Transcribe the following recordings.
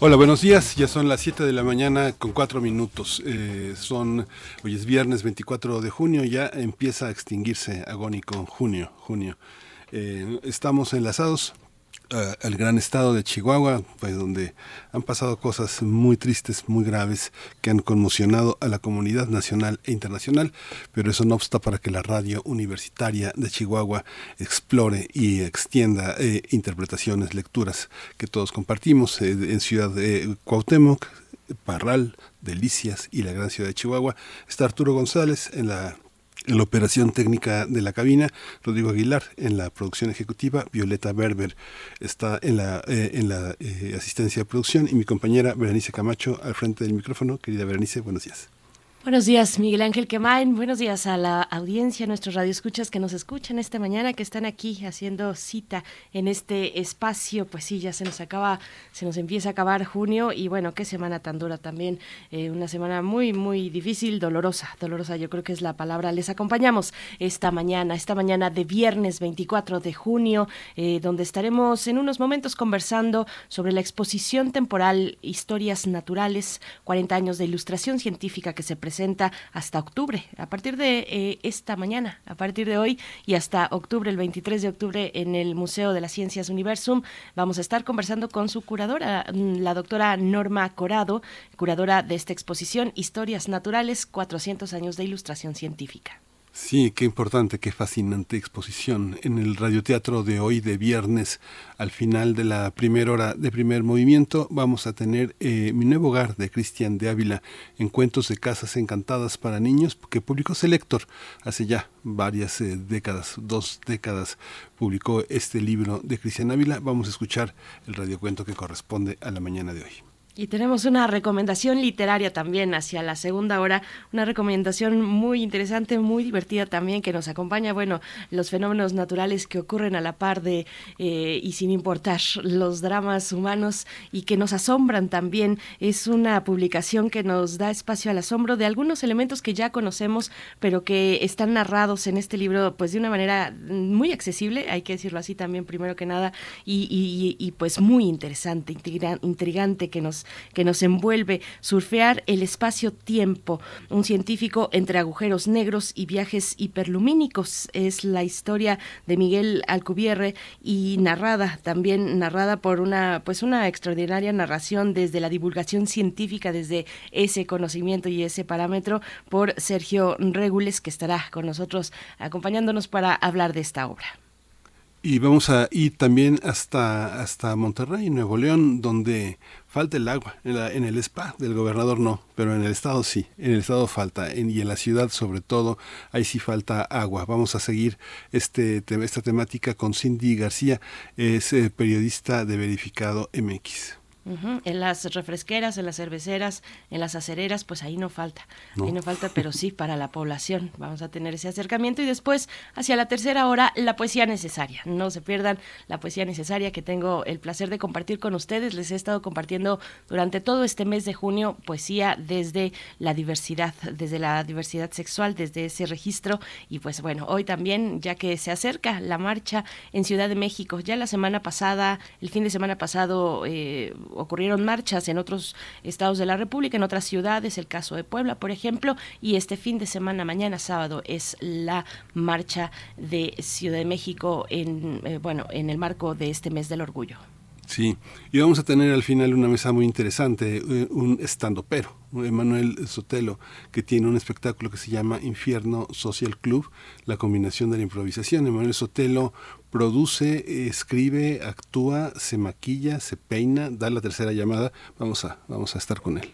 Hola, buenos días. Ya son las 7 de la mañana con 4 minutos. Eh, son, hoy es viernes 24 de junio, ya empieza a extinguirse agónico junio, junio. Eh, estamos enlazados al gran estado de Chihuahua, pues donde han pasado cosas muy tristes, muy graves, que han conmocionado a la comunidad nacional e internacional, pero eso no obsta para que la radio universitaria de Chihuahua explore y extienda eh, interpretaciones, lecturas que todos compartimos eh, en Ciudad de Cuauhtémoc, Parral, Delicias y la gran ciudad de Chihuahua. Está Arturo González en la en la operación técnica de la cabina, Rodrigo Aguilar en la producción ejecutiva, Violeta Berber está en la, eh, en la eh, asistencia de producción y mi compañera Berenice Camacho al frente del micrófono. Querida Berenice, buenos días. Buenos días, Miguel Ángel Quemain. Buenos días a la audiencia, a nuestros radioescuchas que nos escuchan esta mañana, que están aquí haciendo cita en este espacio. Pues sí, ya se nos acaba, se nos empieza a acabar junio y bueno, qué semana tan dura también. Eh, una semana muy, muy difícil, dolorosa, dolorosa, yo creo que es la palabra. Les acompañamos esta mañana, esta mañana de viernes 24 de junio, eh, donde estaremos en unos momentos conversando sobre la exposición temporal Historias Naturales, 40 años de ilustración científica que se presenta hasta octubre, a partir de eh, esta mañana, a partir de hoy y hasta octubre, el 23 de octubre, en el Museo de las Ciencias Universum. Vamos a estar conversando con su curadora, mm, la doctora Norma Corado, curadora de esta exposición, Historias Naturales, 400 años de ilustración científica. Sí, qué importante, qué fascinante exposición. En el radioteatro de hoy, de viernes, al final de la primera hora de primer movimiento, vamos a tener eh, Mi Nuevo Hogar de Cristian de Ávila, en cuentos de casas encantadas para niños, que publicó Selector hace ya varias eh, décadas, dos décadas, publicó este libro de Cristian Ávila. Vamos a escuchar el radiocuento que corresponde a la mañana de hoy. Y tenemos una recomendación literaria también hacia la segunda hora, una recomendación muy interesante, muy divertida también que nos acompaña, bueno, los fenómenos naturales que ocurren a la par de eh, y sin importar los dramas humanos y que nos asombran también. Es una publicación que nos da espacio al asombro de algunos elementos que ya conocemos, pero que están narrados en este libro pues de una manera muy accesible, hay que decirlo así también primero que nada, y, y, y pues muy interesante, intrigante que nos que nos envuelve, surfear el espacio-tiempo, un científico entre agujeros negros y viajes hiperlumínicos. Es la historia de Miguel Alcubierre y narrada, también narrada por una, pues una extraordinaria narración desde la divulgación científica, desde ese conocimiento y ese parámetro, por Sergio Regules, que estará con nosotros acompañándonos para hablar de esta obra. Y vamos a ir también hasta, hasta Monterrey, Nuevo León, donde falta el agua. En, el spa del gobernador no, pero en el estado sí. En el estado falta. y en la ciudad sobre todo, ahí sí falta agua. Vamos a seguir este, esta temática con Cindy García, es eh, periodista de Verificado MX. En las refresqueras, en las cerveceras, en las acereras, pues ahí no falta. Ahí no falta, pero sí para la población. Vamos a tener ese acercamiento y después, hacia la tercera hora, la poesía necesaria. No se pierdan la poesía necesaria que tengo el placer de compartir con ustedes. Les he estado compartiendo durante todo este mes de junio poesía desde la diversidad, desde la diversidad sexual, desde ese registro. Y pues bueno, hoy también, ya que se acerca la marcha en Ciudad de México, ya la semana pasada, el fin de semana pasado, eh, ocurrieron marchas en otros estados de la República, en otras ciudades, el caso de Puebla, por ejemplo, y este fin de semana, mañana sábado, es la marcha de Ciudad de México en, eh, bueno, en el marco de este mes del orgullo. Sí, y vamos a tener al final una mesa muy interesante, eh, un estando pero, Emanuel Sotelo, que tiene un espectáculo que se llama Infierno Social Club, la combinación de la improvisación. Emanuel Sotelo produce, escribe, actúa, se maquilla, se peina, da la tercera llamada. Vamos a, vamos a estar con él.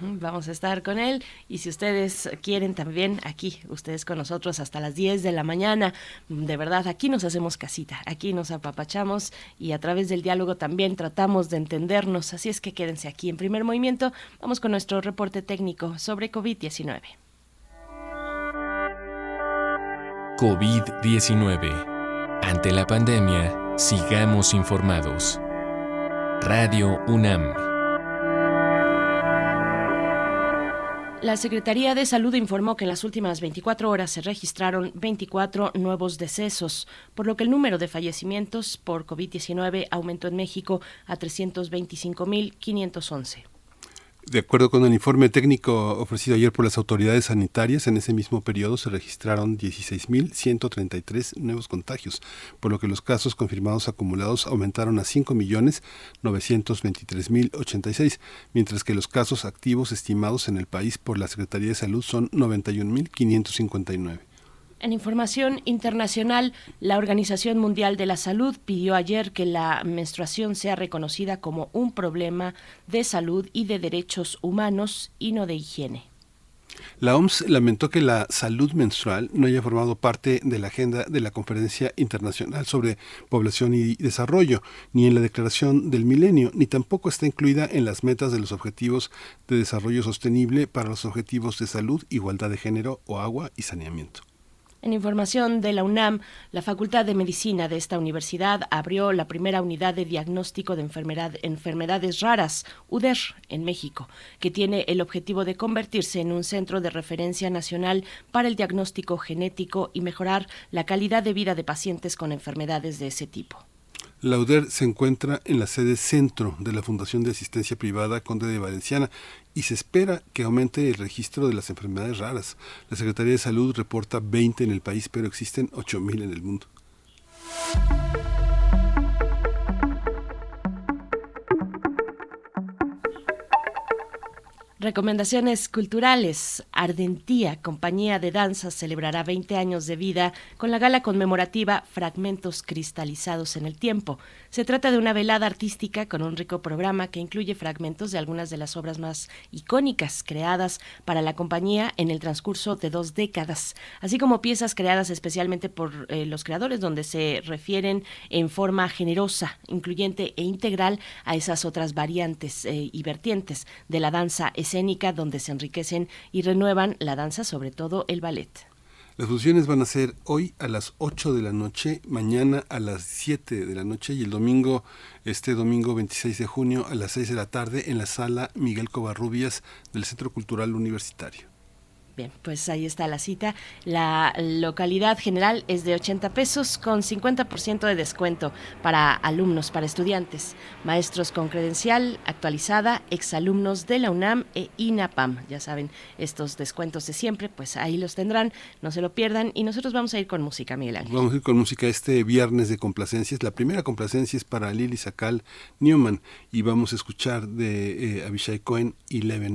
Vamos a estar con él y si ustedes quieren también aquí, ustedes con nosotros hasta las 10 de la mañana, de verdad, aquí nos hacemos casita, aquí nos apapachamos y a través del diálogo también tratamos de entendernos, así es que quédense aquí en primer movimiento, vamos con nuestro reporte técnico sobre COVID-19. COVID-19. Ante la pandemia, sigamos informados. Radio UNAM. La Secretaría de Salud informó que en las últimas 24 horas se registraron 24 nuevos decesos, por lo que el número de fallecimientos por COVID-19 aumentó en México a 325.511. De acuerdo con el informe técnico ofrecido ayer por las autoridades sanitarias, en ese mismo periodo se registraron 16.133 nuevos contagios, por lo que los casos confirmados acumulados aumentaron a 5.923.086, mientras que los casos activos estimados en el país por la Secretaría de Salud son 91.559. En información internacional, la Organización Mundial de la Salud pidió ayer que la menstruación sea reconocida como un problema de salud y de derechos humanos y no de higiene. La OMS lamentó que la salud menstrual no haya formado parte de la agenda de la Conferencia Internacional sobre Población y Desarrollo, ni en la Declaración del Milenio, ni tampoco está incluida en las metas de los Objetivos de Desarrollo Sostenible para los Objetivos de Salud, Igualdad de Género o Agua y Saneamiento. En información de la UNAM, la Facultad de Medicina de esta universidad abrió la primera unidad de diagnóstico de enfermedades raras, UDER, en México, que tiene el objetivo de convertirse en un centro de referencia nacional para el diagnóstico genético y mejorar la calidad de vida de pacientes con enfermedades de ese tipo. La UDER se encuentra en la sede centro de la Fundación de Asistencia Privada Conde de Valenciana y se espera que aumente el registro de las enfermedades raras. La Secretaría de Salud reporta 20 en el país, pero existen 8.000 en el mundo. Recomendaciones culturales. Ardentía, compañía de danza, celebrará 20 años de vida con la gala conmemorativa Fragmentos Cristalizados en el Tiempo. Se trata de una velada artística con un rico programa que incluye fragmentos de algunas de las obras más icónicas creadas para la compañía en el transcurso de dos décadas, así como piezas creadas especialmente por eh, los creadores donde se refieren en forma generosa, incluyente e integral a esas otras variantes eh, y vertientes de la danza donde se enriquecen y renuevan la danza, sobre todo el ballet. Las funciones van a ser hoy a las 8 de la noche, mañana a las 7 de la noche y el domingo, este domingo 26 de junio a las 6 de la tarde en la sala Miguel Covarrubias del Centro Cultural Universitario. Bien, pues ahí está la cita. La localidad general es de 80 pesos con 50% de descuento para alumnos, para estudiantes, maestros con credencial actualizada, exalumnos de la UNAM e INAPAM. Ya saben, estos descuentos de siempre, pues ahí los tendrán, no se lo pierdan. Y nosotros vamos a ir con música, Miguel Ángel. Vamos a ir con música este viernes de complacencias. La primera complacencia es para Lili Sakal Newman y vamos a escuchar de eh, Abishai Cohen y Leven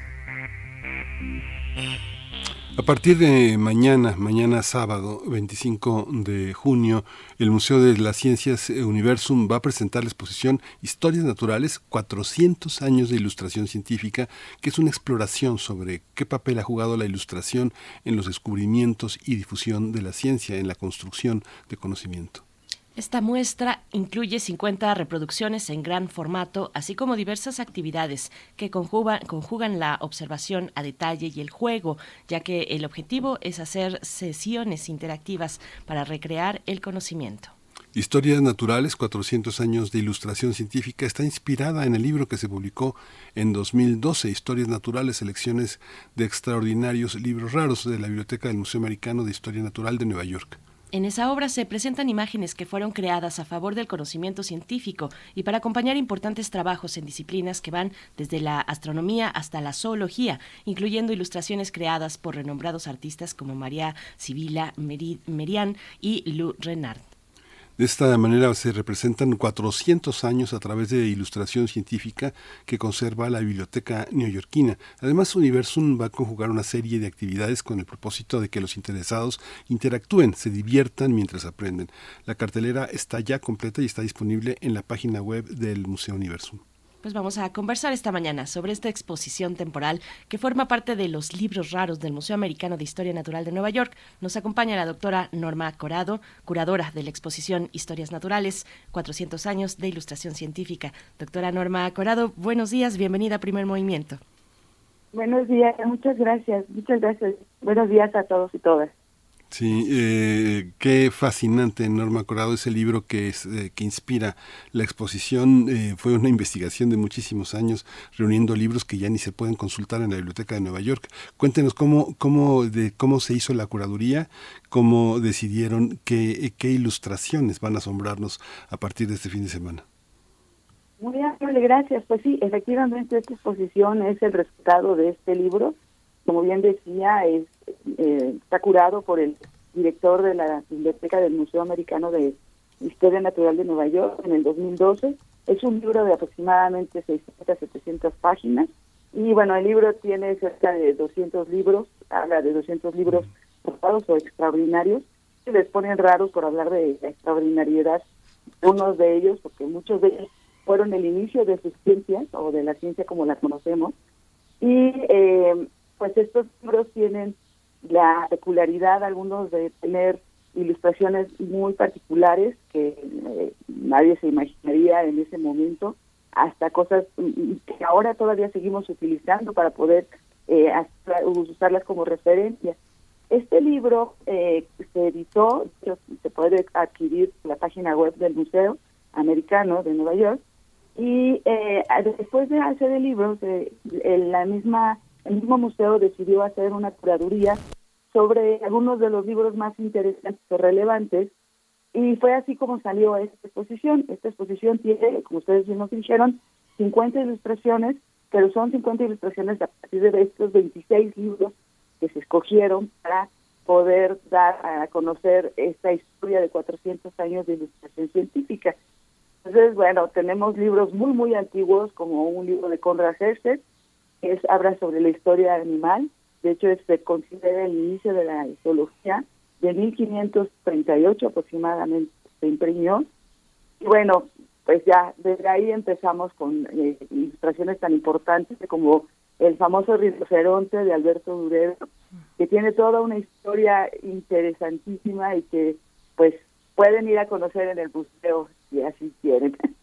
A partir de mañana, mañana sábado 25 de junio, el Museo de las Ciencias Universum va a presentar la exposición Historias Naturales, 400 años de ilustración científica, que es una exploración sobre qué papel ha jugado la ilustración en los descubrimientos y difusión de la ciencia, en la construcción de conocimiento. Esta muestra incluye 50 reproducciones en gran formato, así como diversas actividades que conjugan, la observación a detalle y el juego, ya que el objetivo es hacer sesiones interactivas para recrear el conocimiento. Historias Naturales, 400 años de ilustración científica, está inspirada en el libro que se publicó en 2012, Historias Naturales, selecciones de extraordinarios libros raros de la Biblioteca del Museo Americano de Historia Natural de Nueva York. En esa obra se presentan imágenes que fueron creadas a favor del conocimiento científico y para acompañar importantes trabajos en disciplinas que van desde la astronomía hasta la zoología, incluyendo ilustraciones creadas por renombrados artistas como María Sibila Merian y Lou Renard. De esta manera se representan 400 años a través de ilustración científica que conserva la biblioteca neoyorquina. Además, Universum va a conjugar una serie de actividades con el propósito de que los interesados interactúen, se diviertan mientras aprenden. La cartelera está ya completa y está disponible en la página web del Museo Universum pues vamos a conversar esta mañana sobre esta exposición temporal que forma parte de los libros raros del Museo Americano de Historia Natural de Nueva York. Nos acompaña la doctora Norma Corado, curadora de la exposición Historias Naturales, 400 años de ilustración científica. Doctora Norma Corado, buenos días, bienvenida a Primer Movimiento. Buenos días, muchas gracias, muchas gracias. Buenos días a todos y todas. Sí, eh, qué fascinante, Norma Corado, ese libro que, es, eh, que inspira la exposición. Eh, fue una investigación de muchísimos años, reuniendo libros que ya ni se pueden consultar en la Biblioteca de Nueva York. Cuéntenos cómo, cómo, de, cómo se hizo la curaduría, cómo decidieron qué, qué ilustraciones van a asombrarnos a partir de este fin de semana. Muy amable, gracias. Pues sí, efectivamente esta exposición es el resultado de este libro. Como bien decía, es eh, está curado por el director de la Biblioteca del Museo Americano de Historia Natural de Nueva York en el 2012. Es un libro de aproximadamente 600 700 páginas y bueno, el libro tiene cerca de 200 libros, habla de 200 libros raros o extraordinarios, que les ponen raros por hablar de la extraordinariedad unos de ellos, porque muchos de ellos fueron el inicio de sus ciencias o de la ciencia como la conocemos. Y eh, pues estos libros tienen la peculiaridad, algunos de tener ilustraciones muy particulares que eh, nadie se imaginaría en ese momento, hasta cosas mm, que ahora todavía seguimos utilizando para poder eh, usarlas como referencia. Este libro eh, se editó, se puede adquirir en la página web del Museo Americano de Nueva York, y después de hacer el libro, la misma el mismo museo decidió hacer una curaduría sobre algunos de los libros más interesantes o relevantes y fue así como salió esta exposición. Esta exposición tiene, como ustedes bien nos dijeron, 50 ilustraciones, pero son 50 ilustraciones a partir de estos 26 libros que se escogieron para poder dar a conocer esta historia de 400 años de ilustración científica. Entonces, bueno, tenemos libros muy, muy antiguos, como un libro de Conrad es, habla sobre la historia animal. De hecho, se considera el inicio de la zoología. De 1538 aproximadamente se imprimió. Y bueno, pues ya desde ahí empezamos con eh, ilustraciones tan importantes como el famoso rinoceronte de Alberto Durero, que tiene toda una historia interesantísima y que pues pueden ir a conocer en el museo si así quieren.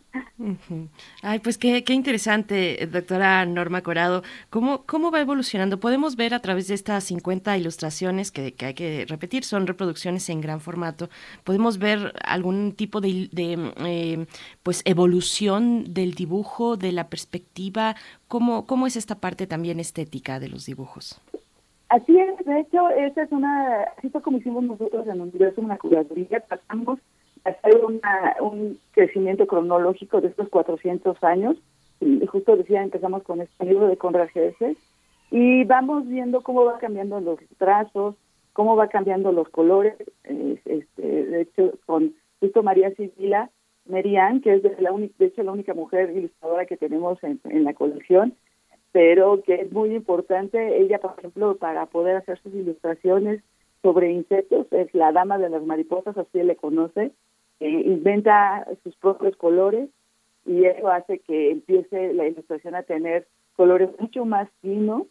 Ay, pues qué, qué interesante, doctora Norma Corado. ¿Cómo, ¿Cómo va evolucionando? Podemos ver a través de estas 50 ilustraciones que, hay que repetir, son reproducciones en gran formato. Podemos ver algún tipo de, eh, pues evolución del dibujo, de la perspectiva. ¿Cómo, ¿Cómo es esta parte también estética de los dibujos? Así es, de hecho, esa es una, así fue como hicimos nosotros en Universo, una curaduría, pasamos hacer una, un crecimiento cronológico de estos 400 años. Y justo decía, empezamos con este libro de Conrad Hesse, y vamos viendo cómo va cambiando los trazos, cómo va cambiando los colores. Este, de hecho, con justo María Sibila Merian, que es de, la de hecho la única mujer ilustradora que tenemos en, en la colección, pero que es muy importante. Ella, por ejemplo, para poder hacer sus ilustraciones sobre insectos, es la dama de las mariposas, así le conoce, eh, inventa sus propios colores y eso hace que empiece la ilustración a tener colores mucho más finos.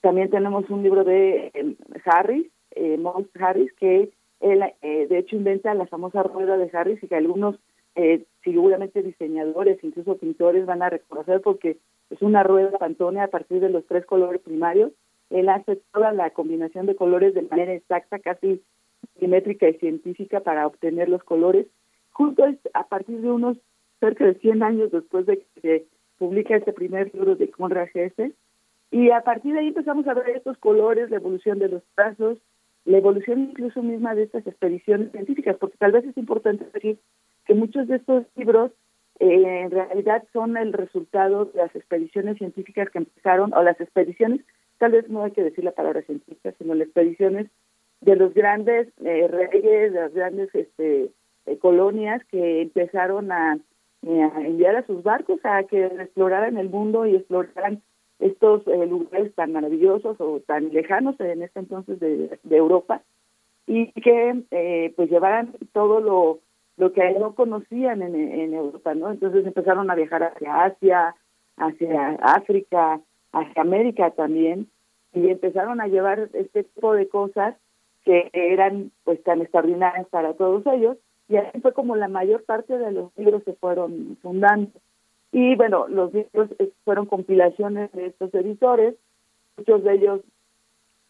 También tenemos un libro de eh, Harris, eh, Harris, que él, eh, de hecho inventa la famosa rueda de Harris y que algunos eh, seguramente diseñadores, incluso pintores van a reconocer porque es una rueda pantone a partir de los tres colores primarios. Él hace toda la combinación de colores de manera exacta, casi simétrica y científica para obtener los colores. Justo a partir de unos cerca de 100 años después de que se publica este primer libro de Conrad Hesse, y a partir de ahí empezamos a ver estos colores, la evolución de los trazos, la evolución incluso misma de estas expediciones científicas, porque tal vez es importante decir que muchos de estos libros eh, en realidad son el resultado de las expediciones científicas que empezaron, o las expediciones, tal vez no hay que decir la palabra científica, sino las expediciones de los grandes eh, reyes, de las grandes este, eh, colonias que empezaron a, enviar a sus barcos a que exploraran el mundo y exploraran estos lugares tan maravillosos o tan lejanos en este entonces de, Europa y que pues llevaran todo lo lo que no conocían en, en Europa, ¿no? Entonces empezaron a viajar hacia Asia, hacia África, hacia América también, y empezaron a llevar este tipo de cosas que eran pues tan extraordinarias para todos ellos, y así fue como la mayor parte de los libros se fueron fundando. Y bueno, los libros fueron compilaciones de estos editores, muchos de ellos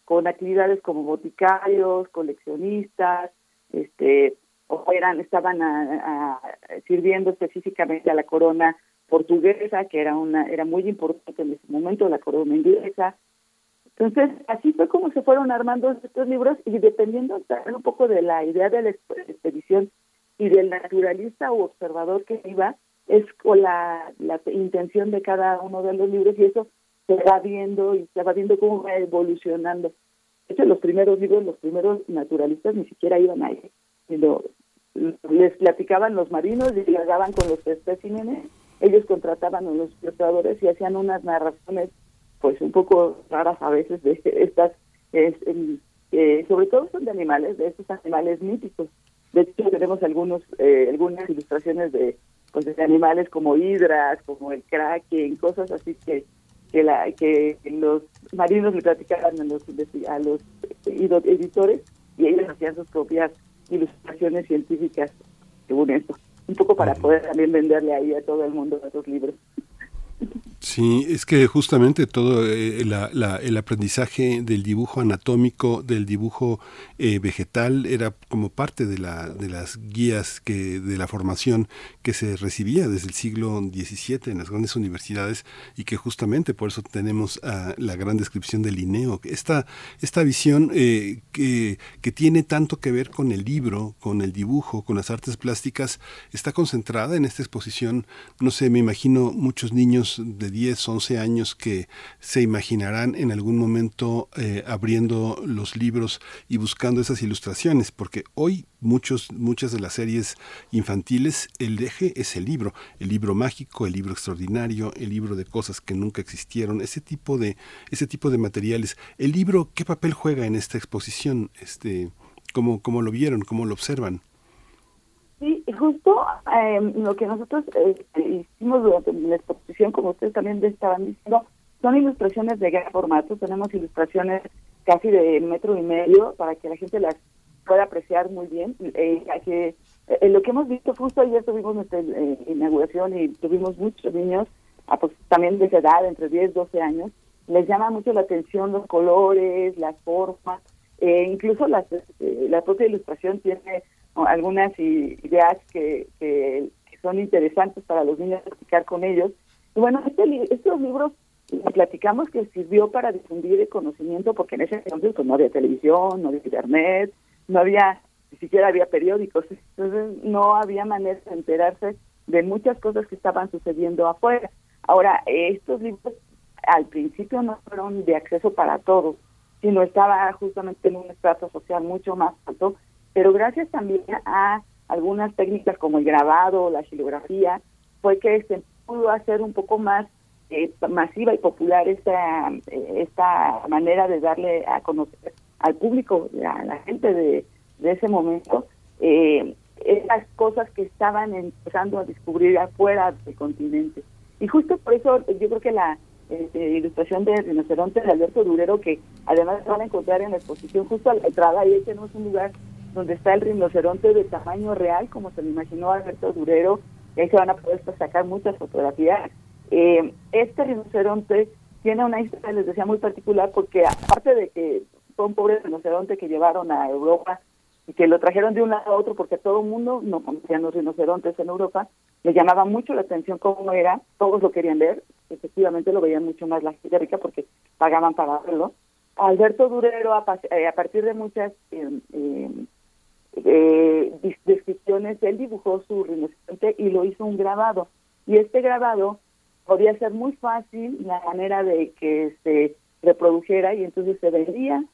con actividades como boticarios, coleccionistas, este o eran estaban sirviendo específicamente a la corona portuguesa que era una era muy importante en ese momento la corona inglesa entonces así fue como se fueron armando estos libros y dependiendo un poco de la idea de la expedición y del naturalista o observador que iba es con la, la intención de cada uno de los libros y eso se va viendo y se va viendo cómo va evolucionando. De hecho, los primeros libros, los primeros naturalistas ni siquiera iban ahí les platicaban los marinos y llegaban con los especímenes, ellos contrataban a los ilustradores y hacían unas narraciones pues un poco raras a veces de estas, eh, sobre todo son de animales, de estos animales míticos. De hecho tenemos algunos eh, algunas ilustraciones de pues de animales como hidras, como el kraken, cosas así que que, la, que los marinos le platicaban a los, a los editores y ellos hacían sus propias ilustraciones científicas según esto. Un poco para poder también venderle ahí a todo el mundo esos libros. Sí, es que justamente todo eh, el aprendizaje del dibujo anatómico, del dibujo eh, vegetal, era como parte de, la, de las guías que, de la formación que se recibía desde el siglo XVII en las grandes universidades y que justamente por eso tenemos la gran descripción del Linneo. Esta, esta visión eh, que, que tiene tanto que ver con el libro, con el dibujo, con las artes plásticas, está concentrada en esta exposición. No sé, me imagino muchos niños de 10, 11 años que se imaginarán en algún momento eh, abriendo los libros y buscando esas ilustraciones, porque hoy muchos, muchas de las series infantiles, el eje es el libro, el libro mágico, el libro extraordinario, el libro de cosas que nunca existieron, ese tipo de, ese tipo de materiales. El libro, ¿qué papel juega en esta exposición? Este, ¿cómo, cómo lo vieron? ¿Cómo lo observan? Sí, justo eh, lo que nosotros eh, hicimos durante la exposición, como ustedes también estaban diciendo, son ilustraciones de gran formato. Tenemos ilustraciones casi de metro y medio para que la gente las pueda apreciar muy bien. Eh, que, eh, lo que hemos visto, justo ayer tuvimos nuestra eh, inauguración y tuvimos muchos niños, ah, pues, también de esa edad, entre 10, 12 años. Les llama mucho la atención los colores, las formas, incluso las, la propia ilustración tiene algunas ideas que, que, son interesantes para los niños platicar con ellos. Y bueno, este, estos libros platicamos que sirvió para difundir el conocimiento porque en ese entonces pues, no había televisión, no había internet, no había, ni siquiera había periódicos, entonces no había manera de enterarse de muchas cosas que estaban sucediendo afuera. Ahora, estos libros al principio no fueron de acceso para todos, sino estaba justamente en un estrato social mucho más alto, pero gracias también a algunas técnicas como el grabado, la xilografía, fue que se pudo hacer un poco más eh, masiva y popular esta, eh, esta manera de darle a conocer al público, a la gente de, de ese momento, eh, cosas que estaban empezando a descubrir afuera del continente. Y justo por eso yo creo que la ilustración de rinoceronte de Alberto Durero, que además van a encontrar en la exposición justo a la entrada, y ahí tenemos un lugar donde está el rinoceronte de tamaño real, como se lo imaginó Alberto Durero, y ahí se van a poder sacar muchas fotografías. Eh, este rinoceronte tiene una historia, les decía, muy particular, porque aparte de que fue un pobre rinoceronte que llevaron a Europa y que lo trajeron de un lado a otro porque todo el mundo no conocían los rinocerontes en Europa, le llamaba mucho la atención cómo era, todos lo querían ver, efectivamente lo veían mucho más la gente rica porque pagaban para verlo. Alberto Durero, a, eh, partir de muchas eh, eh, eh, descripciones, él dibujó su rinoceronte y lo hizo un grabado. Y este grabado podía ser muy fácil la manera de que se reprodujera y entonces se vendía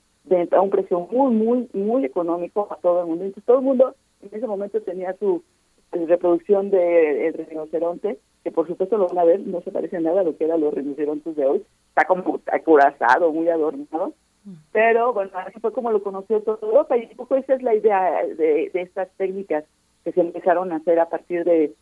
a un precio muy, muy, muy económico a todo el mundo. Entonces todo el mundo en ese momento tenía su reproducción de, rinoceronte, que por supuesto lo van a ver, no se parece nada a lo que eran los rinocerontes de hoy. Está como acorazado, muy adornado. Pero bueno, así fue como lo conoció toda Europa y un poco esa es la idea de, estas técnicas que se empezaron a hacer a partir de,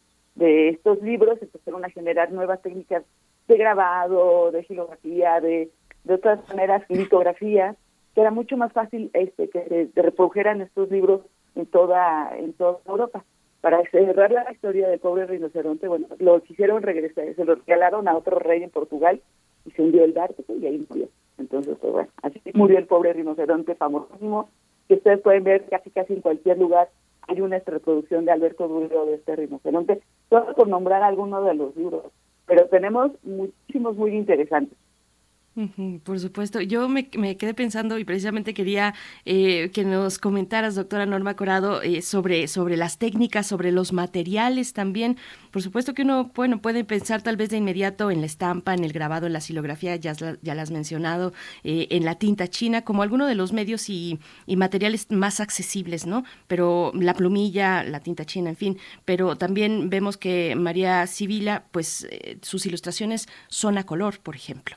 estos libros, empezaron a generar nuevas técnicas de grabado, de gilografía, de, de otras maneras, litografías, que era mucho más fácil este que se, reprodujeran estos libros en toda en toda Europa. Para cerrar la historia del pobre rinoceronte, bueno, lo quisieron regresar, se lo regalaron a otro rey en Portugal y se hundió el barco y ahí murió. Entonces, pues bueno, así murió el pobre rinoceronte famosísimo, que ustedes pueden ver casi casi en cualquier lugar hay una reproducción de Alberto Duro de este rinoceronte, solo por nombrar algunos de los libros, pero tenemos muchísimos muy interesantes por supuesto. Yo me, quedé pensando y precisamente quería eh, que nos comentaras, doctora Norma Corado, eh, sobre, sobre las técnicas, sobre los materiales también. Por supuesto que uno bueno, puede pensar tal vez de inmediato en la estampa, en el grabado, en la silografía, ya, ya la has mencionado, eh, en la tinta china, como alguno de los medios y, materiales más accesibles, ¿no? Pero la plumilla, la tinta china, en fin. Pero también vemos que María Sibila, pues sus ilustraciones son a color, por ejemplo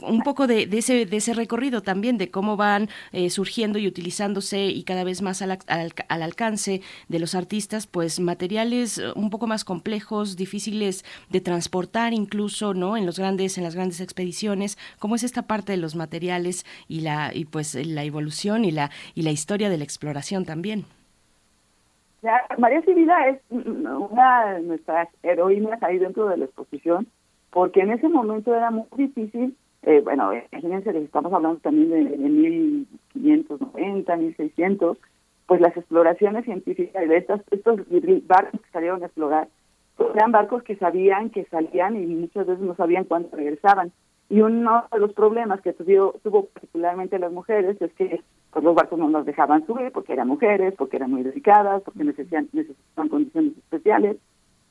un poco de, ese, de ese recorrido también, de cómo van eh, surgiendo y utilizándose y cada vez más al, al, alcance de los artistas, pues materiales eh, un poco más complejos, difíciles de transportar incluso, ¿no? En los grandes, en las grandes expediciones, cómo es esta parte de los materiales y la, y pues la evolución y la, y la historia de la exploración también. María es una de nuestras heroínas ahí dentro de la exposición, porque en ese momento era muy difícil eh, bueno, imagínense que estamos hablando también de, de 1590, 1600, pues las exploraciones científicas de estos, estos barcos que salieron a explorar, pues eran barcos que sabían que salían y muchas veces no sabían cuándo regresaban. Y uno de los problemas que tuvo, tuvo particularmente las mujeres es que pues, los barcos no nos dejaban subir porque eran mujeres, porque eran muy dedicadas, porque necesitan, necesitaban condiciones especiales.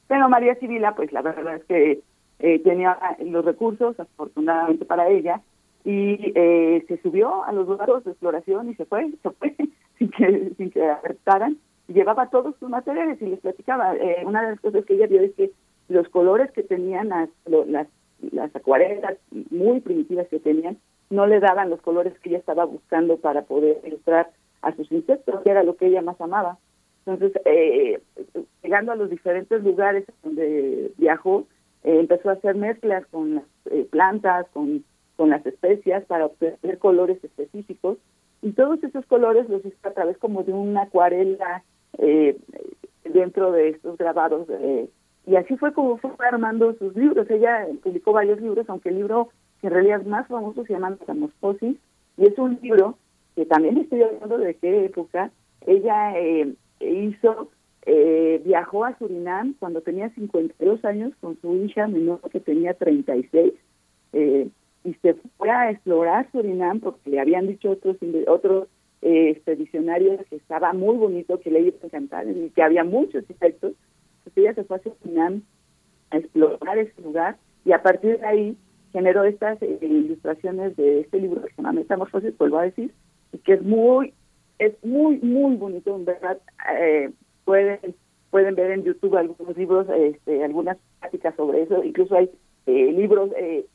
Pero María Sibila, pues la verdad es que eh, tenía los recursos, afortunadamente para ella, y eh, se subió a los lugares de exploración y se fue, se fue sin que, sin que aceptaran. Llevaba todos sus materiales y les platicaba. Eh, una de las cosas que ella vio es que los colores que tenían las, las, las acuarelas muy primitivas que tenían no le daban los colores que ella estaba buscando para poder ilustrar a sus insectos, que era lo que ella más amaba. Entonces, eh, llegando a los diferentes lugares donde viajó, eh, empezó a hacer mezclas con las eh, plantas, con, con las especias para obtener colores específicos y todos esos colores los hizo a través como de una acuarela eh, dentro de estos grabados y así fue como fue armando sus libros. Ella publicó varios libros, aunque el libro que en realidad es más famoso se llama Metamorfosis y es un libro que también estoy hablando de qué época ella hizo eh, viajó a Surinam cuando tenía 52 años con su hija menor que tenía 36 eh, y se fue a explorar Surinam porque le habían dicho otros otros eh, que estaba muy bonito, que le iba a encantar y que había muchos insectos. Entonces ella se fue a Surinam a explorar ese lugar y a partir de ahí generó estas eh, ilustraciones de este libro que se llama Metamorfosis, vuelvo a decir, y que es muy, es muy, muy bonito, en verdad. Eh, pueden, pueden ver en YouTube algunos libros, este, algunas prácticas sobre eso, incluso hay eh, libros, eh,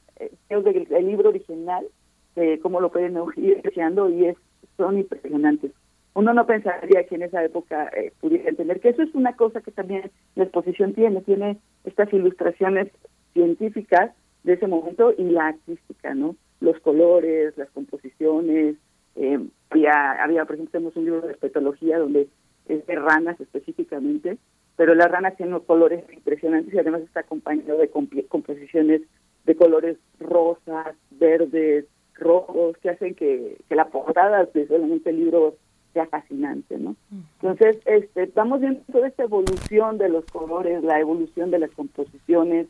del el libro original, de cómo lo pueden ir creando y es, son impresionantes. Uno no pensaría que en esa época pudiera entender que eso es una cosa que también la exposición tiene, tiene estas ilustraciones científicas de ese momento y la artística, ¿no? Los colores, las composiciones. Eh, había, había, por ejemplo, tenemos un libro de espetología donde es de ranas específicamente, pero las ranas tienen colores impresionantes y además está acompañado de composiciones de colores rosas, verdes, rojos, que hacen que, que la portada de solamente el libro sea fascinante, ¿no? Entonces, este, estamos viendo toda esta evolución de los colores, la evolución de las composiciones,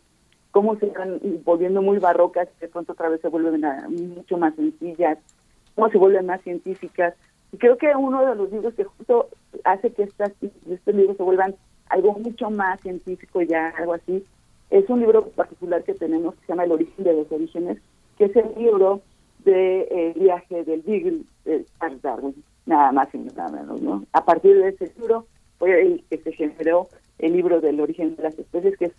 cómo se van volviendo muy barrocas, de pronto otra vez se vuelven mucho más sencillas, cómo se vuelven más científicas. Creo que uno de los libros que justo hace que estas, estos libros se vuelvan algo mucho más científico ya, algo así, es un libro particular que tenemos que se llama El origen de los orígenes, que es el libro de eh, viaje del Beagle de Charles Darwin, nada más y nada menos, ¿no? A partir de ese libro fue el que se generó el libro del origen de las especies, que es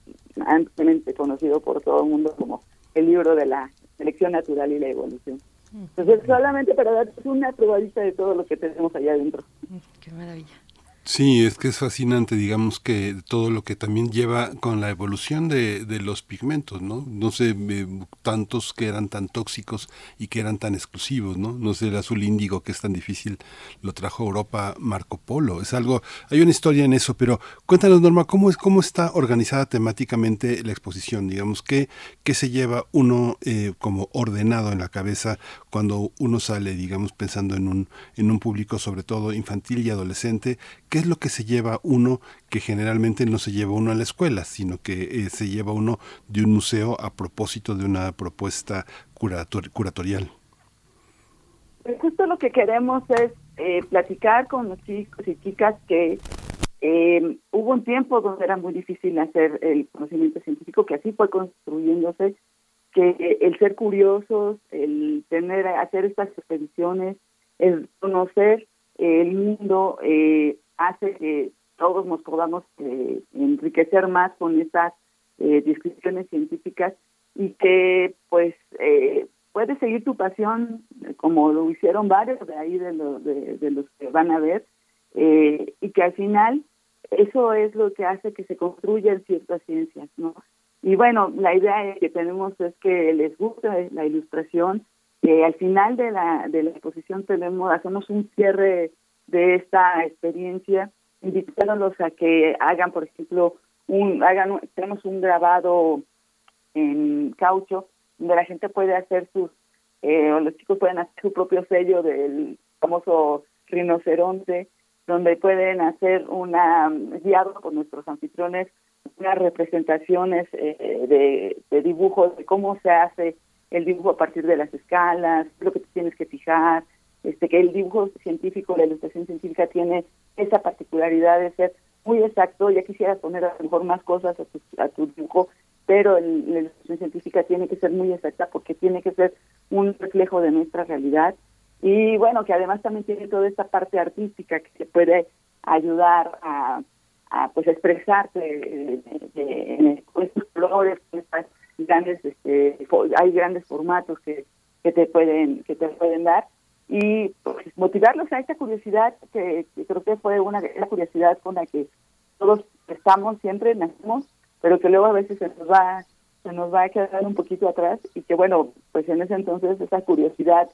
ampliamente conocido por todo el mundo como el libro de la selección natural y la evolución. Entonces, solamente para dar una probadita de todo lo que tenemos allá adentro. Qué maravilla. Sí, es que es fascinante, digamos que todo lo que también lleva con la evolución de, de los pigmentos, ¿no? No sé, eh, tantos que eran tan tóxicos y que eran tan exclusivos, ¿no? No sé, el azul índigo que es tan difícil, lo trajo Europa Marco Polo, es algo, hay una historia en eso, pero cuéntanos, Norma, ¿cómo, es, cómo está organizada temáticamente la exposición? Digamos, ¿qué, qué se lleva uno eh, como ordenado en la cabeza cuando uno sale, digamos, pensando en un, en un público sobre todo infantil y adolescente? ¿Qué es lo que se lleva uno que generalmente no se lleva uno a la escuela, sino que eh, se lleva uno de un museo a propósito de una propuesta curatorial? Pues justo lo que queremos es eh, platicar con los chicos y chicas que eh, hubo un tiempo donde era muy difícil hacer el conocimiento científico, que así fue construyéndose, que el ser curiosos, el tener, hacer estas expediciones, el conocer el mundo, eh, hace que todos nos podamos eh, enriquecer más con estas eh, descripciones científicas y que pues eh, puedes seguir tu pasión como lo hicieron varios de ahí de, de, los que van a ver eh, y que al final eso es lo que hace que se construyan ciertas ciencias, ¿no? Y bueno, la idea que tenemos es que les guste la ilustración. que al final de la, de la exposición tenemos hacemos un cierre de esta experiencia, invitándolos a que hagan, por ejemplo, un, hagan, tenemos un grabado en caucho, donde la gente puede hacer sus, eh, o los chicos pueden hacer su propio sello del famoso rinoceronte, donde pueden hacer una, guiado por nuestros anfitriones, unas representaciones eh, de, de dibujos, de cómo se hace el dibujo a partir de las escalas, lo que tienes que fijar, este, que el dibujo científico, la ilustración científica tiene esa particularidad de ser muy exacto, ya quisieras poner a lo mejor más cosas a tu, a tu dibujo, pero la ilustración científica tiene que ser muy exacta porque tiene que ser un reflejo de nuestra realidad. Y bueno, que además también tiene toda esta parte artística que te puede ayudar a, a pues expresarte con estos colores, con estas grandes, este, hay grandes formatos que, que te pueden que te pueden dar y pues, motivarlos a esta curiosidad que, creo que fue una la curiosidad con la que todos estamos siempre nacemos pero que luego a veces se nos va se nos va a quedar un poquito atrás y que bueno pues en ese entonces esa curiosidad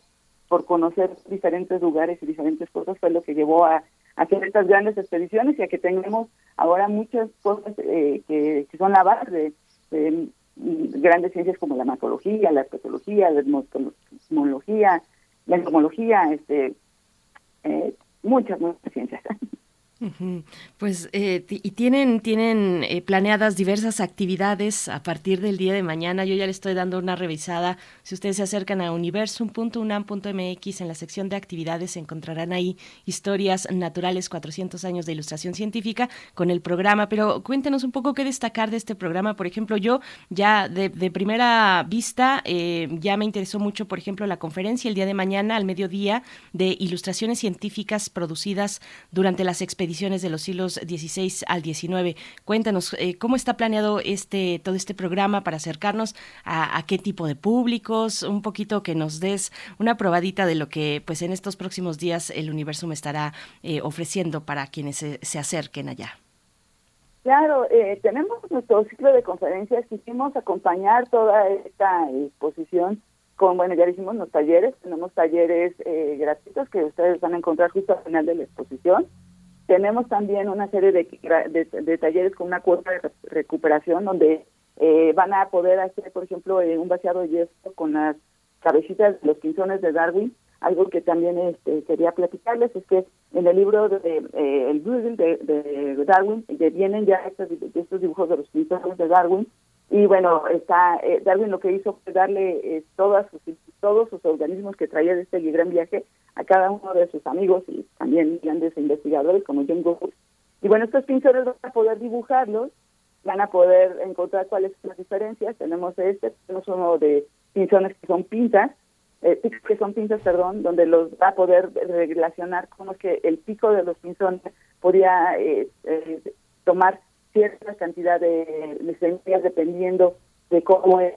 por conocer diferentes lugares y diferentes cosas fue lo que llevó a, hacer estas grandes expediciones y a que tengamos ahora muchas cosas eh, que, son la base de, grandes ciencias como la macrología, la espetología, la etnología, la entomología, este, eh, muchas, muchas ciencias. Pues eh, y tienen tienen eh, planeadas diversas actividades a partir del día de mañana. Yo ya le estoy dando una revisada. Si ustedes se acercan a universum.unam.mx en la sección de actividades encontrarán ahí historias naturales 400 años de ilustración científica con el programa. Pero cuéntenos un poco qué destacar de este programa. Por ejemplo, yo ya de, primera vista eh, ya me interesó mucho, por ejemplo, la conferencia el día de mañana al mediodía de ilustraciones científicas producidas durante las expediciones de los siglos XVI al XIX. Cuéntanos eh, cómo está planeado este todo este programa para acercarnos a, qué tipo de públicos, un poquito que nos des una probadita de lo que pues en estos próximos días el universo me estará eh, ofreciendo para quienes se, acerquen allá. Claro, eh, tenemos nuestro ciclo de conferencias, quisimos acompañar toda esta exposición con, bueno, ya hicimos los talleres, tenemos talleres gratuitos que ustedes van a encontrar justo al final de la exposición. Tenemos también una serie de, de, talleres con una cuota de recuperación donde eh, van a poder hacer, por ejemplo, eh, un vaciado de yeso con las cabecitas los pinzones de Darwin. Algo que también este, quería platicarles es que en el libro de eh, el Google de, de, Darwin vienen ya estos, dibujos de los pinzones de Darwin y bueno, está eh, Darwin lo que hizo fue darle eh, todas sus, todos sus organismos que traía de este gran viaje a cada uno de sus amigos y también grandes investigadores como John Gould. Y bueno, estos pinceles van a poder dibujarlos, van a poder encontrar cuáles son las diferencias. Tenemos este, tenemos uno de pinzones que son pinzas, eh, que son pinzas, perdón, donde los va a poder relacionar cómo que el pico de los pinzones podía eh, tomar cierta cantidad de, semillas dependiendo de cómo es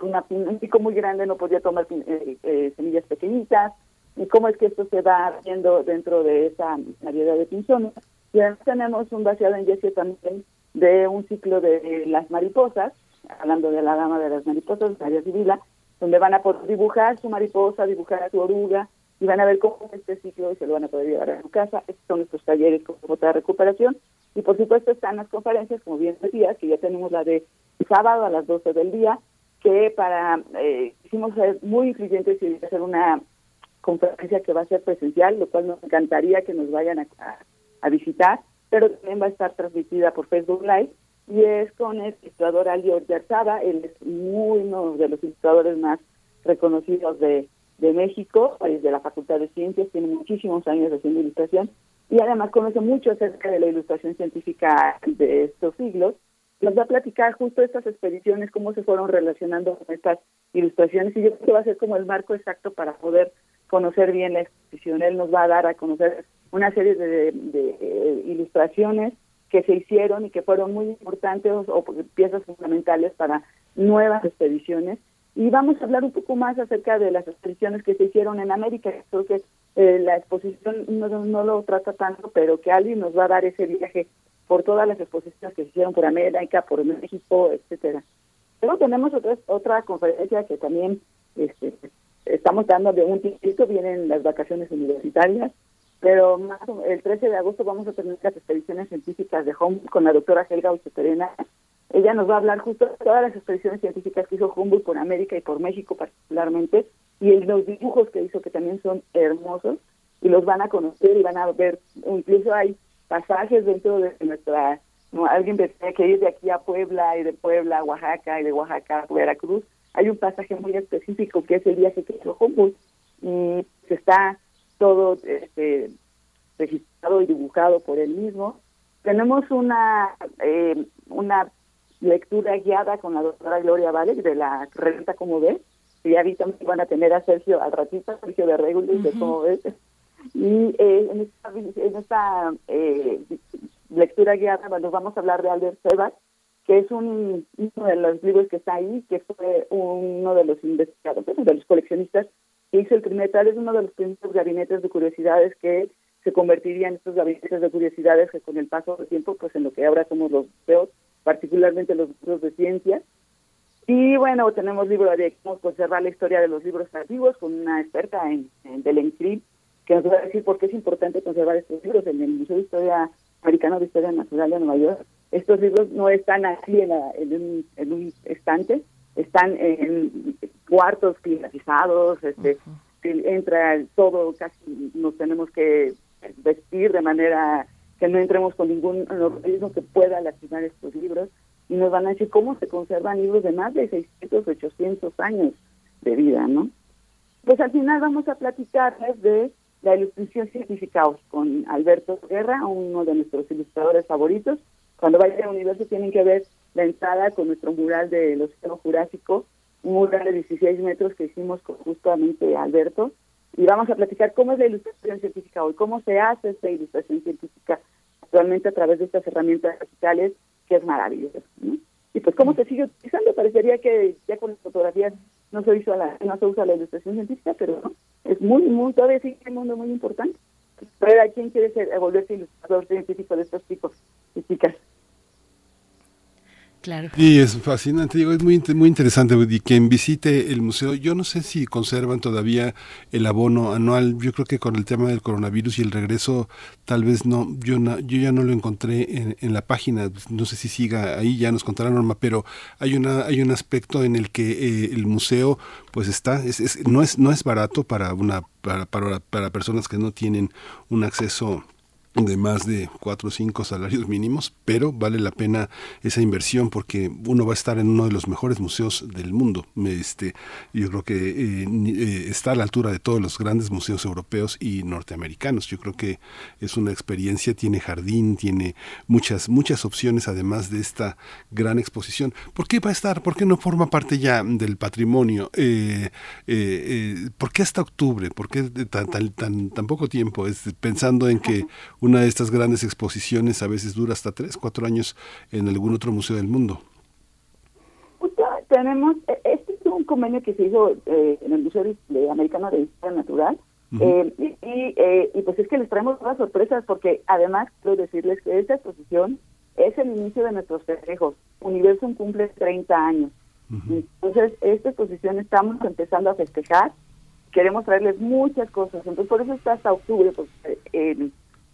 una, un pico muy grande no podía tomar eh, eh, semillas pequeñitas y cómo es que esto se va haciendo dentro de esa variedad de pinzones. Y además tenemos un vaciado en yeso también de un ciclo de las mariposas, hablando de la dama de las mariposas, María Sibila, donde van a poder dibujar su mariposa, dibujar a su oruga, y van a ver cómo es este ciclo y se lo van a poder llevar a su casa. Estos son nuestros talleres con de recuperación. Y por supuesto están las conferencias, como bien decías, que ya tenemos la de sábado a las 12 del día, que para, eh, hicimos ser muy influyentes y hacer una conferencia que va a ser presencial, lo cual nos encantaría que nos vayan a, a, visitar, pero también va a estar transmitida por Facebook Live y es con el ilustrador Ali Orjarzaba, él es muy uno de los ilustradores más reconocidos de, de México, es de la Facultad de Ciencias, tiene muchísimos años haciendo ilustración y además conoce mucho acerca de la ilustración científica de estos siglos. Nos va a platicar justo estas expediciones, cómo se fueron relacionando con estas ilustraciones y yo creo que va a ser como el marco exacto para poder conocer bien la exposición. Él nos va a dar a conocer una serie de, de, ilustraciones que se hicieron y que fueron muy importantes o piezas fundamentales para nuevas expediciones y vamos a hablar un poco más acerca de las expediciones que se hicieron en América. Creo que eh, la exposición no, no, lo trata tanto, pero que alguien nos va a dar ese viaje por todas las exposiciones que se hicieron por América, por México, etcétera. Luego tenemos otra, otra conferencia que también este, estamos dando de un tiempo, vienen las vacaciones universitarias, pero más, el 13 de agosto vamos a tener las expediciones científicas de Home con la doctora Helga Ucheterena ella nos va a hablar justo de todas las expediciones científicas que hizo Humboldt por América y por México particularmente, y los dibujos que hizo que también son hermosos, y los van a conocer y van a ver, incluso hay pasajes dentro de nuestra, no, alguien tiene que ir de aquí a Puebla y de Puebla a Oaxaca y de Oaxaca a Veracruz, hay un pasaje muy específico que es el viaje que hizo Humboldt y se está todo este, registrado y dibujado por él mismo. Tenemos una eh, una lectura guiada con la doctora Gloria Vale de la revista Como Ves, y ya ahorita van a tener a Sergio al ratito, Sergio de Regulus de Como Ves. Y eh, en esta, en esta eh, lectura guiada nos vamos a hablar de Albert Sebas, que es un, uno de los libros que está ahí, que fue uno de los investigadores, de los coleccionistas que hizo el primer, tal es uno de los primeros gabinetes de curiosidades que se convertirían en estos gabinetes de curiosidades que con el paso del tiempo, pues en lo que ahora somos los museos, particularmente los libros de ciencia. Y bueno, tenemos libro de cómo conservar la historia de los libros antiguos con una experta en, en del que nos va a decir por qué es importante conservar estos libros en el Museo de Historia Americano de Historia Natural de Nueva York. Estos libros no están así en, un, en un estante, están en cuartos climatizados, este, entra todo, casi nos tenemos que vestir de manera que no entremos con ningún organismo que pueda lastimar estos libros y nos van a decir cómo se conservan libros de más de 600, 800 años de vida, ¿no? Pues al final vamos a platicarles de la ilustración científica con Alberto Guerra, uno de nuestros ilustradores favoritos. Cuando vayan al universo tienen que ver la entrada con nuestro mural del Océano Jurásico, un mural de 16 metros que hicimos con justamente Alberto. Y vamos a platicar cómo es la ilustración científica hoy, cómo se hace esta ilustración científica actualmente a través de estas herramientas digitales, que es maravilloso. Y pues cómo se sigue utilizando, parecería que ya con las fotografías no se, hizo la, no se usa la ilustración científica, pero no, es muy, muy, todavía sigue un mundo muy importante. Pero a quién quiere ser, volverse ilustrador científico de estos chicos y chicas. Claro. Y es fascinante, digo, es muy, muy interesante. Y quien visite el museo, yo no sé si conservan todavía el abono anual. Yo creo que con el tema del coronavirus y el regreso, tal vez no. Yo, yo ya no lo encontré en, la página. No sé si siga ahí, ya nos contará Norma, pero hay una hay un aspecto en el que eh, el museo, pues está, es, no es no es barato para una para, para, para personas que no tienen un acceso de más de cuatro o cinco salarios mínimos, pero vale la pena esa inversión porque uno va a estar en uno de los mejores museos del mundo. Este, yo creo que eh, eh, está a la altura de todos los grandes museos europeos y norteamericanos. Yo creo que es una experiencia, tiene jardín, tiene muchas, muchas opciones además de esta gran exposición. ¿Por qué va a estar? ¿Por qué no forma parte ya del patrimonio? Eh, ¿Por qué hasta octubre? ¿Por qué tan, poco tiempo? Pensando en que una de estas grandes exposiciones a veces dura hasta tres, cuatro años en algún otro museo del mundo. tenemos, e, este es un convenio que se hizo eh, en el Museo de Americano de Historia Natural, eh, y, eh, y, pues es que les traemos todas sorpresas porque además quiero decirles que esta exposición es el inicio de nuestros festejos. Universum cumple 30 años. Entonces, esta exposición estamos empezando a festejar. Queremos traerles muchas cosas. Entonces, por eso está hasta octubre, pues, eh,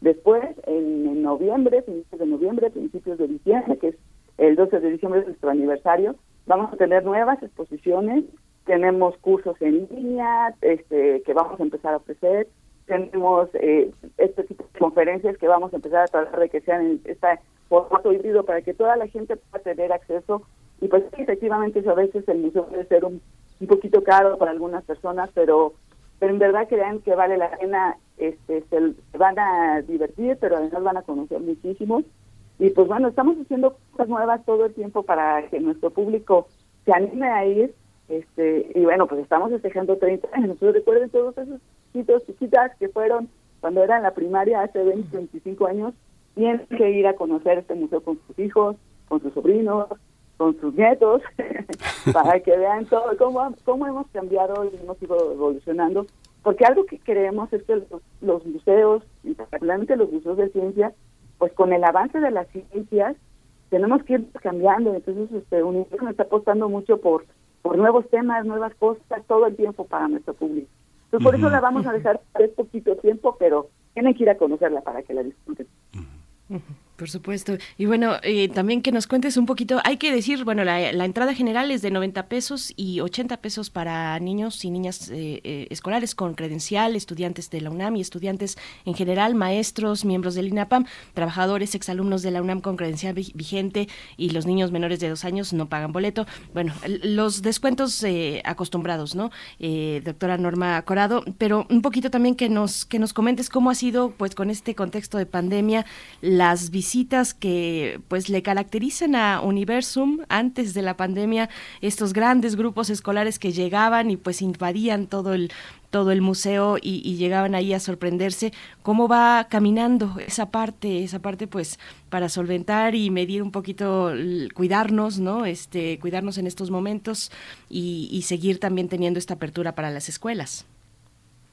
Después, en, noviembre, principios de noviembre, principios de diciembre, que es el 12 de diciembre de nuestro aniversario, vamos a tener nuevas exposiciones, tenemos cursos en línea este, que vamos a empezar a ofrecer, tenemos eh, este tipo de conferencias que vamos a empezar a tratar de que sean en este formato híbrido para que toda la gente pueda tener acceso. Y pues efectivamente eso a veces el museo puede ser un, un poquito caro para algunas personas, pero pero en verdad crean que vale la pena, este, se, van a divertir, pero además van a conocer muchísimo. Y pues bueno, estamos haciendo cosas nuevas todo el tiempo para que nuestro público se anime a ir. Este, y bueno, pues estamos festejando 30 años. Recuerden todos esos chiquitos, chiquitas que fueron cuando eran la primaria hace 20, 25 años, tienen que ir a conocer este museo con sus hijos, con sus sobrinos, con sus nietos para que vean todo cómo, cómo hemos cambiado y hemos ido evolucionando porque algo que queremos es que los, museos y particularmente los museos de ciencia pues con el avance de las ciencias tenemos que ir cambiando entonces este UNICEF está apostando mucho por por nuevos temas nuevas cosas todo el tiempo para nuestro público. Entonces por eso la vamos a dejar por poquito tiempo pero tienen que ir a conocerla para que la disfruten por supuesto. Y bueno, eh, también que nos cuentes un poquito, hay que decir, bueno, la, entrada general es de 90 pesos y 80 pesos para niños y niñas eh, eh, escolares con credencial, estudiantes de la UNAM y estudiantes en general, maestros, miembros del INAPAM, trabajadores, exalumnos de la UNAM con credencial vigente y los niños menores de dos años no pagan boleto. Bueno, los descuentos acostumbrados, ¿no? doctora Norma Corado, pero un poquito también que nos, que nos comentes cómo ha sido, pues con este contexto de pandemia, las visitas visitas que pues le caracterizan a Universum antes de la pandemia, estos grandes grupos escolares que llegaban y pues invadían todo el todo el museo y, llegaban ahí a sorprenderse. Cómo va caminando esa parte esa parte pues para solventar y medir un poquito cuidarnos no este cuidarnos en estos momentos y, y seguir también teniendo esta apertura para las escuelas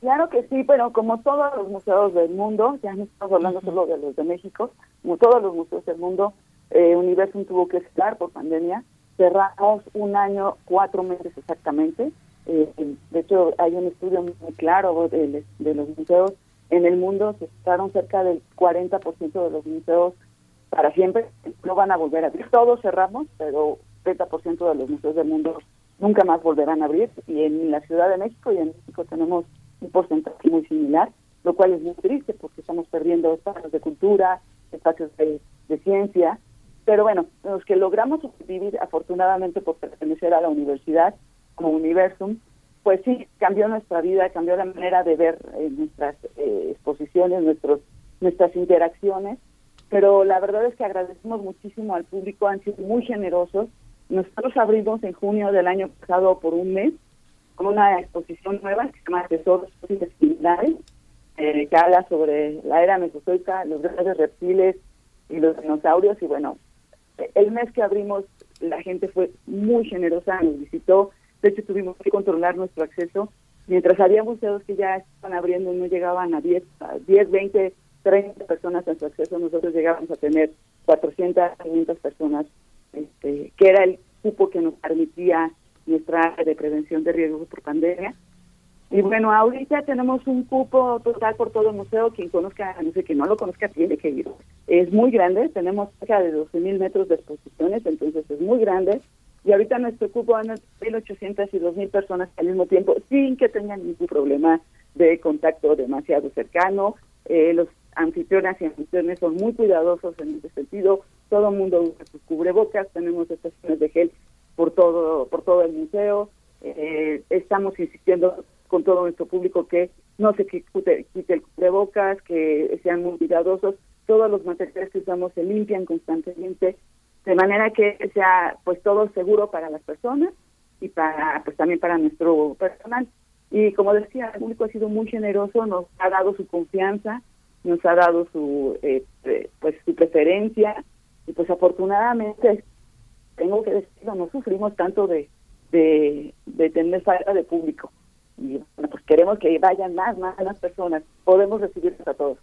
Claro que sí, pero como todos los museos del mundo, ya no estamos hablando solo de los de México, como todos los museos del mundo, eh, Universum tuvo que cerrar por pandemia. Cerramos un año, cuatro meses exactamente. Eh, de hecho, hay un estudio muy claro de, los museos. En el mundo se cerraron cerca del 40% de los museos para siempre. No van a volver a abrir. Todos cerramos, pero 30% de los museos del mundo nunca más volverán a abrir. Y en la Ciudad de México y en México tenemos un porcentaje muy similar, lo cual es muy triste porque estamos perdiendo espacios de cultura, espacios de, ciencia. Pero bueno, los que logramos vivir afortunadamente por pertenecer a la universidad como Universum, pues sí, cambió nuestra vida, cambió la manera de ver eh, nuestras eh, exposiciones, nuestros, nuestras interacciones, pero la verdad es que agradecemos muchísimo al público, han sido muy generosos. Nosotros abrimos en junio del año pasado por un mes con una exposición nueva que se llama Tesoros Fósiles Similares, eh, que habla sobre la era mesozoica, los grandes reptiles y los dinosaurios. Y bueno, el mes que abrimos la gente fue muy generosa, nos visitó, de hecho, tuvimos que controlar nuestro acceso. Mientras había museos que ya estaban abriendo, no llegaban a 10, a 10 20, 30 personas en su acceso. Nosotros llegábamos a tener 400, 500 personas, este, que era el cupo que nos permitía nuestra área de prevención de riesgos por pandemia. Y bueno, ahorita tenemos un cupo total por todo el museo. Quien conozca, no sé, quien no lo conozca, tiene que ir. Es muy grande, tenemos cerca de 12.000 metros de exposiciones, entonces es muy grande. Y ahorita nuestro cupo van a 1.800 y 2.000 personas al mismo tiempo, sin que tengan ningún problema de contacto demasiado cercano. Eh, los anfitriones y anfitriones son muy cuidadosos en ese sentido. Todo el mundo usa sus cubrebocas, tenemos estaciones de gel por todo, por todo el museo. Eh, estamos insistiendo con todo nuestro público que no se quite, quite el cubrebocas, que sean muy cuidadosos. Todos los materiales que usamos se limpian constantemente de manera que sea pues todo seguro para las personas y para pues también para nuestro personal y como decía el público ha sido muy generoso nos ha dado su confianza nos ha dado su eh, pues su preferencia y pues afortunadamente tengo que decirlo no sufrimos tanto de de, de tener falta de público. Y bueno, pues queremos que vayan más más personas. Podemos recibirlos a todos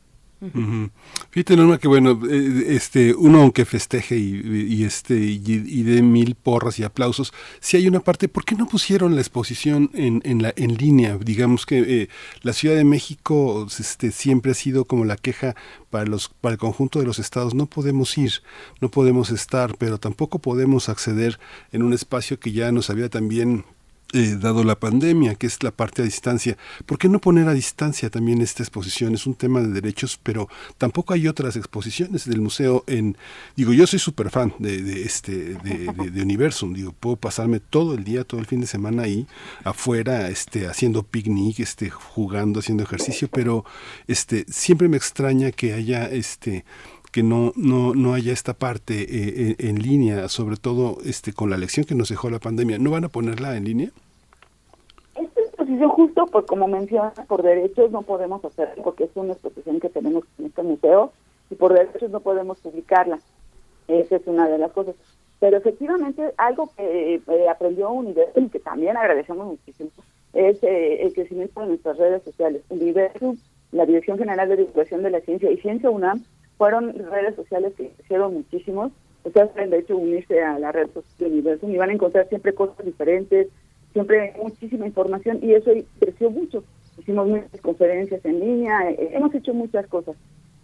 Fíjate, Norma, que bueno, eh, este, uno aunque festeje y, este y, dé mil porras y aplausos, si hay una parte, ¿por qué no pusieron la exposición en, en, la, en línea? Digamos que eh, la Ciudad de México este, siempre ha sido como la queja para, los, para el conjunto de los estados. No podemos ir, no podemos estar, pero tampoco podemos acceder en un espacio que ya nos había también eh, dado la pandemia, que es la parte a distancia. ¿Por qué no poner a distancia también esta exposición? Es un tema de derechos, pero tampoco hay otras exposiciones del museo en... Digo, yo soy súper fan de, este, de, de, Universum, digo, puedo pasarme todo el día, todo el fin de semana ahí, afuera, este, haciendo picnic, este, jugando, haciendo ejercicio, pero este, siempre me extraña que haya este que no, no, no haya esta parte eh, en, línea, sobre todo este con la lección que nos dejó la pandemia. ¿No van a ponerla en línea? Esta exposición justo, por como menciona, por derechos no podemos hacerlo porque es una exposición que tenemos en este museo y por derechos no podemos publicarla. Esa es una de las cosas. Pero efectivamente algo que eh, aprendió Universum que también agradecemos muchísimo es eh, el crecimiento de nuestras redes sociales. Universum, la Dirección General de Divulgación de la Ciencia y Ciencia UNAM fueron redes sociales que hicieron muchísimos. Ustedes pueden, de hecho, unirse a la red social de Universum y van a encontrar siempre cosas diferentes, siempre muchísima información y eso creció mucho. Hicimos muchas conferencias en línea, eh, hemos hecho muchas cosas.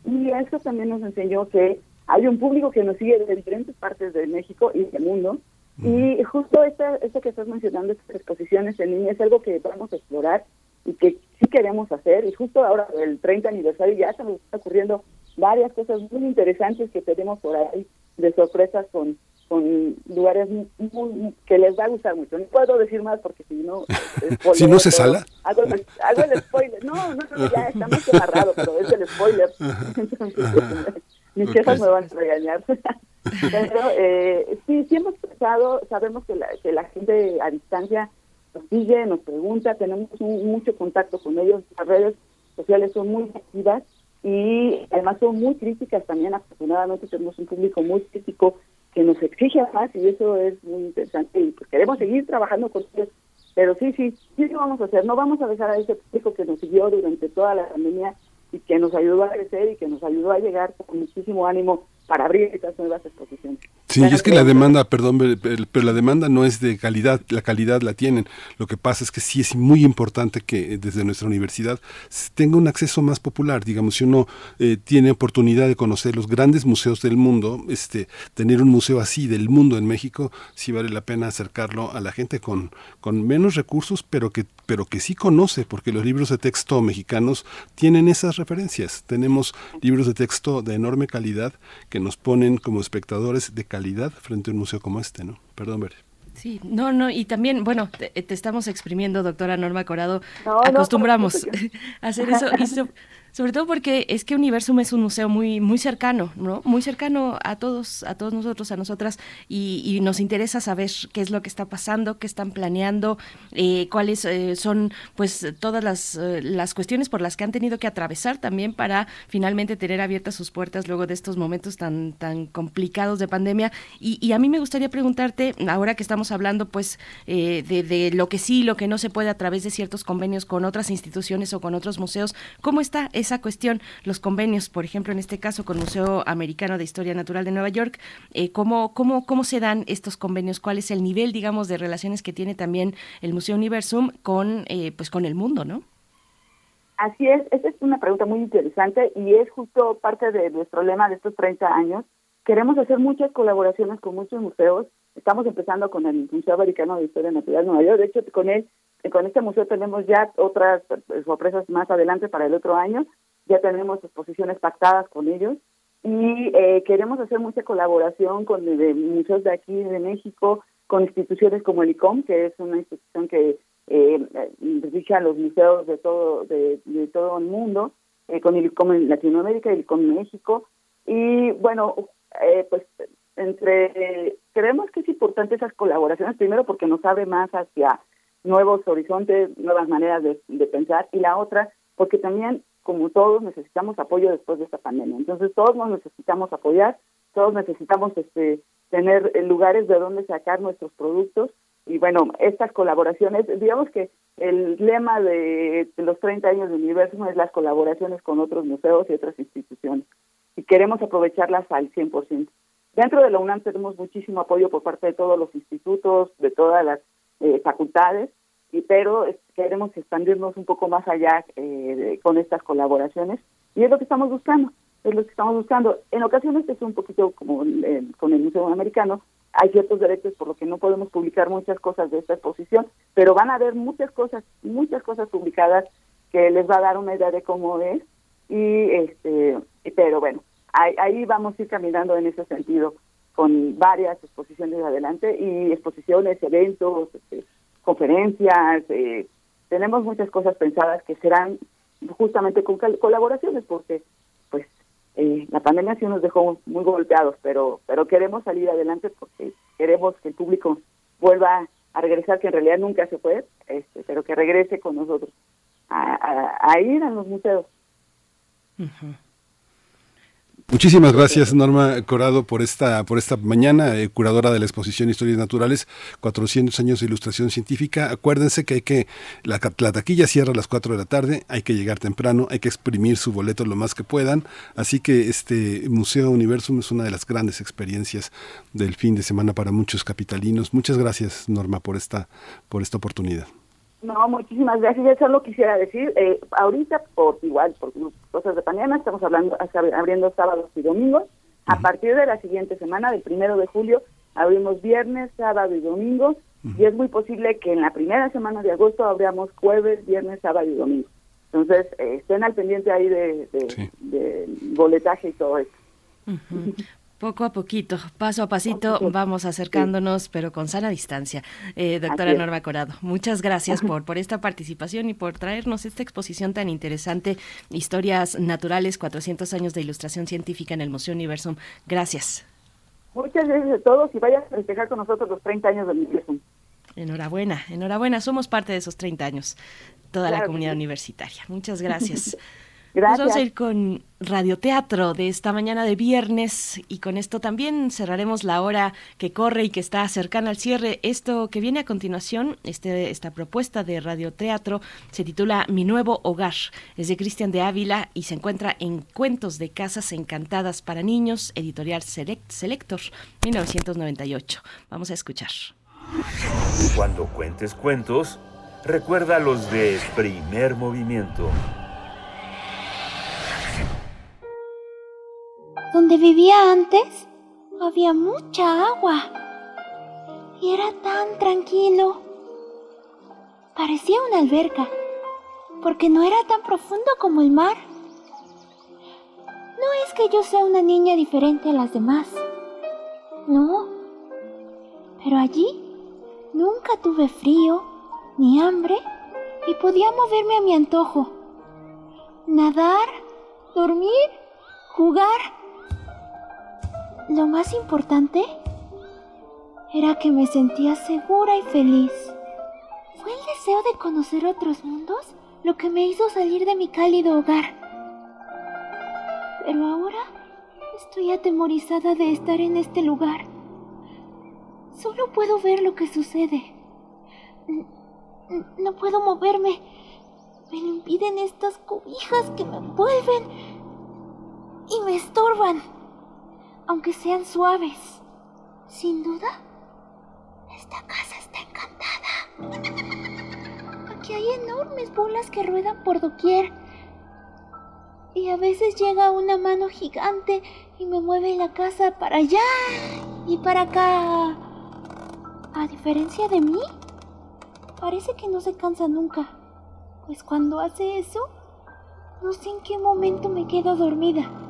Y eso también nos enseñó que hay un público que nos sigue de diferentes partes de México y del mundo. Y justo esta, esto que estás mencionando, estas exposiciones en línea, es algo que vamos a explorar y que sí queremos hacer. Y justo ahora, el 30 aniversario, ya se nos está ocurriendo varias cosas muy interesantes que tenemos por ahí de sorpresas con con lugares muy, que les va a gustar mucho. No puedo decir más porque si no... si no se sala. Hago, el spoiler. No, no, ya está más amarrado, pero es el spoiler. mis jefas me van a regañar. pero eh, sí, sí hemos pensado, sabemos que la, que la gente a distancia nos sigue, nos pregunta, tenemos mucho contacto con ellos, las redes sociales son muy activas y además son muy críticas también, afortunadamente tenemos un público muy crítico que nos exige más y eso es muy interesante y pues queremos seguir trabajando con ellos, pero sí, sí, sí lo vamos a hacer, no vamos a dejar a ese público que nos siguió durante toda la pandemia y que nos ayudó a crecer y que nos ayudó a llegar con muchísimo ánimo para abrir estas nuevas exposiciones. Sí, y es que la demanda, perdón, pero la demanda no es de calidad, la calidad la tienen. Lo que pasa es que sí es muy importante que eh, desde nuestra universidad tenga un acceso más popular. Digamos, si uno eh, tiene oportunidad de conocer los grandes museos del mundo, este, tener un museo así del mundo en México, sí vale la pena acercarlo a la gente con, con menos recursos, pero que, pero que sí conoce, porque los libros de texto mexicanos tienen esas referencias. Tenemos libros de texto de enorme calidad que nos ponen como espectadores de calidad frente a un museo como este, ¿no? Perdón, Ver. Sí, no, no, y también, bueno, te, estamos exprimiendo, doctora Norma Corado, acostumbramos a hacer eso. Sobre todo porque es que Universum es un museo muy muy cercano, ¿no? Muy cercano a todos, a todos nosotros, a nosotras, y, nos interesa saber qué es lo que está pasando, qué están planeando, eh, cuáles eh, son, pues, todas las, eh, las cuestiones por las que han tenido que atravesar también para finalmente tener abiertas sus puertas luego de estos momentos tan tan complicados de pandemia. Y, a mí me gustaría preguntarte, ahora que estamos hablando, pues, de, lo que sí, lo que no se puede a través de ciertos convenios con otras instituciones o con otros museos, ¿cómo está esa cuestión, los convenios, por ejemplo, en este caso con Museo Americano de Historia Natural de Nueva York, eh, ¿cómo, cómo, ¿cómo se dan estos convenios? ¿Cuál es el nivel, digamos, de relaciones que tiene también el Museo Universum con, eh, pues, con el mundo, no? Así es, esa es una pregunta muy interesante y es justo parte de nuestro lema de estos 30 años. Queremos hacer muchas colaboraciones con muchos museos. Estamos empezando con el Museo Americano de Historia Natural de Nueva York. De hecho, con él con este museo tenemos ya otras eh, sorpresas más adelante para el otro año, ya tenemos exposiciones pactadas con ellos y eh, queremos hacer mucha colaboración con museos de aquí de México, con instituciones como el ICOM, que es una institución que eh, a los museos de todo de, todo el mundo, eh, con el ICOM en Latinoamérica el ICOM en México. Y bueno, pues entre creemos que es importante esas colaboraciones, primero porque nos abre más hacia nuevos horizontes, nuevas maneras de, pensar, y la otra, porque también, como todos, necesitamos apoyo después de esta pandemia. Entonces, todos nos necesitamos apoyar, todos necesitamos este, tener lugares de donde sacar nuestros productos, y bueno, estas colaboraciones, digamos que el lema de, los 30 años de Universo es las colaboraciones con otros museos y otras instituciones, y queremos aprovecharlas al 100%. Dentro de la UNAM tenemos muchísimo apoyo por parte de todos los institutos, de todas las eh, facultades, y, pero queremos expandirnos un poco más allá eh, con estas colaboraciones y es lo que estamos buscando, es lo que estamos buscando. En ocasiones es un poquito como con el Museo Americano, hay ciertos derechos por lo que no podemos publicar muchas cosas de esta exposición, pero van a haber muchas cosas, muchas cosas publicadas que les va a dar una idea de cómo es y este, pero bueno, ahí, vamos a ir caminando en ese sentido con varias exposiciones adelante y exposiciones, eventos, este, conferencias. Eh, tenemos muchas cosas pensadas que serán justamente con colaboraciones porque pues eh, la pandemia sí nos dejó muy golpeados, pero pero queremos salir adelante porque queremos que el público vuelva a regresar, que en realidad nunca se fue, este, pero que regrese con nosotros a, ir a los museos. Muchísimas gracias Norma Corado por esta por esta mañana, eh, curadora de la exposición Historias Naturales, 400 años de ilustración científica. Acuérdense que hay que la, taquilla cierra a las 4 de la tarde, hay que llegar temprano, hay que exprimir su boleto lo más que puedan. Así que este Museo Universum es una de las grandes experiencias del fin de semana para muchos capitalinos. Muchas gracias Norma por esta por esta oportunidad. No, muchísimas gracias. Eso solo quisiera decir, eh, ahorita, por igual, por cosas de pandemia, estamos hablando, abriendo sábados y domingos. A partir de la siguiente semana, del primero de julio, abrimos viernes, sábado y domingo. Y es muy posible que en la primera semana de agosto abramos jueves, viernes, sábado y domingo. Entonces, eh, estén al pendiente ahí de, de, boletaje y todo eso. Poco a poquito, paso a pasito, vamos acercándonos, pero con sana distancia. Eh, doctora Norma Corado, muchas gracias por, por esta participación y por traernos esta exposición tan interesante, Historias Naturales, 400 años de ilustración científica en el Museo Universum. Gracias. Muchas gracias a todos y vayan a festejar con nosotros los 30 años del Universum. Enhorabuena, enhorabuena, somos parte de esos 30 años, toda la comunidad universitaria. Muchas gracias. Gracias. vamos a ir con radioteatro de esta mañana de viernes y con esto también cerraremos la hora que corre y que está cercana al cierre. Esto que viene a continuación, este, esta propuesta de radioteatro se titula Mi nuevo hogar. Es de Cristian de Ávila y se encuentra en Cuentos de Casas Encantadas para Niños, editorial Select, Selector, 1998. Vamos a escuchar. Cuando cuentes cuentos, recuerda los de primer movimiento. Donde vivía antes había mucha agua y era tan tranquilo. Parecía una alberca, porque no era tan profundo como el mar. No es que yo sea una niña diferente a las demás. No. Pero allí nunca tuve frío ni hambre y podía moverme a mi antojo. Nadar, dormir, jugar lo más importante era que me sentía segura y feliz. Fue el deseo de conocer otros mundos lo que me hizo salir de mi cálido hogar. Pero ahora estoy atemorizada de estar en este lugar. Solo puedo ver lo que sucede. No puedo moverme. Me lo impiden estas cobijas que me envuelven y me estorban aunque sean suaves. Sin duda, esta casa está encantada. Aquí hay enormes bolas que ruedan por doquier. Y a veces llega una mano gigante y me mueve la casa para allá y para acá. A diferencia de mí, parece que no se cansa nunca. Pues cuando hace eso, no sé en qué momento me quedo dormida.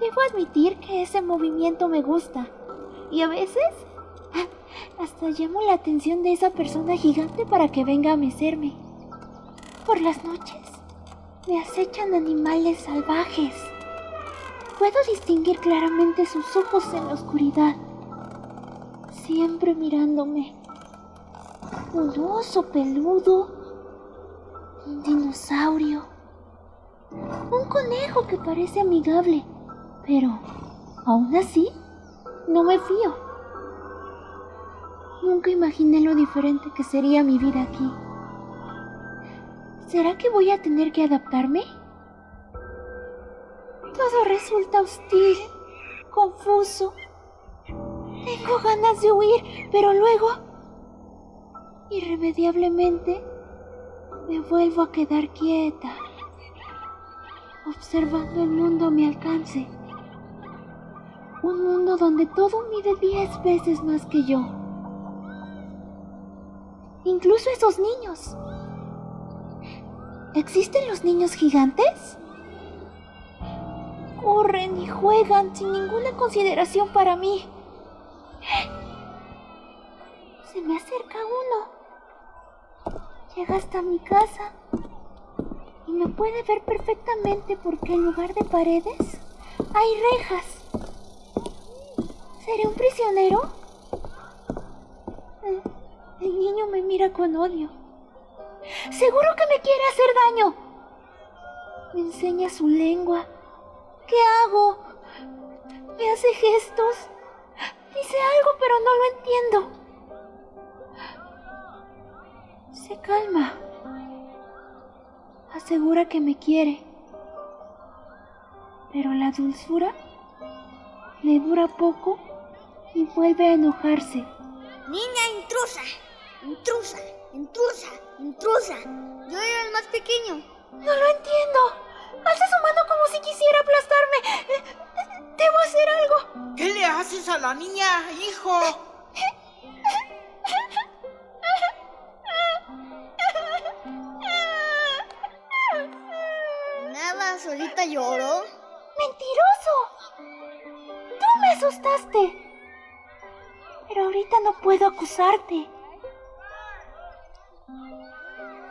Debo admitir que ese movimiento me gusta. Y a veces hasta llamo la atención de esa persona gigante para que venga a mecerme. Por las noches me acechan animales salvajes. Puedo distinguir claramente sus ojos en la oscuridad, siempre mirándome. Un oso peludo, un dinosaurio, un conejo que parece amigable pero, aún así, no me fío. Nunca imaginé lo diferente que sería mi vida aquí. ¿Será que voy a tener que adaptarme? Todo resulta hostil, confuso. Tengo ganas de huir, pero luego, irremediablemente, me vuelvo a quedar quieta, observando el mundo a mi alcance. Un mundo donde todo mide diez veces más que yo. Incluso esos niños. ¿Existen los niños gigantes? Corren y juegan sin ninguna consideración para mí. Se me acerca uno. Llega hasta mi casa y me puede ver perfectamente porque en lugar de paredes hay rejas. ¿Seré un prisionero? El niño me mira con odio. Seguro que me quiere hacer daño. Me enseña su lengua. ¿Qué hago? Me hace gestos. Dice algo, pero no lo entiendo. Se calma. Asegura que me quiere. Pero la dulzura le dura poco y vuelve a enojarse. Niña intrusa, intrusa, intrusa, intrusa. Yo era el más pequeño. No lo entiendo. Hace su mano como si quisiera aplastarme. Debo hacer algo. ¿Qué le haces a la niña, hijo? Nada, solita lloro. ¡Mentiroso! ¡Tú me asustaste! Pero ahorita no puedo acusarte.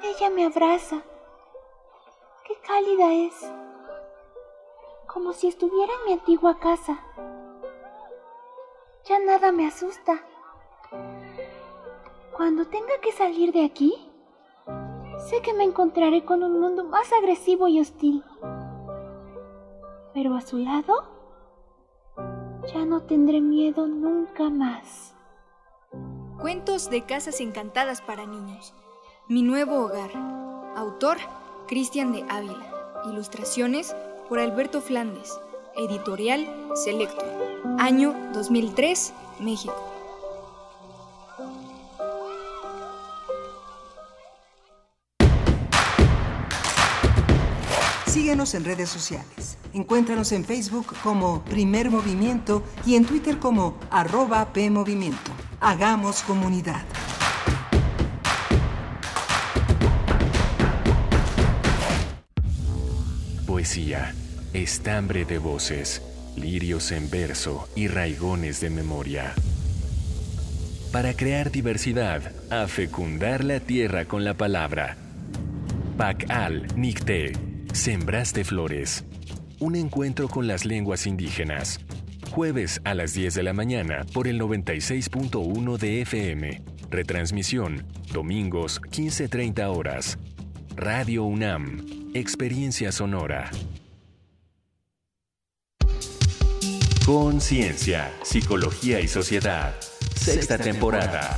Ella me abraza. Qué cálida es. Como si estuviera en mi antigua casa. Ya nada me asusta. Cuando tenga que salir de aquí, sé que me encontraré con un mundo más agresivo y hostil. Pero a su lado, ya no tendré miedo nunca más. Cuentos de Casas Encantadas para Niños. Mi nuevo hogar. Autor, Cristian de Ávila. Ilustraciones por Alberto Flandes. Editorial Selecto. Año 2003, México. Síguenos en redes sociales. Encuéntranos en Facebook como Primer Movimiento y en Twitter como arroba PMovimiento. Hagamos comunidad. Poesía, estambre de voces, lirios en verso y raigones de memoria. Para crear diversidad, a fecundar la tierra con la palabra. Pacal Nicté, Sembraste Flores. Un encuentro con las lenguas indígenas. Jueves a las 10 de la mañana por el 96.1 de FM. Retransmisión, domingos 15.30 horas. Radio UNAM, Experiencia Sonora. Conciencia, Psicología y Sociedad. Sexta temporada.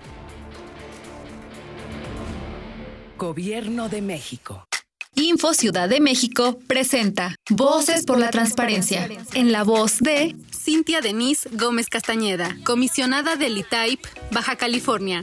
Gobierno de México. Info Ciudad de México presenta Voces por la Transparencia, en la voz de Cintia Denise Gómez Castañeda, comisionada del ITAIP, Baja California.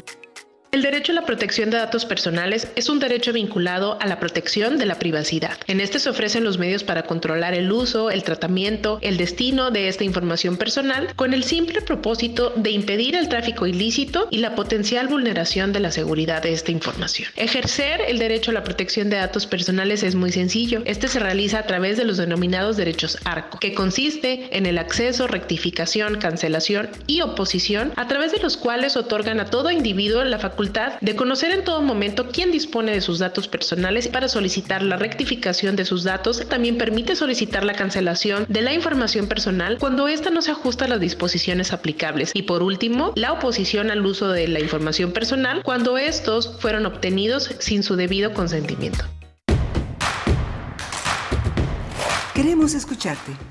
El derecho a la protección de datos personales es un derecho vinculado a la protección de la privacidad. En este se ofrecen los medios para controlar el uso, el tratamiento, el destino de esta información personal con el simple propósito de impedir el tráfico ilícito y la potencial vulneración de la seguridad de esta información. Ejercer el derecho a la protección de datos personales es muy sencillo. Este se realiza a través de los denominados derechos ARCO, que consiste en el acceso, rectificación, cancelación y oposición, a través de los cuales otorgan a todo individuo la facultad de conocer en todo momento quién dispone de sus datos personales para solicitar la rectificación de sus datos. También permite solicitar la cancelación de la información personal cuando ésta no se ajusta a las disposiciones aplicables. Y por último, la oposición al uso de la información personal cuando estos fueron obtenidos sin su debido consentimiento. Queremos escucharte.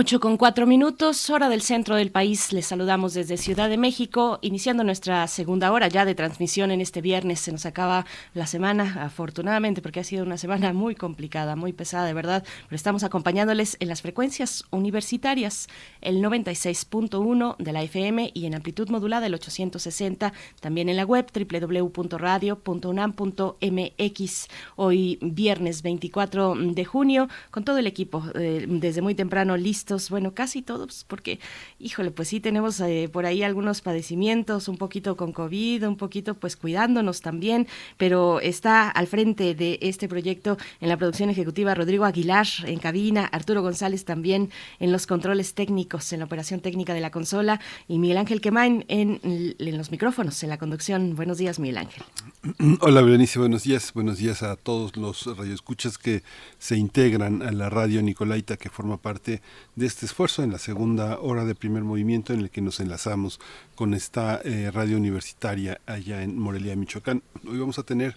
8 con 4 minutos, hora del centro del país. Les saludamos desde Ciudad de México, iniciando nuestra segunda hora ya de transmisión en este viernes. Se nos acaba la semana, afortunadamente, porque ha sido una semana muy complicada, muy pesada, de verdad. Pero estamos acompañándoles en las frecuencias universitarias, el 96.1 de la FM y en amplitud modulada el 860, también en la web www.radio.unam.mx. Hoy viernes 24 de junio, con todo el equipo, eh, desde muy temprano listo bueno, casi todos, porque, híjole, pues sí tenemos eh, por ahí algunos padecimientos, un poquito con COVID, un poquito pues cuidándonos también, pero está al frente de este proyecto en la producción ejecutiva Rodrigo Aguilar en cabina, Arturo González también en los controles técnicos, en la operación técnica de la consola y Miguel Ángel Quemain en, en los micrófonos, en la conducción. Buenos días, Miguel Ángel. Hola, Berenice, buenos días. Buenos días a todos los radioescuchas que se integran a la radio Nicolaita, que forma parte de este esfuerzo en la segunda hora de primer movimiento en el que nos enlazamos con esta eh, radio universitaria allá en Morelia, Michoacán. Hoy vamos a tener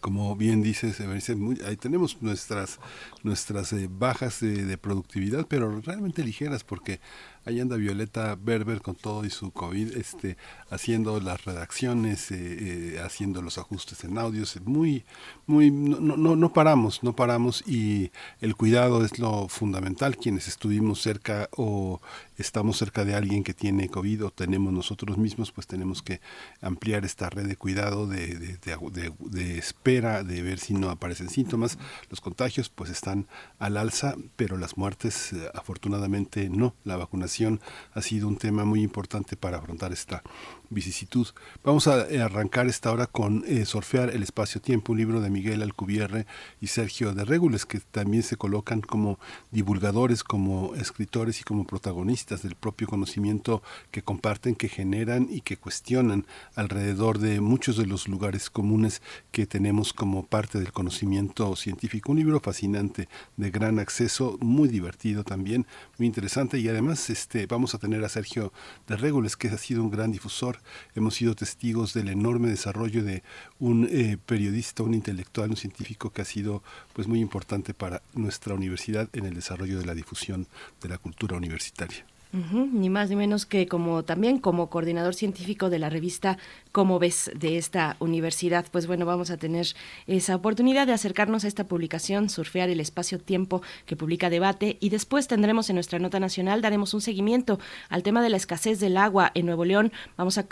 como bien dices, ahí tenemos nuestras, nuestras eh, bajas de, productividad, pero realmente ligeras, porque Ahí anda Violeta Berber con todo y su COVID, este, haciendo las redacciones, eh, eh, haciendo los ajustes en audios, muy, muy, no, no, no paramos, no paramos y el cuidado es lo fundamental. Quienes estuvimos cerca o estamos cerca de alguien que tiene COVID o tenemos nosotros mismos, pues tenemos que ampliar esta red de cuidado, de, de, de, espera, de ver si no aparecen síntomas. Los contagios pues están al alza, pero las muertes eh, afortunadamente no. La vacunación ha sido un tema muy importante para afrontar esta vicisitud. Vamos a eh, arrancar esta hora con eh, Sorfear el espacio-tiempo, un libro de Miguel Alcubierre y Sergio de Régules, que también se colocan como divulgadores, como escritores y como protagonistas del propio conocimiento que comparten, que generan y que cuestionan alrededor de muchos de los lugares comunes que tenemos como parte del conocimiento científico. Un libro fascinante, de gran acceso, muy divertido también, muy interesante y además este, vamos a tener a Sergio de Régules, que ha sido un gran difusor hemos sido testigos del enorme desarrollo de un eh, periodista, un intelectual, un científico que ha sido pues muy importante para nuestra universidad en el desarrollo de la difusión de la cultura universitaria ni más ni menos que como también como coordinador científico de la revista Cómo ves de esta universidad. Pues bueno, vamos a tener esa oportunidad de acercarnos a esta publicación, surfear el espacio-tiempo que publica Debate y después tendremos en nuestra nota nacional, daremos un seguimiento al tema de la escasez del agua en Nuevo León. Vamos a,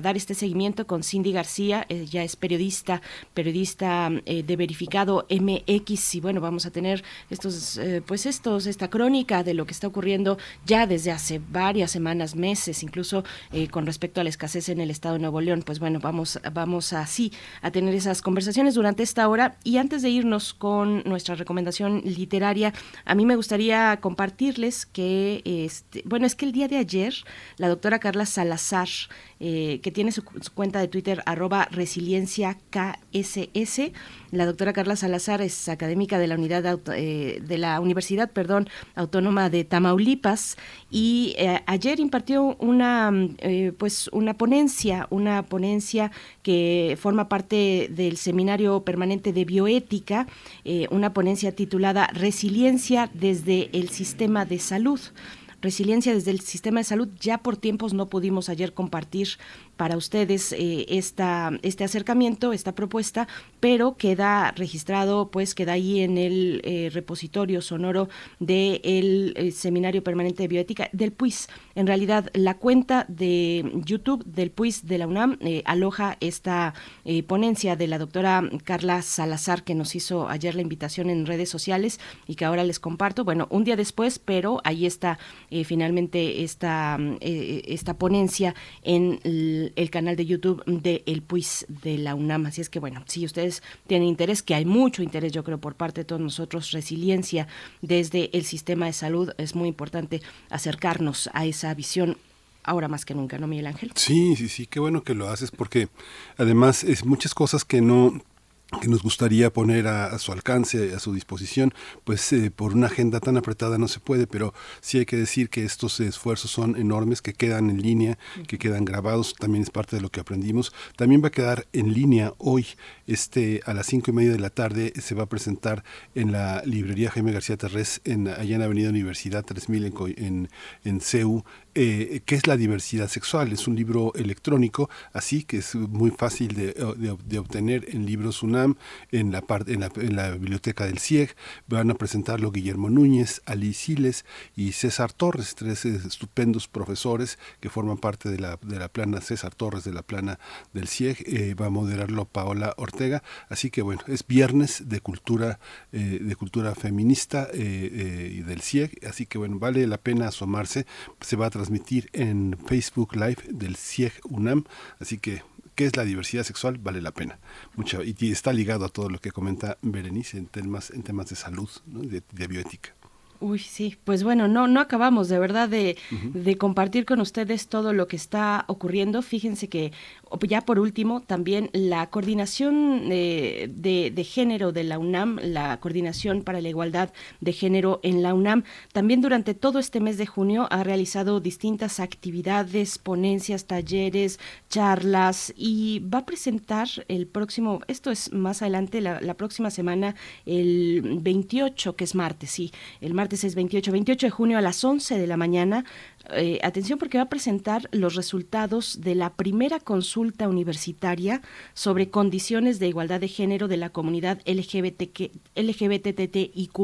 dar este seguimiento con Cindy García, ella es periodista, periodista eh, de verificado MX y bueno, vamos a tener estos, eh, pues estos, esta crónica de lo que está ocurriendo ya desde desde hace varias semanas, meses, incluso eh, con respecto a la escasez en el estado de Nuevo León. Pues bueno, vamos, vamos así a tener esas conversaciones durante esta hora. Y antes de irnos con nuestra recomendación literaria, a mí me gustaría compartirles que, este, bueno, es que el día de ayer, la doctora Carla Salazar, eh, que tiene su, cuenta de Twitter, arroba resiliencia. La doctora Carla Salazar es académica de la unidad eh, de la Universidad perdón, Autónoma de Tamaulipas y eh, ayer impartió una pues una ponencia, una ponencia que forma parte del seminario permanente de bioética, una ponencia titulada Resiliencia desde el sistema de salud resiliencia desde el sistema de salud. Ya por tiempos no pudimos ayer compartir para ustedes eh, esta, este acercamiento, esta propuesta, pero queda registrado, pues queda ahí en el eh, repositorio sonoro del de eh, Seminario Permanente de Bioética del PUIS. En realidad, la cuenta de YouTube del PUIS de la UNAM aloja esta ponencia de la doctora Carla Salazar, que nos hizo ayer la invitación en redes sociales y que ahora les comparto. Bueno, un día después, pero ahí está finalmente esta, esta ponencia en el canal de YouTube de El Puis de la UNAM. Así es que bueno, si ustedes tienen interés, que hay mucho interés yo creo por parte de todos nosotros, resiliencia desde el sistema de salud, es muy importante acercarnos a esa visión ahora más que nunca, ¿no, Miguel Ángel? Sí, sí, sí, qué bueno que lo haces porque además es muchas cosas que no que nos gustaría poner a, su alcance, a su disposición, pues eh, por una agenda tan apretada no se puede, pero sí hay que decir que estos esfuerzos son enormes, que quedan en línea, que quedan grabados, también es parte de lo que aprendimos. También va a quedar en línea hoy, este a las cinco y media de la tarde se va a presentar en la librería Jaime García Terrés, en, allá en Avenida Universidad 3000 en, en, en CEU, eh, qué es la diversidad sexual. Es un libro electrónico, así que es muy fácil de, obtener en libros UNAM, en la, parte, en, la, en la biblioteca del CIEG. Van a presentarlo Guillermo Núñez, Ali Siles y César Torres, tres estupendos profesores que forman parte de la, de la plana César Torres, de la plana del CIEG. Eh, va a moderarlo Paola Ortega. Así que bueno, es viernes de cultura, eh, de cultura feminista y del CIEG. Así que bueno, vale la pena asomarse. Se va a transmitir en Facebook Live del CIEG UNAM. Así que qué es la diversidad sexual vale la pena. Mucho y está ligado a todo lo que comenta Berenice en temas en temas de salud de, de bioética. Uy, sí, pues bueno, no, no acabamos de verdad de, de, compartir con ustedes todo lo que está ocurriendo. Fíjense que ya por último, también la coordinación de, de, género de la UNAM, la coordinación para la igualdad de género en la UNAM, también durante todo este mes de junio ha realizado distintas actividades, ponencias, talleres, charlas y va a presentar el próximo, esto es más adelante, la, la próxima semana, el 28, que es martes, sí, el martes es 28, 28 de junio a las 11 de la mañana. Eh, atención porque va a presentar los resultados de la primera consulta universitaria sobre condiciones de igualdad de género de la comunidad LGBT, LGBTTIQ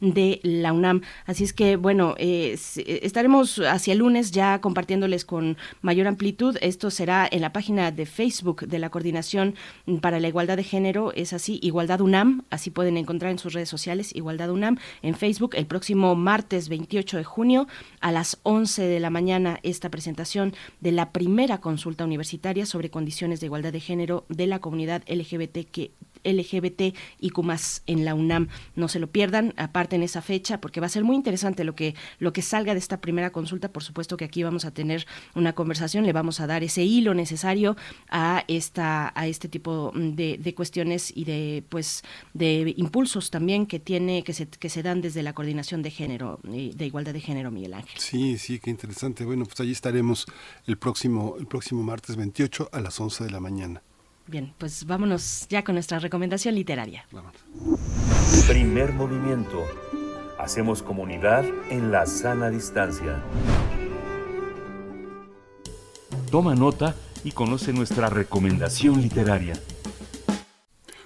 de la UNAM. Así es que, bueno, eh, estaremos hacia el lunes ya compartiéndoles con mayor amplitud. Esto será en la página de Facebook de la Coordinación para la Igualdad de Género. Es así, Igualdad UNAM. Así pueden encontrar en sus redes sociales Igualdad UNAM en Facebook el próximo martes 28 de junio a las 11 de la mañana esta presentación de la primera consulta universitaria sobre condiciones de igualdad de género de la comunidad LGBT que LGBT y más en la UNAM. No se lo pierdan, aparte en esa fecha, porque va a ser muy interesante lo que, lo que salga de esta primera consulta. Por supuesto que aquí vamos a tener una conversación, le vamos a dar ese hilo necesario a esta, a este tipo de, de cuestiones y de pues de impulsos también que tiene, que se, que se dan desde la coordinación de género, de igualdad de género, Miguel Ángel. Sí, sí, qué interesante. Bueno, pues allí estaremos el próximo, el próximo martes 28 a las 11 de la mañana. Bien, pues vámonos ya con nuestra recomendación literaria. Primer movimiento. Hacemos comunidad en la sana distancia. Toma nota y conoce nuestra recomendación literaria.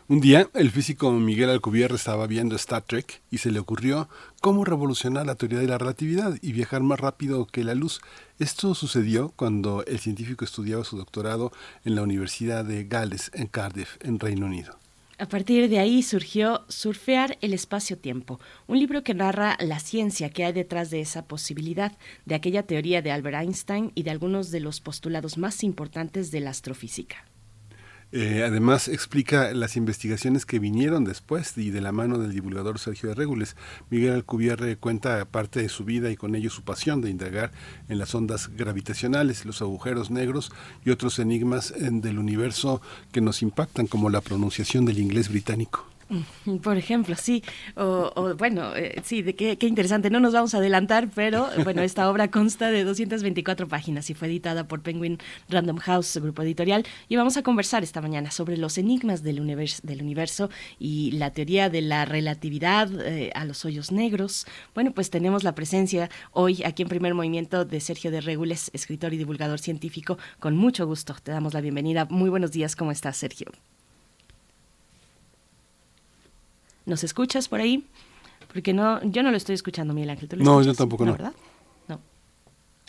Un día, el físico Miguel Alcubierre estaba viendo Star Trek y se le ocurrió cómo revolucionar la teoría de la relatividad y viajar más rápido que la luz. Esto sucedió cuando el científico estudiaba su doctorado en la Universidad de Gales, en Cardiff, en Reino Unido. A partir de ahí surgió Surfear el espacio-tiempo, un libro que narra la ciencia que hay detrás de esa posibilidad, de aquella teoría de Albert Einstein y de algunos de los postulados más importantes de la astrofísica. Eh, además explica las investigaciones que vinieron después y de la mano del divulgador Sergio de Regules. Miguel Alcubierre cuenta parte de su vida y con ello su pasión de indagar en las ondas gravitacionales, los agujeros negros y otros enigmas del universo que nos impactan como la pronunciación del inglés británico. Por ejemplo, sí, o, bueno, eh, sí, de qué, interesante, no nos vamos a adelantar, pero bueno, esta obra consta de 224 páginas y fue editada por Penguin Random House, grupo editorial, y vamos a conversar esta mañana sobre los enigmas del universo, del universo y la teoría de la relatividad eh, a los hoyos negros. Bueno, pues tenemos la presencia hoy aquí en Primer Movimiento de Sergio de Regules, escritor y divulgador científico, con mucho gusto, te damos la bienvenida. Muy buenos días, ¿cómo estás, Sergio? ¿Nos escuchas por ahí? Porque no, yo no lo estoy escuchando, Miguel Ángel. no, yo tampoco no. ¿Verdad? No.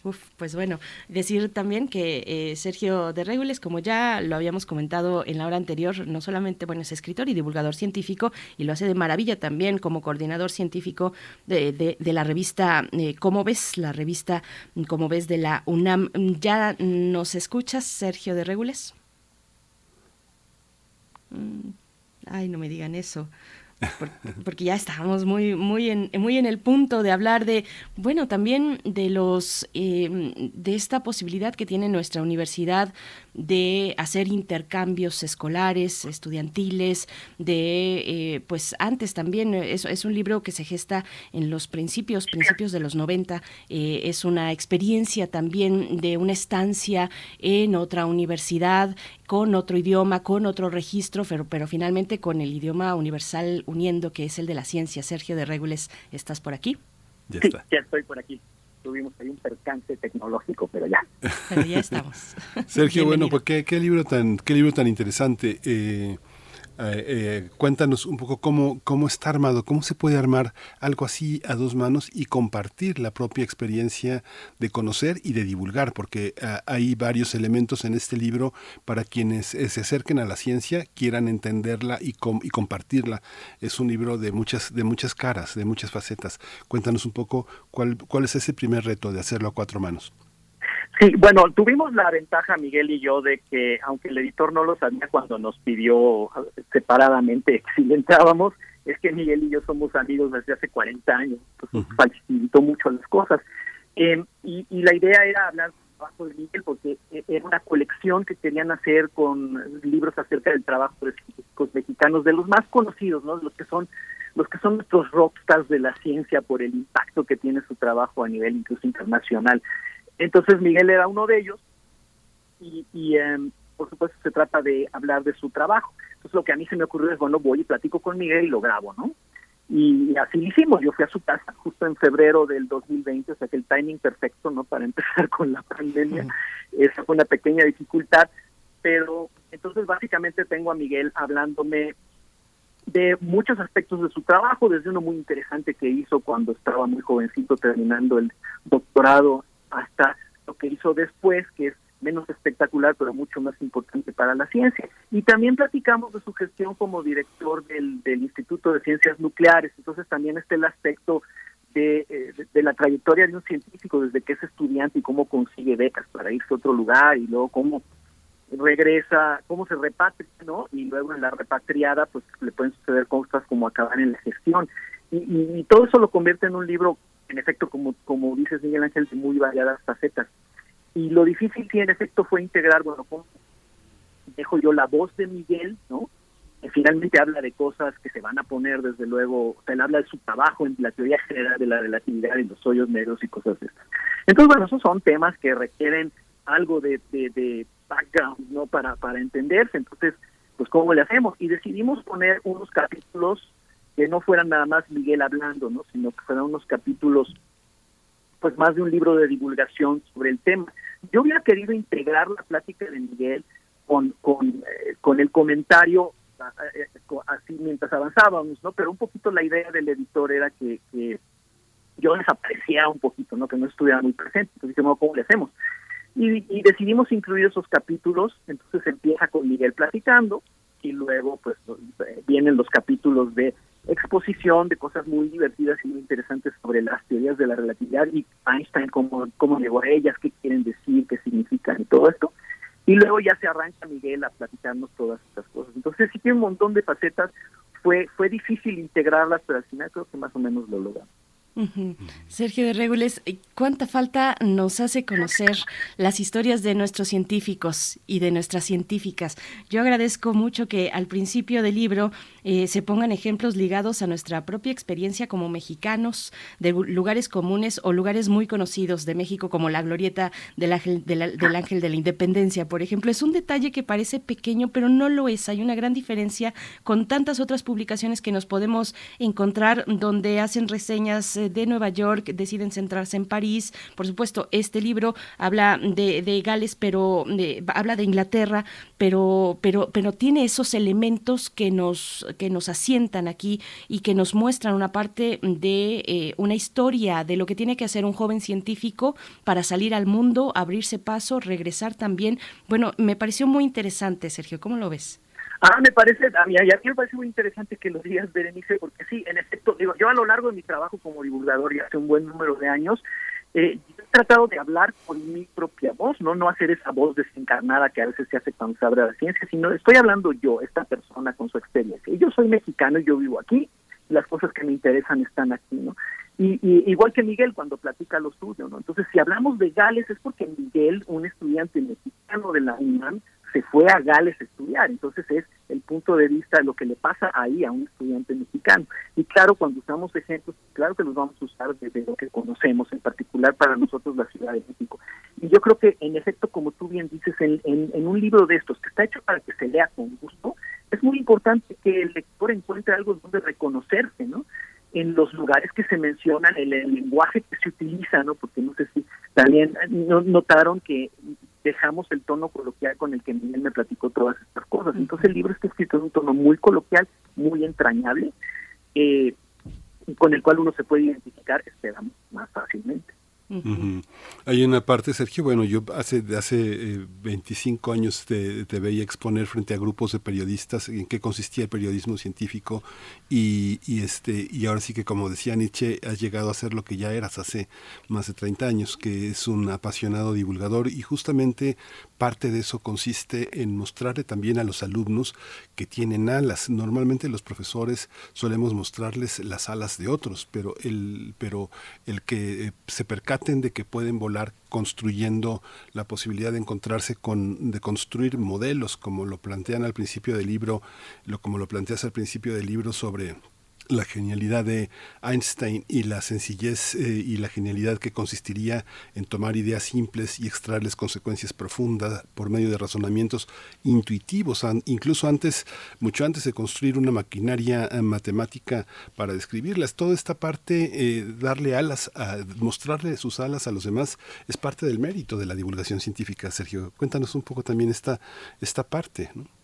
Uf, pues bueno, decir también que eh, Sergio de Regules, como ya lo habíamos comentado en la hora anterior, no solamente bueno, es escritor y divulgador científico, y lo hace de maravilla también como coordinador científico de, de, la revista eh, ¿Cómo ves? La revista ¿Cómo ves? de la UNAM. ¿Ya nos escuchas, Sergio de Regules? Mm, ay, no me digan eso porque ya estábamos muy, muy, en, muy en el punto de hablar de, bueno, también de los, eh, de esta posibilidad que tiene nuestra universidad de hacer intercambios escolares, estudiantiles, de, eh, pues antes también, es, es, un libro que se gesta en los principios, principios de los 90, eh, es una experiencia también de una estancia en otra universidad, con otro idioma, con otro registro, pero, pero finalmente con el idioma universal uniendo, que es el de la ciencia. Sergio de Regules, ¿estás por aquí? Ya está. ya estoy por aquí. Tuvimos ahí un percance tecnológico, pero ya. Pero ya estamos. Sergio, bueno, pues qué, qué, libro tan qué libro tan interesante. Eh, eh, eh, cuéntanos un poco cómo, cómo está armado, cómo se puede armar algo así a dos manos y compartir la propia experiencia de conocer y de divulgar, porque ah, hay varios elementos en este libro para quienes eh, se acerquen a la ciencia, quieran entenderla y, y compartirla. Es un libro de muchas, de muchas caras, de muchas facetas. Cuéntanos un poco cuál, cuál es ese primer reto de hacerlo a cuatro manos. Sí, bueno, tuvimos la ventaja, Miguel y yo, de que aunque el editor no lo sabía cuando nos pidió separadamente que si entrábamos, es que Miguel y yo somos amigos desde hace 40 años, pues facilitó mucho las cosas. Eh, y, y, la idea era hablar trabajo de Miguel porque e, era una colección que querían hacer con libros acerca del trabajo de científicos mexicanos, de los más conocidos, ¿no? Los que son los que son nuestros rockstars de la ciencia por el impacto que tiene su trabajo a nivel incluso internacional. Entonces Miguel era uno de ellos y, y em, por supuesto se trata de hablar de su trabajo. Entonces lo que a mí se me ocurrió es, bueno, voy y platico con Miguel y lo grabo, ¿no? Y así lo hicimos, yo fui a su casa justo en febrero del 2020, o sea que el timing perfecto, ¿no? Para empezar con la pandemia. Esa fue una pequeña dificultad, pero entonces básicamente tengo a Miguel hablándome de muchos aspectos de su trabajo, desde uno muy interesante que hizo cuando estaba muy jovencito terminando el doctorado hasta lo que hizo después, que es menos espectacular, pero mucho más importante para la ciencia. Y también platicamos de su gestión como director del, del Instituto de Ciencias Nucleares. Entonces también está el aspecto de, eh, de, la trayectoria de un científico desde que es estudiante y cómo consigue becas para irse a otro lugar y luego cómo regresa, cómo se repatria, ¿no? Y luego en la repatriada, pues le pueden suceder cosas como acabar en la gestión. Y, y, y todo eso lo convierte en un libro en efecto, como, como dices Miguel Ángel, de muy variadas facetas. Y lo difícil sí, en efecto, fue integrar, bueno, ¿cómo dejo yo la voz de Miguel, ¿no? Que finalmente habla de cosas que se van a poner, desde luego, o sea, él habla de su trabajo en la teoría general de la relatividad y los hoyos negros y cosas de estas. Entonces, bueno, esos son temas que requieren algo de, de, de background, ¿no? Para, para entenderse. Entonces, pues, ¿cómo le hacemos? Y decidimos poner unos capítulos que no fueran nada más Miguel hablando, ¿no? sino que fueran unos capítulos, pues más de un libro de divulgación sobre el tema. Yo hubiera querido integrar la plática de Miguel con, con, eh, con el comentario eh, así mientras avanzábamos, ¿no? Pero un poquito la idea del editor era que, que yo desapareciera un poquito, ¿no? Que no estuviera muy presente. Entonces dijimos, ¿cómo le hacemos? Y, y, decidimos incluir esos capítulos, entonces empieza con Miguel platicando y luego pues vienen los capítulos de exposición de cosas muy divertidas y muy interesantes sobre las teorías de la relatividad y Einstein, cómo, cómo llegó a ellas, qué quieren decir, qué significan y todo esto. Y luego ya se arranca Miguel a platicarnos todas estas cosas. Entonces sí tiene un montón de facetas. Fue, fue difícil integrarlas, pero al final creo que más o menos lo logramos. Sergio de Regules, ¿cuánta falta nos hace conocer las historias de nuestros científicos y de nuestras científicas? Yo agradezco mucho que al principio del libro eh, se pongan ejemplos ligados a nuestra propia experiencia como mexicanos, de lugares comunes o lugares muy conocidos de México, como la glorieta del ángel de la, del ángel de la independencia, por ejemplo. Es un detalle que parece pequeño, pero no lo es. Hay una gran diferencia con tantas otras publicaciones que nos podemos encontrar donde hacen reseñas. Eh, de Nueva York deciden centrarse en París. Por supuesto, este libro habla de, de Gales, pero habla de Inglaterra, pero, pero, pero tiene esos elementos que nos, que nos asientan aquí y que nos muestran una parte de eh, una historia de lo que tiene que hacer un joven científico para salir al mundo, abrirse paso, regresar también. Bueno, me pareció muy interesante, Sergio. ¿Cómo lo ves? Ah, me parece, a mí, a mí me parece muy interesante que lo digas, Berenice, porque sí, en efecto, digo, yo a lo largo de mi trabajo como divulgador y hace un buen número de años, eh, he tratado de hablar con mi propia voz, no no hacer esa voz desencarnada que a veces se hace cuando se de la ciencia, sino estoy hablando yo, esta persona con su experiencia. Yo soy mexicano yo vivo aquí, las cosas que me interesan están aquí, ¿no? Y, y, igual que Miguel cuando platica lo suyo, ¿no? Entonces, si hablamos de Gales es porque Miguel, un estudiante mexicano de la UNAM, fue a Gales a estudiar. Entonces es el punto de vista de lo que le pasa ahí a un estudiante mexicano. Y claro, cuando usamos ejemplos, claro que los vamos a usar desde lo que conocemos, en particular para nosotros la Ciudad de México. Y yo creo que, en efecto, como tú bien dices, en, un libro de estos que está hecho para que se lea con gusto, es muy importante que el lector encuentre algo donde reconocerse, ¿no? en los lugares que se mencionan, en el lenguaje que se utiliza, ¿no? Porque no sé si también notaron que dejamos el tono coloquial con el que Miguel me platicó todas estas cosas. Entonces el libro está escrito en un tono muy coloquial, muy entrañable, eh, con el cual uno se puede identificar, esperamos, más fácilmente. Hay una parte, Sergio, bueno, yo hace, hace 25 eh, años te, veía exponer frente a grupos de periodistas en qué consistía el periodismo científico y, y, este, y ahora sí que como decía Nietzsche, has llegado a ser lo que ya eras hace más de 30 años, que es un apasionado divulgador y justamente parte de eso consiste en mostrarle también a los alumnos que tienen alas. Normalmente los profesores solemos mostrarles las alas de otros, pero el, pero el que eh, se percaten de que pueden volar construyendo la posibilidad de encontrarse con, de construir modelos, como lo plantean al principio del libro, lo, como lo planteas al principio del libro sobre la genialidad de Einstein y la sencillez eh, y la genialidad que consistiría en tomar ideas simples y extraerles consecuencias profundas por medio de razonamientos intuitivos, incluso antes, mucho antes de construir una maquinaria eh, matemática para describirlas. Toda esta parte, eh, darle alas, mostrarle sus alas a los demás, es parte del mérito de la divulgación científica. Sergio, cuéntanos un poco también esta, esta parte. ¿no?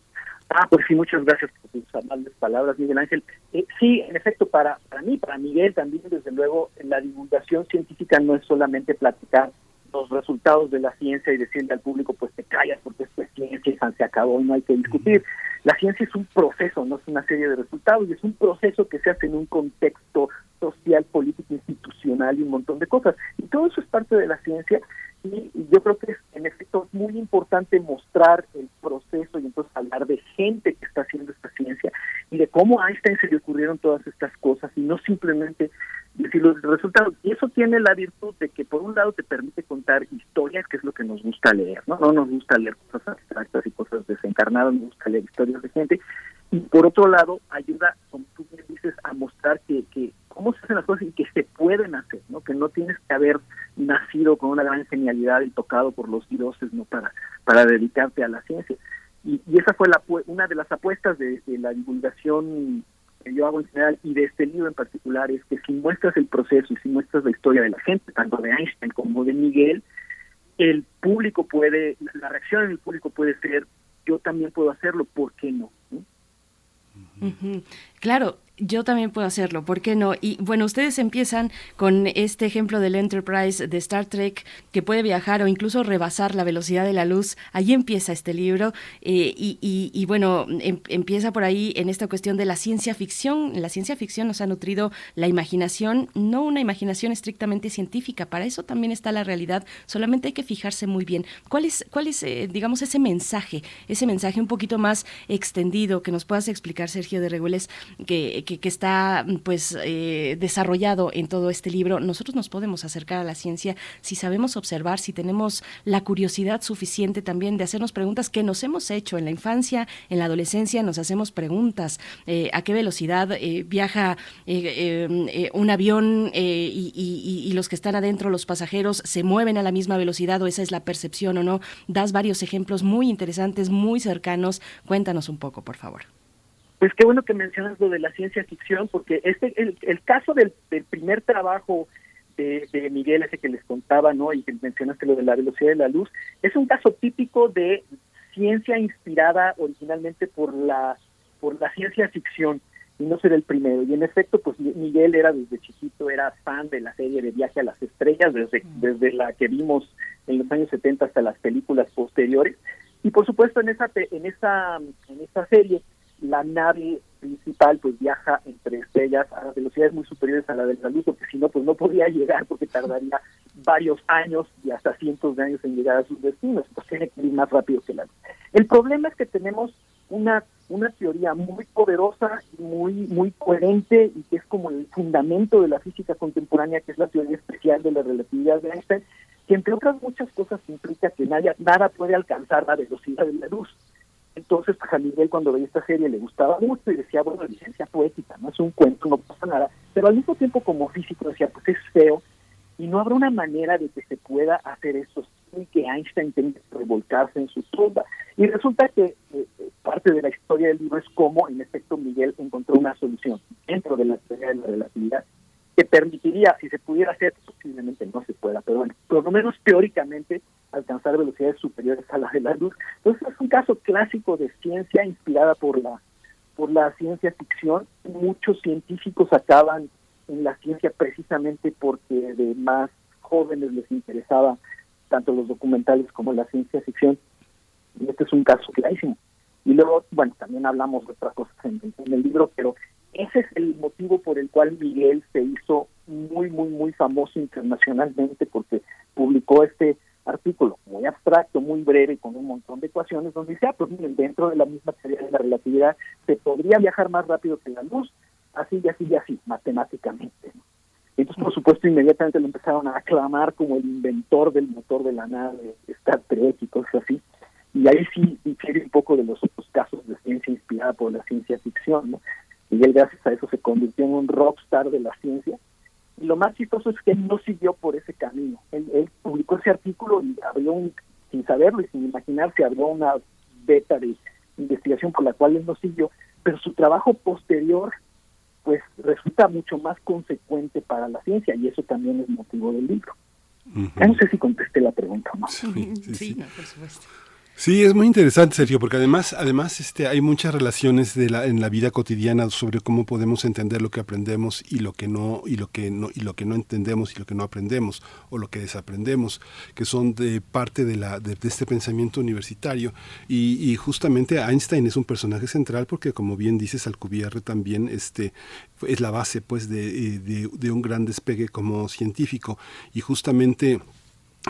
Ah, pues sí, muchas gracias por tus amables palabras, Miguel Ángel. Eh, sí, en efecto, para, para mí, para Miguel también, desde luego, la divulgación científica no es solamente platicar los resultados de la ciencia y decirle al público, pues te callas porque esto es ciencia, se acabó y no hay que discutir. La ciencia es un proceso, no es una serie de resultados, y es un proceso que se hace en un contexto social, político, institucional y un montón de cosas. Y todo eso es parte de la ciencia y yo creo que es en efecto muy importante mostrar el proceso y entonces hablar de gente que está haciendo esta ciencia y de cómo a Einstein se le ocurrieron todas estas cosas y no simplemente decir los resultados. Y eso tiene la virtud de que por un lado te permite contar historias, que es lo que nos gusta leer, ¿no? No nos gusta leer cosas abstractas y cosas desencarnadas, nos gusta leer historias de gente. Y por otro lado, ayuda, como tú bien dices, a mostrar que, que cómo se hacen las cosas y que se pueden hacer, ¿no? Que no tienes que haber nacido con una gran genialidad y tocado por los dioses, ¿no? Para, para dedicarte a la ciencia. Y, esa fue la, una de las apuestas de, la divulgación que yo hago en general y de este libro en particular es que si muestras el proceso y si muestras la historia de la gente, tanto de Einstein como de Miguel, el público puede, la reacción del público puede ser, yo también puedo hacerlo, ¿por qué no? Mm. Claro, yo también puedo hacerlo, ¿por qué no? Y bueno, ustedes empiezan con este ejemplo del Enterprise de Star Trek que puede viajar o incluso rebasar la velocidad de la luz. Ahí empieza este libro eh, y, bueno, em, empieza por ahí en esta cuestión de la ciencia ficción. La ciencia ficción nos ha nutrido la imaginación, no una imaginación estrictamente científica, para eso también está la realidad, solamente hay que fijarse muy bien. ¿Cuál es, cuál es eh, digamos, ese mensaje, ese mensaje un poquito más extendido que nos puedas explicar, Sergio de Regules, que que, está pues eh, desarrollado en todo este libro, nosotros nos podemos acercar a la ciencia si sabemos observar, si tenemos la curiosidad suficiente también de hacernos preguntas que nos hemos hecho en la infancia, en la adolescencia, nos hacemos preguntas, eh, a qué velocidad eh, viaja un avión y, y, los que están adentro, los pasajeros, se mueven a la misma velocidad o esa es la percepción o no. Das varios ejemplos muy interesantes, muy cercanos. Cuéntanos un poco, por favor. Pues qué bueno que mencionas lo de la ciencia ficción, porque este el, el caso del, primer trabajo de, Miguel, ese que les contaba, ¿no? Y que mencionaste lo de la velocidad de la luz, es un caso típico de ciencia inspirada originalmente por la por la ciencia ficción y no ser el primero. Y en efecto, pues Miguel era desde chiquito, era fan de la serie de Viaje a las Estrellas, desde, desde la que vimos en los años 70 hasta las películas posteriores. Y por supuesto en esa en esa en esa serie la nave principal pues viaja entre estrellas a velocidades muy superiores a la de la luz, porque si no, pues no podría llegar porque tardaría varios años y hasta cientos de años en llegar a sus destinos, pues tiene que ir más rápido que la luz. El problema es que tenemos una una teoría muy poderosa muy muy coherente y que es como el fundamento de la física contemporánea, que es la teoría especial de la relatividad de Einstein, que entre otras muchas cosas implica que nada, nada puede alcanzar la velocidad de la luz. Entonces, pues a Miguel cuando veía esta serie le gustaba mucho y decía, bueno, licencia poética, no es un cuento, no pasa nada. Pero al mismo tiempo como físico decía, pues es feo y no habrá una manera de que se pueda hacer eso sin que Einstein tenga que revolcarse en su tumba. Y resulta que eh, parte de la historia del libro es cómo, en efecto, Miguel encontró una solución. dentro de la teoría de la relatividad que permitiría, si se pudiera hacer, posiblemente no se pueda, pero bueno, por lo menos teóricamente alcanzar velocidades superiores a las de la luz. Entonces es un caso clásico de ciencia inspirada por la por la ciencia ficción. Muchos científicos acaban en la ciencia precisamente porque de más jóvenes les interesaba tanto los documentales como la ciencia ficción. Y este es un caso clarísimo. Y luego, bueno, también hablamos de otras cosas en el libro, pero ese es el motivo por el cual Miguel se hizo muy, muy, muy famoso internacionalmente porque publicó este artículo muy abstracto, muy breve, con un montón de ecuaciones, donde dice, ah, pues miren, dentro de la misma teoría de la relatividad se podría viajar más rápido que la luz, así y así y así, matemáticamente. Entonces, por supuesto, inmediatamente lo empezaron a aclamar como el inventor del motor de la nave, Star Trek y cosas así. Y ahí sí difiere un poco de los otros casos de ciencia inspirada por la ciencia ficción, ¿no? y él gracias a eso se convirtió en un rockstar de la ciencia. Y lo más chistoso es que él no siguió por ese camino. Él, publicó ese artículo y abrió, un, sin saberlo y sin imaginarse, abrió una beta de investigación por la cual él no siguió, pero su trabajo posterior pues resulta mucho más consecuente para la ciencia y eso también es motivo del libro. No sé si contesté la pregunta o no. Sí, sí, por supuesto. Sí, es muy interesante, Sergio, porque además, además, este, hay muchas relaciones en la vida cotidiana sobre cómo podemos entender lo que aprendemos y lo que no, y lo que no, y lo que no entendemos y lo que no aprendemos o lo que desaprendemos, que son de parte de la, de, este pensamiento universitario. Y, justamente Einstein es un personaje central porque, como bien dices, Alcubierre también, este, es la base, pues, de, de, de un gran despegue como científico y justamente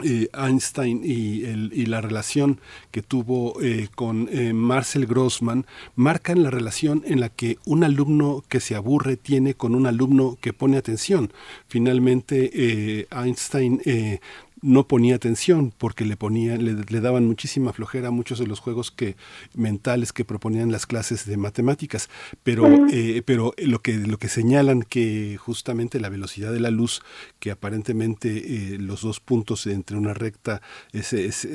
eh, Einstein y, la relación que tuvo eh, con eh, Marcel Grossman marcan la relación en la que un alumno que se aburre tiene con un alumno que pone atención. Finalmente, Einstein no ponía atención porque le ponía, le, daban muchísima flojera a muchos de los juegos que mentales que proponían las clases de matemáticas. Pero, eh, pero lo que lo que señalan que justamente la velocidad de la luz, que aparentemente eh, los dos puntos entre una recta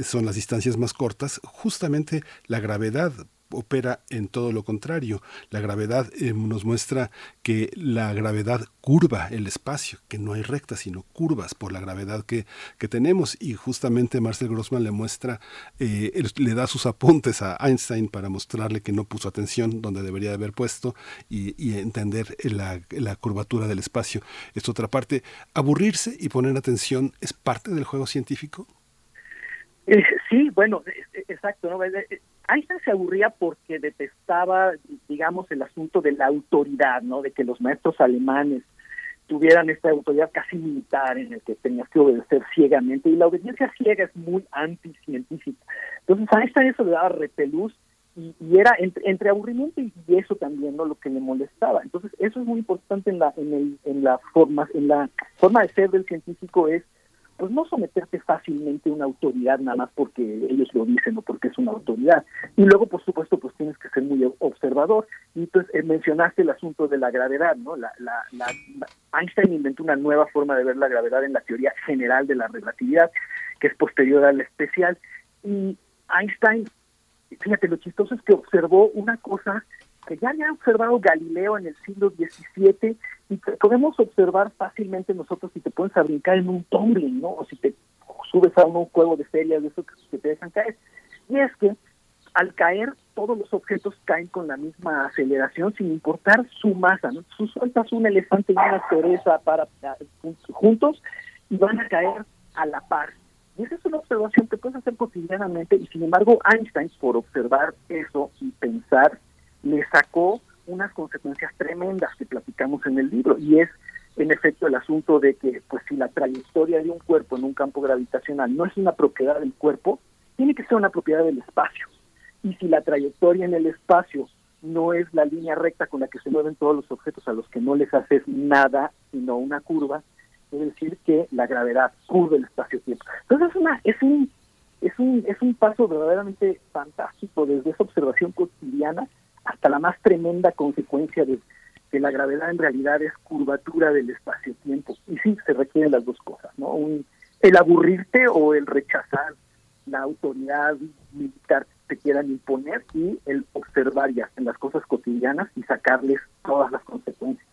son las distancias más cortas, justamente la gravedad opera en todo lo contrario. La gravedad eh, nos muestra que la gravedad curva el espacio, que no hay rectas, sino curvas por la gravedad que, que tenemos. Y justamente Marcel Grossman le muestra, eh, le da sus apuntes a Einstein para mostrarle que no puso atención donde debería haber puesto y, entender la, la, curvatura del espacio. Es otra parte. Aburrirse y poner atención es parte del juego científico. Eh, sí, bueno, exacto. ¿no? Einstein se aburría porque detestaba, digamos, el asunto de la autoridad, ¿no? De que los maestros alemanes tuvieran esta autoridad casi militar en el que tenías que obedecer ciegamente y la obediencia ciega es muy anticientífica. Entonces a Einstein eso le daba repelús y, era entre, aburrimiento y, eso también no lo que le molestaba. Entonces eso es muy importante en la en el en la forma en la forma de ser del científico es pues no someterte fácilmente a una autoridad nada más porque ellos lo dicen o porque es una autoridad. Y luego, por supuesto, pues tienes que ser muy observador. Y entonces eh, mencionaste el asunto de la gravedad, ¿no? La, la, Einstein inventó una nueva forma de ver la gravedad en la teoría general de la relatividad, que es posterior a la especial. Y Einstein, fíjate, lo chistoso es que observó una cosa que ya había observado Galileo en el siglo XVII y podemos observar fácilmente nosotros si te pones a brincar en un tumbling, ¿no? O si te subes a un juego de ferias de esos que te dejan caer. Y es que al caer todos los objetos caen con la misma aceleración sin importar su masa, ¿no? Tú sueltas un elefante y una cereza para, juntos y van a caer a la par. Y esa es una observación que puedes hacer cotidianamente y sin embargo Einstein por observar eso y pensar le sacó unas consecuencias tremendas que platicamos en el libro y es en efecto el asunto de que pues si la trayectoria de un cuerpo en un campo gravitacional no es una propiedad del cuerpo, tiene que ser una propiedad del espacio. Y si la trayectoria en el espacio no es la línea recta con la que se mueven todos los objetos a los que no les haces nada, sino una curva, es decir que la gravedad curva el espacio-tiempo. Entonces es una es un es un es un paso verdaderamente fantástico desde esa observación cotidiana hasta la más tremenda consecuencia de que la gravedad en realidad es curvatura del espacio-tiempo. Y sí, se requieren las dos cosas, ¿no? el aburrirte o el rechazar la autoridad militar que te quieran imponer y el observar ya en las cosas cotidianas y sacarles todas las consecuencias.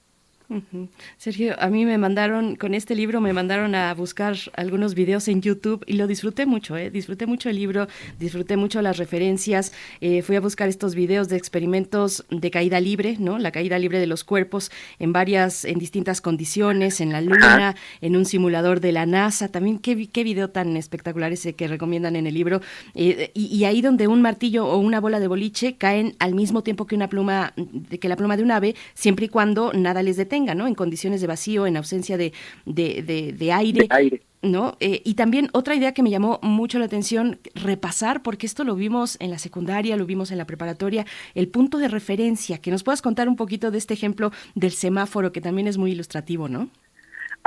Sergio, a mí me mandaron, con este libro me mandaron a buscar algunos videos en YouTube y lo disfruté mucho, ¿eh? disfruté mucho el libro, disfruté mucho las referencias, eh, fui a buscar estos videos de experimentos de caída libre, ¿no? La caída libre de los cuerpos en varias, en distintas condiciones, en la luna, en un simulador de la NASA, también qué, qué video tan espectacular ese que recomiendan en el libro, eh, y, y, ahí donde un martillo o una bola de boliche caen al mismo tiempo que una pluma, que la pluma de un ave, siempre y cuando nada les detenga, ¿no? En condiciones de vacío, en ausencia de, de, aire. aire. ¿No? Eh, y también otra idea que me llamó mucho la atención, repasar, porque esto lo vimos en la secundaria, lo vimos en la preparatoria, el punto de referencia, que nos puedas contar un poquito de este ejemplo del semáforo, que también es muy ilustrativo, ¿no?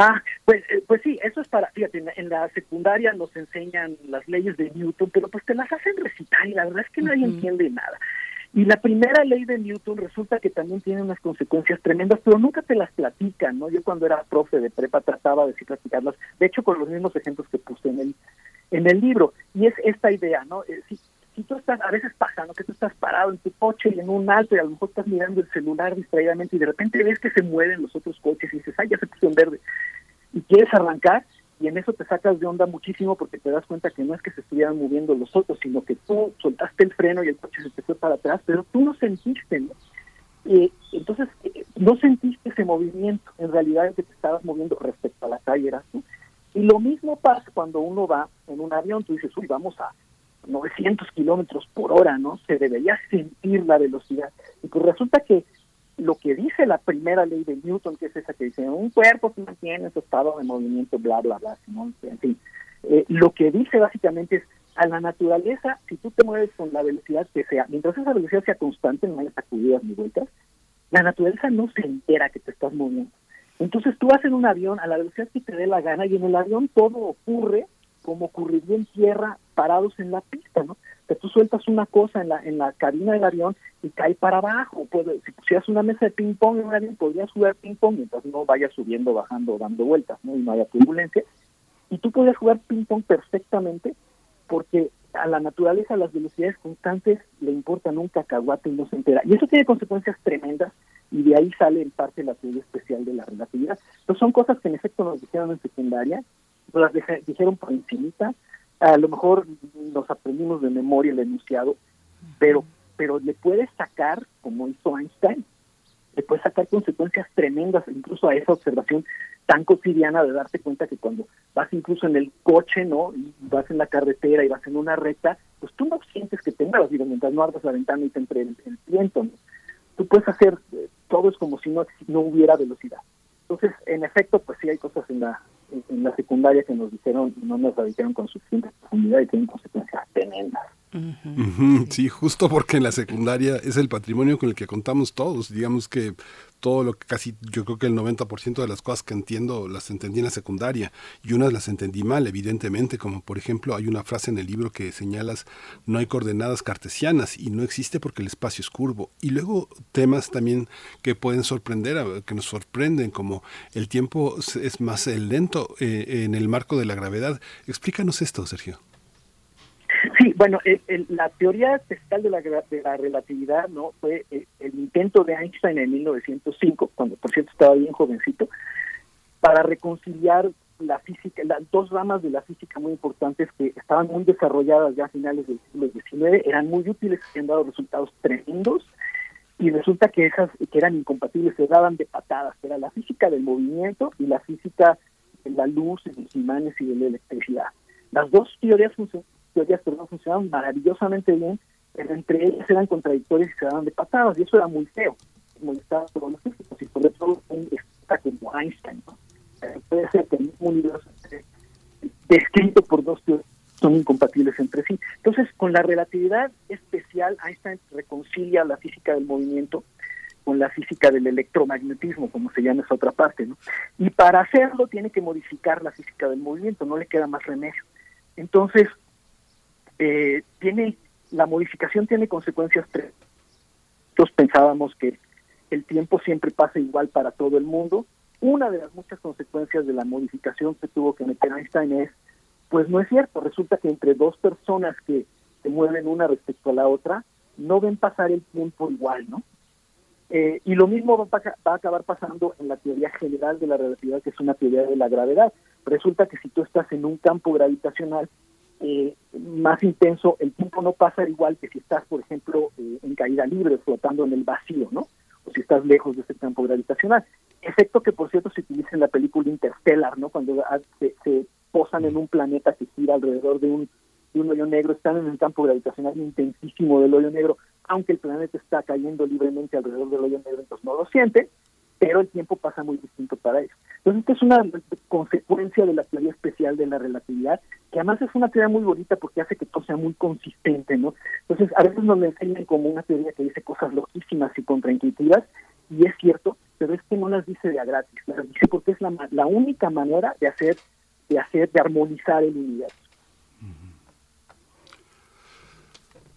Ah, pues, eh, pues sí, eso es para, fíjate, en la, secundaria nos enseñan las leyes de Newton, pero pues te las hacen recitar y la verdad es que nadie entiende nada. Y la primera ley de Newton resulta que también tiene unas consecuencias tremendas, pero nunca te las platican, ¿no? Yo cuando era profe de prepa trataba de platicarlas, de hecho con los mismos ejemplos que puse en el, en el libro. Y es esta idea, ¿no? Eh, si, si tú estás, a veces pasa, ¿no? Que tú estás parado en tu coche y en un alto y a lo mejor estás mirando el celular distraídamente y de repente ves que se mueven los otros coches y dices, ay, ya se puso en verde. Y quieres arrancar y en eso te sacas de onda muchísimo porque te das cuenta que no es que se estuvieran moviendo los otros, sino que tú soltaste el freno y el coche se te fue para atrás, pero tú no sentiste, ¿no? entonces, eh, no sentiste ese movimiento, en realidad es que te estabas moviendo respecto a la calle, eras tú. Y lo mismo pasa cuando uno va en un avión, tú dices, uy, vamos a 900 kilómetros por hora, ¿no? Se debería sentir la velocidad. Y pues resulta que lo que dice la primera ley de Newton, que es esa que dice, un cuerpo se mantiene su estado de movimiento, bla, bla, bla, en fin. Eh, lo que dice básicamente es, a la naturaleza, si tú te mueves con la velocidad que sea, mientras esa velocidad sea constante, no haya sacudidas ni vueltas, la naturaleza no se entera que te estás moviendo. Entonces tú vas en un avión a la velocidad que te dé la gana y en el avión todo ocurre como ocurriría en tierra parados en la pista, ¿no? Que tú sueltas una cosa en la en la cabina del avión y cae para abajo. Puede, si pusieras una mesa de ping pong en un avión, podrías jugar ping pong mientras no vayas subiendo, bajando, dando vueltas, ¿no? Y no haya turbulencia. Y tú podrías jugar ping pong perfectamente porque a la naturaleza las velocidades constantes le importan un cacahuate y no se entera. Y eso tiene consecuencias tremendas y de ahí sale en parte la teoría especial de la relatividad. Entonces son cosas que en efecto nos dijeron en secundaria, nos las dijeron por encimita, a lo mejor nos aprendimos de memoria el enunciado, pero, pero le puedes sacar, como hizo Einstein, le puedes sacar consecuencias tremendas incluso a esa observación tan cotidiana de darte cuenta que cuando vas incluso en el coche, ¿no? Y vas en la carretera y vas en una recta, pues tú no sientes que tengas vida mientras no abras la ventana y te entre el, viento, Tú puedes hacer, eh, todo es como si no, no hubiera velocidad. Entonces, en efecto, pues sí hay cosas en la en la secundaria que nos dijeron, no nos la dijeron con suficiente profundidad y tienen consecuencias tremendas. Sí, justo porque en la secundaria es el patrimonio con el que contamos todos. Digamos que todo lo que casi, yo creo que el 90% de las cosas que entiendo las entendí en la secundaria y unas las entendí mal, evidentemente, como por ejemplo hay una frase en el libro que señalas, no hay coordenadas cartesianas y no existe porque el espacio es curvo. Y luego temas también que pueden sorprender, que nos sorprenden, como el tiempo es más lento eh, en el marco de la gravedad. Explícanos esto, Sergio. Sí, bueno, la teoría especial de la, de la relatividad no fue el, intento de Einstein en 1905, cuando por cierto estaba bien jovencito, para reconciliar la física, las dos ramas de la física muy importantes que estaban muy desarrolladas ya a finales del siglo XIX, eran muy útiles, han dado resultados tremendos, y resulta que esas que eran incompatibles se daban de patadas, era la física del movimiento y la física de la luz, de los imanes y de la electricidad. Las dos teorías teorías no funcionaban maravillosamente bien, pero entre ellas eran contradictorias y se daban de patadas, y eso era muy feo, molestaba a todos los físicos, y sobre todo un como Einstein, ¿no? Puede ser que el mismo universo descrito por dos teorías son incompatibles entre sí. Entonces, con la relatividad especial, Einstein reconcilia la física del movimiento con la física del electromagnetismo, como se llama esa otra parte, ¿no? Y para hacerlo tiene que modificar la física del movimiento, no le queda más remedio. Entonces, eh, tiene la modificación tiene consecuencias tres. Nosotros pensábamos que el tiempo siempre pasa igual para todo el mundo. Una de las muchas consecuencias de la modificación que tuvo que meter Einstein es, pues no es cierto, resulta que entre dos personas que se mueven una respecto a la otra, no ven pasar el tiempo igual, ¿no? Eh, y lo mismo va a, va a acabar pasando en la teoría general de la relatividad, que es una teoría de la gravedad. Resulta que si tú estás en un campo gravitacional eh, más intenso, el tiempo no pasa igual que si estás, por ejemplo, eh, en caída libre, flotando en el vacío, ¿no? O si estás lejos de ese campo gravitacional. Efecto que, por cierto, se utiliza en la película Interstellar, ¿no? Cuando ah, se, se posan en un planeta que gira alrededor de un, de un hoyo negro, están en el campo gravitacional intensísimo del hoyo negro, aunque el planeta está cayendo libremente alrededor del hoyo negro, entonces no lo siente, pero el tiempo pasa muy distinto para ellos. Entonces, esta es una consecuencia de la teoría especial de la relatividad, que además es una teoría muy bonita porque hace que todo sea muy consistente, ¿no? Entonces, a veces nos enseñan como una teoría que dice cosas loquísimas y contraintuitivas, y es cierto, pero es que no las dice de a gratis, las dice porque es la, la única manera de hacer, de hacer, de armonizar el universo.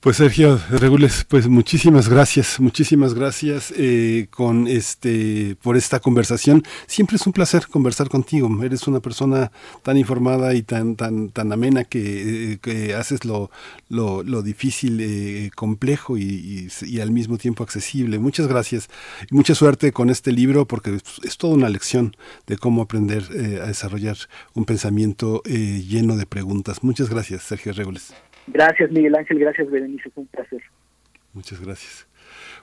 Pues Sergio Regules, pues muchísimas gracias, muchísimas gracias eh, con este por esta conversación. Siempre es un placer conversar contigo. Eres una persona tan informada y tan tan tan amena que, que haces lo lo, lo difícil eh, complejo y, y, al mismo tiempo accesible. Muchas gracias y mucha suerte con este libro porque es, es toda una lección de cómo aprender eh, a desarrollar un pensamiento eh, lleno de preguntas. Muchas gracias, Sergio Regules. Gracias, Miguel Ángel. Gracias, Berenice. Fue un placer. Muchas gracias.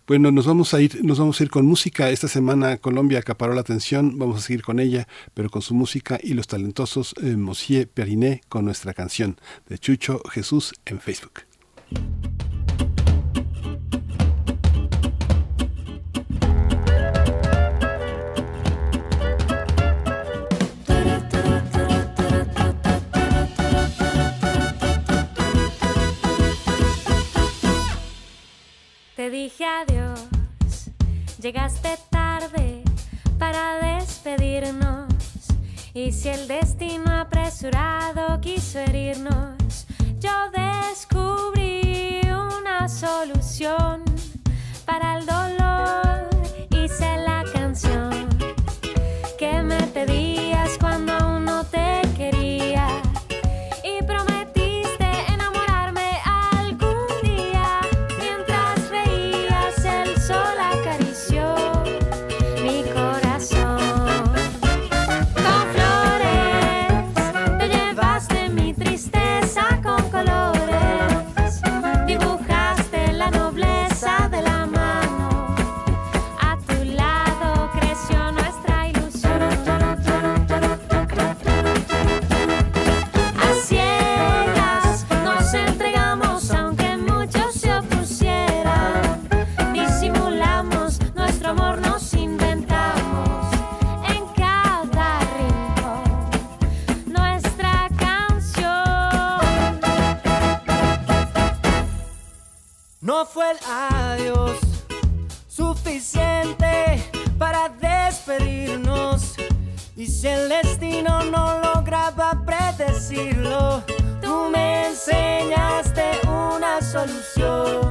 Bueno, nos vamos a ir, nos vamos a ir con música. Esta semana Colombia acaparó la atención. Vamos a seguir con ella, pero con su música y los talentosos eh, Mosier Periné con nuestra canción de Chucho Jesús en Facebook. Te dije adiós, llegaste tarde para despedirnos. Y si el destino apresurado quiso herirnos, yo descubrí una solución para el dolor. Hice la canción que me pedías No fue el adiós suficiente para despedirnos. Y si el destino no lograba predecirlo, tú me enseñaste una solución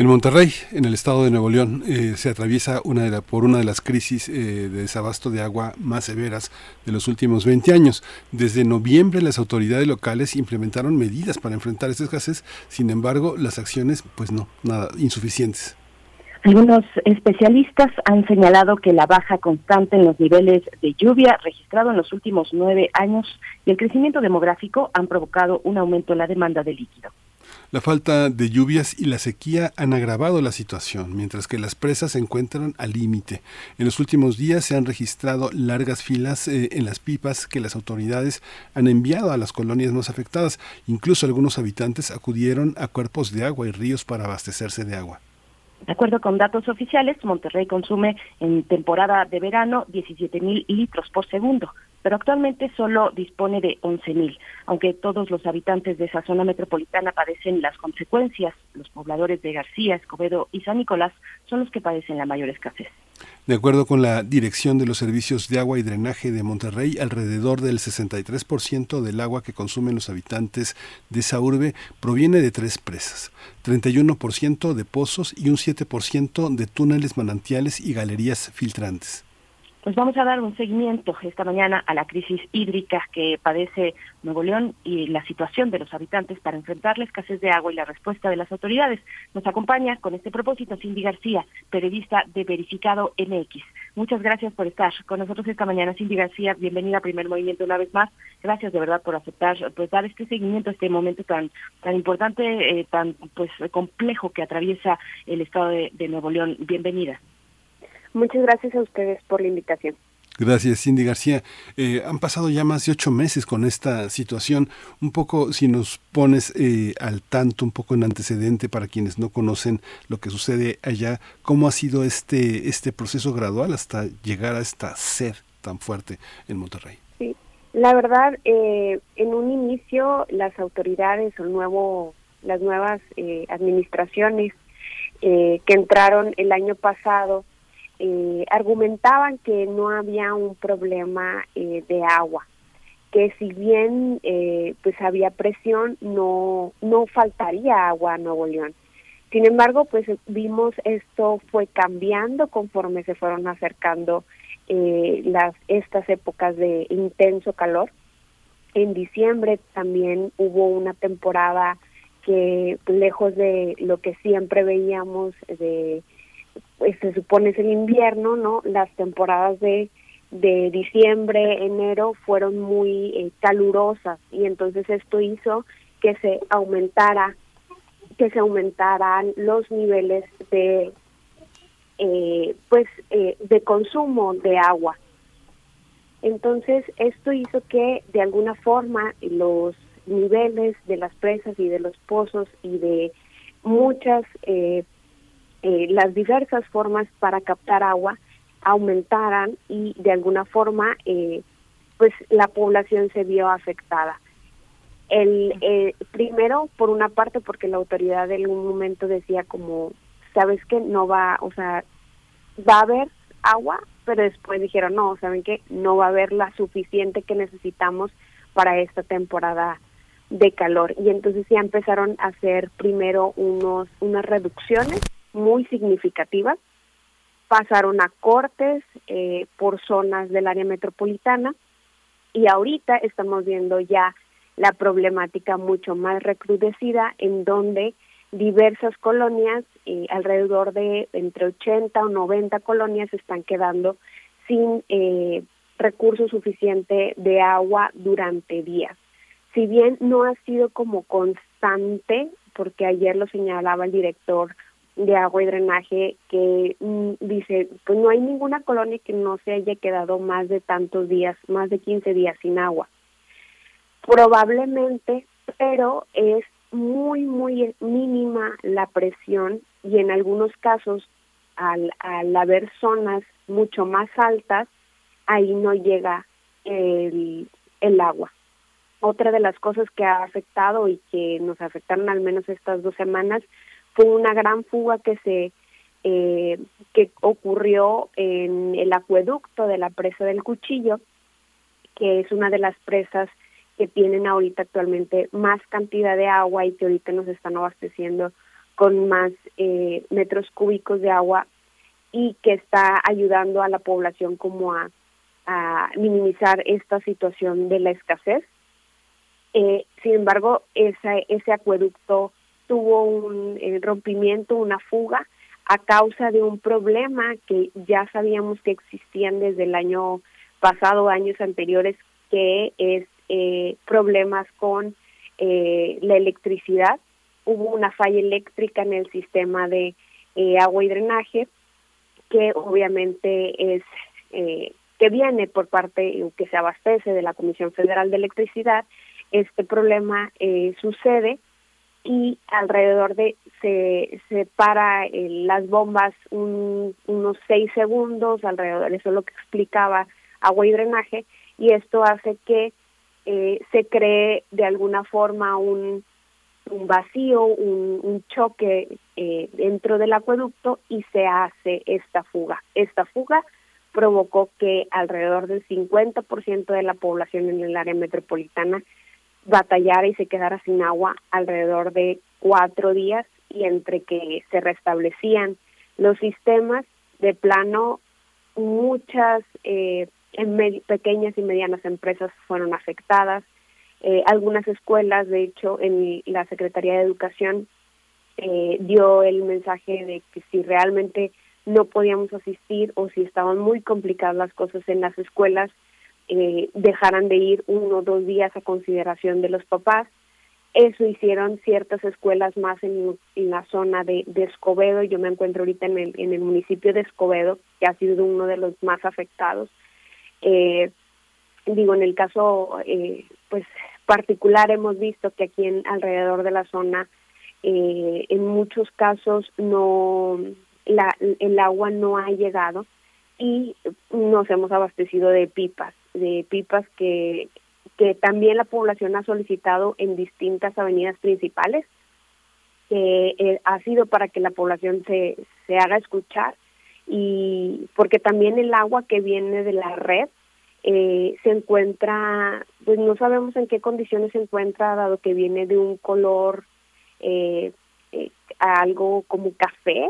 En Monterrey, en el estado de Nuevo León, eh, se atraviesa una de la- por una de las crisis eh, de desabasto de agua más severas de los últimos 20 años. Desde noviembre las autoridades locales implementaron medidas para enfrentar esta escasez, sin embargo las acciones pues no, nada, insuficientes. Algunos especialistas han señalado que la baja constante en los niveles de lluvia registrado en los últimos nueve años y el crecimiento demográfico han provocado un aumento en la demanda de líquido. La falta de lluvias y la sequía han agravado la situación, mientras que las presas se encuentran al límite. En los últimos días se han registrado largas filas eh, en las pipas que las autoridades han enviado a las colonias más afectadas. Incluso algunos habitantes acudieron a cuerpos de agua y ríos para abastecerse de agua. De acuerdo con datos oficiales, Monterrey consume en temporada de verano 17 mil litros por segundo, pero actualmente solo dispone de 11 mil. Aunque todos los habitantes de esa zona metropolitana padecen las consecuencias, los pobladores de García, Escobedo y San Nicolás son los que padecen la mayor escasez. De acuerdo con la Dirección de los Servicios de Agua y Drenaje de Monterrey, alrededor del 63% del agua que consumen los habitantes de esa urbe proviene de tres presas, 31% de pozos y un 7% de túneles manantiales y galerías filtrantes. Pues vamos a dar un seguimiento esta mañana a la crisis hídrica que padece Nuevo León y la situación de los habitantes para enfrentar la escasez de agua y la respuesta de las autoridades. Nos acompaña con este propósito Cindy García, periodista de Verificado MX. Muchas gracias por estar con nosotros esta mañana, Cindy García. Bienvenida a Primer Movimiento una vez más. Gracias de verdad por aceptar, pues dar este seguimiento a este momento tan tan importante, eh, tan pues complejo que atraviesa el estado de, de Nuevo León. Bienvenida. Muchas gracias a ustedes por la invitación. Gracias, Cindy García. Eh, han pasado ya más de ocho meses con esta situación. Un poco, si nos pones eh, al tanto, un poco en antecedente para quienes no conocen lo que sucede allá, ¿cómo ha sido este, este proceso gradual hasta llegar a esta sed tan fuerte en Monterrey? Sí, la verdad, eh, en un inicio las autoridades o nuevo, las nuevas eh, administraciones que entraron el año pasado eh, argumentaban que no había un problema eh, de agua, que si bien eh, pues había presión no no faltaría agua a Nuevo León. Sin embargo, pues vimos esto fue cambiando conforme se fueron acercando eh, las estas épocas de intenso calor. En diciembre también hubo una temporada que lejos de lo que siempre veíamos de pues se supone es el invierno, ¿no? Las temporadas de de diciembre, enero fueron muy eh, calurosas y entonces esto hizo que se aumentara que se aumentaran los niveles de eh, pues eh, de consumo de agua. Entonces esto hizo que de alguna forma los niveles de las presas y de los pozos y de muchas eh, eh, las diversas formas para captar agua aumentaran y de alguna forma eh, pues la población se vio afectada. El eh, primero por una parte porque la autoridad en un momento decía como sabes que no va, o sea, va a haber agua, pero después dijeron no, saben que no va a haber la suficiente que necesitamos para esta temporada de calor. Y entonces ya empezaron a hacer primero unos unas reducciones muy significativas pasaron a cortes eh, por zonas del área metropolitana y ahorita estamos viendo ya la problemática mucho más recrudecida en donde diversas colonias, eh, alrededor de entre 80 o 90 colonias están quedando sin eh, recurso suficiente de agua durante días. Si bien no ha sido como constante, porque ayer lo señalaba el director de agua y drenaje que mm, dice, pues no hay ninguna colonia que no se haya quedado más de tantos días, más de 15 días sin agua. Probablemente, pero es muy, muy mínima la presión y en algunos casos, al, al haber zonas mucho más altas, ahí no llega el, el agua. otra de las cosas que ha afectado y que nos afectaron al menos estas dos semanas fue una gran fuga que se eh, que ocurrió en el acueducto de la presa del Cuchillo, que es una de las presas que tienen ahorita actualmente más cantidad de agua y que ahorita nos están abasteciendo con más eh, metros cúbicos de agua y que está ayudando a la población como a, a minimizar esta situación de la escasez. Eh, sin embargo, esa, ese acueducto tuvo un rompimiento, una fuga, a causa de un problema que ya sabíamos que existían desde el año pasado, años anteriores, que es eh, problemas con eh, la electricidad. Hubo una falla eléctrica en el sistema de eh, agua y drenaje, que obviamente es eh, que viene por parte, que se abastece de la Comisión Federal de Electricidad. Este problema eh, sucede y alrededor de se, se para eh, las bombas un, unos seis segundos alrededor eso es lo que explicaba agua y drenaje y esto hace que eh, se cree de alguna forma un, un vacío un, un choque eh, dentro del acueducto y se hace esta fuga. Esta fuga provocó que alrededor del 50% de la población en el área metropolitana batallara y se quedara sin agua alrededor de cuatro días y entre que se restablecían. Los sistemas de plano muchas eh, pequeñas y medianas empresas fueron afectadas. Eh, algunas escuelas de hecho en la secretaría de educación eh, dio el mensaje de que si realmente no podíamos asistir o si estaban muy complicadas las cosas en las escuelas eh, dejaran de ir uno o dos días a consideración de los papás. Eso hicieron ciertas escuelas más en, la zona de, de, Escobedo. Yo me encuentro ahorita en el, en el municipio de Escobedo, que ha sido uno de los más afectados. Eh, digo, en el caso eh, pues particular hemos visto que aquí en alrededor de la zona, en muchos casos no la, el agua no ha llegado y nos hemos abastecido de pipas de pipas que, que también la población ha solicitado en distintas avenidas principales, que eh, ha sido para que la población se, se haga escuchar y porque también el agua que viene de la red eh, se encuentra, pues no sabemos en qué condiciones se encuentra, dado que viene de un color eh, eh, algo como café,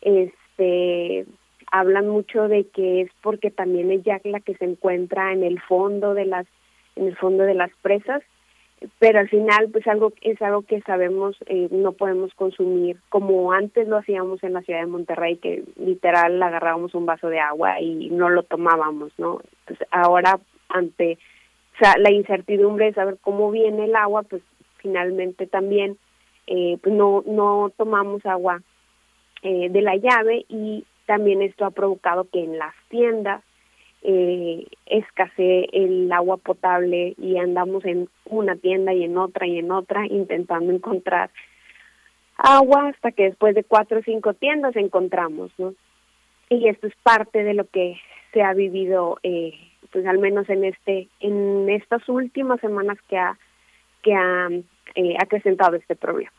este hablan mucho de que es porque también es ya la que se encuentra en el fondo de las en el fondo de las presas pero al final pues algo es algo que sabemos eh, no podemos consumir como antes lo hacíamos en la ciudad de Monterrey que literal agarrábamos un vaso de agua y no lo tomábamos no pues ahora ante o la incertidumbre de saber cómo viene el agua pues finalmente también eh, pues no no tomamos agua eh, de la llave y también esto ha provocado que en las tiendas eh, escasee el agua potable y andamos en una tienda y en otra y en otra intentando encontrar agua hasta que después de cuatro o cinco tiendas encontramos, ¿no? Y esto es parte de lo que se ha vivido, eh, pues al menos en este, en estas últimas semanas que ha que ha eh, acrecentado este problema.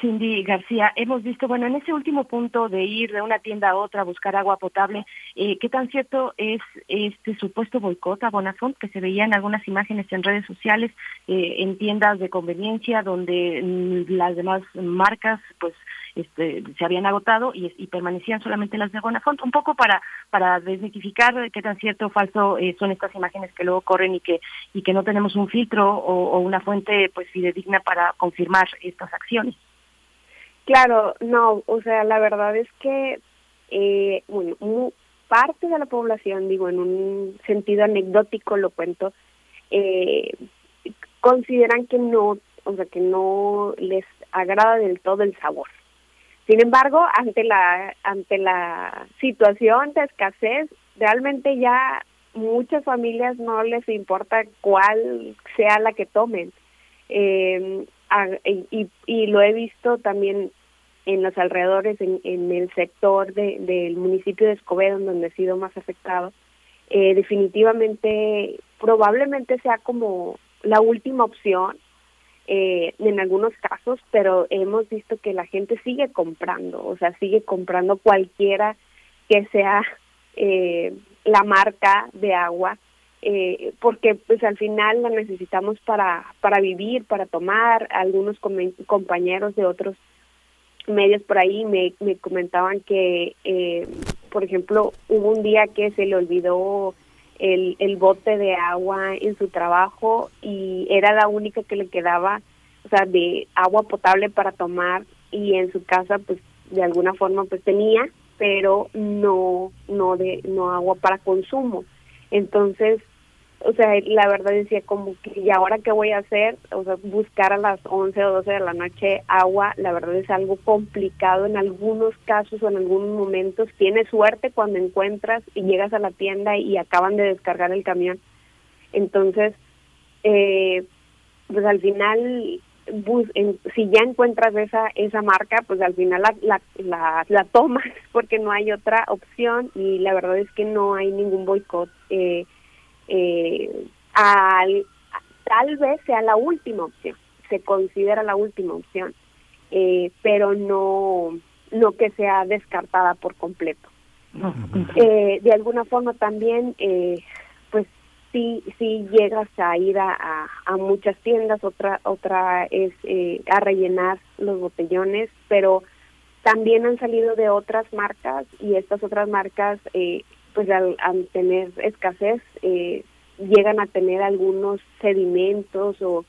Cindy García, hemos visto, bueno, en ese último punto de ir de una tienda a otra a buscar agua potable, eh, ¿qué tan cierto es este supuesto boicot a Bonafont que se veía en algunas imágenes en redes sociales, eh, en tiendas de conveniencia donde mm, las demás marcas, pues, este, se habían agotado y, permanecían solamente las de Bonafont, un poco para desmitificar qué tan cierto o falso eh, son estas imágenes que luego corren y que y que no tenemos un filtro o, una fuente pues fidedigna para confirmar estas acciones. Claro, no, o sea, la verdad es que eh, bueno, parte de la población, digo, en un sentido anecdótico lo cuento, eh, consideran que no, o sea, que no les agrada del todo el sabor. Sin embargo, ante la ante la situación de escasez, realmente ya muchas familias no les importa cuál sea la que tomen. Eh, y, y lo he visto también en los alrededores, en, en el sector de, del municipio de Escobedo, donde he sido más afectado, eh, definitivamente probablemente sea como la última opción eh, en algunos casos, pero hemos visto que la gente sigue comprando, o sea, sigue comprando cualquiera que sea eh, la marca de agua, eh, porque pues al final la necesitamos para, para vivir, para tomar. Algunos compañeros de otros medios por ahí me, me comentaban que, eh, por ejemplo, hubo un día que se le olvidó el, el bote de agua en su trabajo y era la única que le quedaba, o sea, de agua potable para tomar y en su casa pues de alguna forma pues tenía, pero no no de no agua para consumo. Entonces, o sea, la verdad decía como que, ¿y ahora qué voy a hacer? O sea, buscar a las 11 o 12 de la noche agua, la verdad es algo complicado en algunos casos o en algunos momentos. Tienes suerte cuando encuentras y llegas a la tienda y acaban de descargar el camión. Entonces, eh, pues al final, si ya encuentras esa esa marca, pues al final la, la, la, la tomas porque no hay otra opción y la verdad es que no hay ningún boicot. Eh, eh, al, tal vez sea la última opción, se considera la última opción, eh, pero no, no que sea descartada por completo. Eh, de alguna forma también, eh, pues sí, sí llegas a ir a, a, muchas tiendas, otra, otra es eh, a rellenar los botellones, pero también han salido de otras marcas y estas otras marcas eh, pues al, tener escasez eh, llegan a tener algunos sedimentos o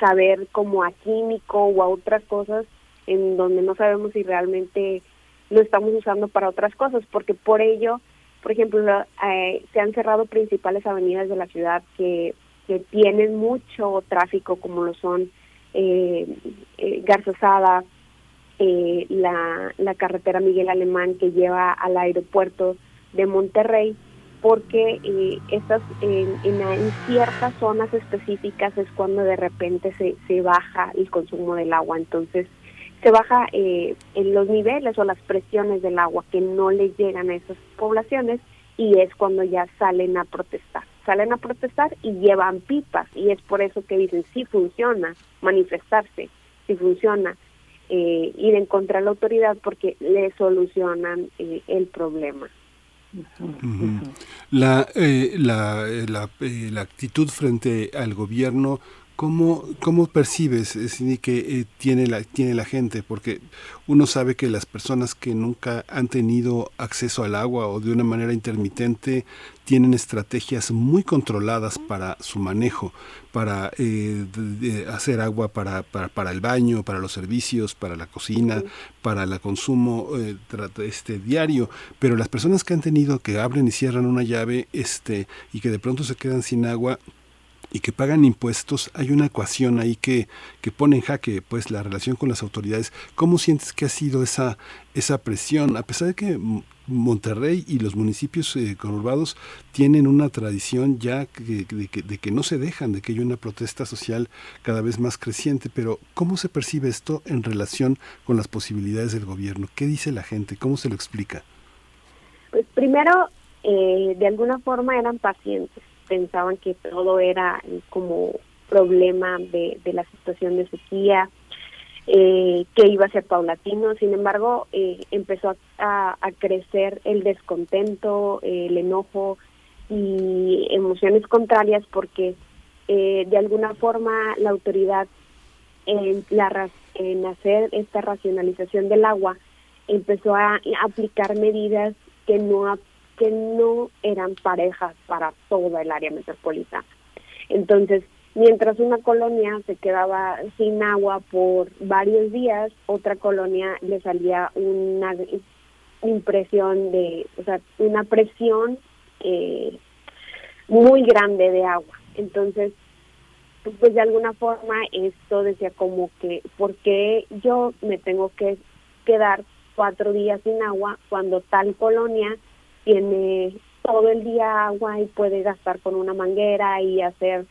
saber como a químico o a otras cosas en donde no sabemos si realmente lo estamos usando para otras cosas, porque por ello, por ejemplo, eh, se han cerrado principales avenidas de la ciudad que, que tienen mucho tráfico, como lo son eh, eh, eh, la, la carretera Miguel Alemán que lleva al aeropuerto de Monterrey, porque eh, estas en, ciertas zonas específicas es cuando de repente se, se baja el consumo del agua, entonces se baja eh, en los niveles o las presiones del agua que no le llegan a esas poblaciones y es cuando ya salen a protestar. Salen a protestar y llevan pipas y es por eso que dicen si funciona manifestarse, si funciona eh, ir en contra de la autoridad porque le solucionan eh, el problema. La, eh, la, eh, la, eh, la, actitud frente al gobierno, ¿cómo, cómo percibes, Cindy, que tiene, la, tiene la gente? Porque uno sabe que las personas que nunca han tenido acceso al agua o de una manera intermitente tienen estrategias muy controladas para su manejo, para eh, hacer agua para, para, para, el baño, para los servicios, para la cocina, para el consumo eh, este, diario. Pero las personas que han tenido que abren y cierran una llave este, y que de pronto se quedan sin agua, y que pagan impuestos, hay una ecuación ahí que, que pone en jaque pues la relación con las autoridades. ¿Cómo sientes que ha sido esa, esa presión? A pesar de que Monterrey y los municipios eh, conurbados tienen una tradición ya de, que, de, que, no se dejan, de que hay una protesta social cada vez más creciente, pero ¿cómo se percibe esto en relación con las posibilidades del gobierno? ¿Qué dice la gente? ¿Cómo se lo explica? Pues primero, eh, de alguna forma eran pacientes pensaban que todo era como problema de, de la situación de sequía, eh, que iba a ser paulatino. Sin embargo, eh, empezó a, crecer el descontento, el enojo y emociones contrarias porque eh, de alguna forma la autoridad en, la, en hacer esta racionalización del agua empezó a aplicar medidas que no que no eran parejas para toda el área metropolitana. Entonces, mientras una colonia se quedaba sin agua por varios días, otra colonia le salía una impresión de, o sea, una presión eh, muy grande de agua. Entonces, pues de alguna forma esto decía como que, ¿por qué yo me tengo que quedar cuatro días sin agua cuando tal colonia tiene todo el día agua y puede gastar con una manguera y hacer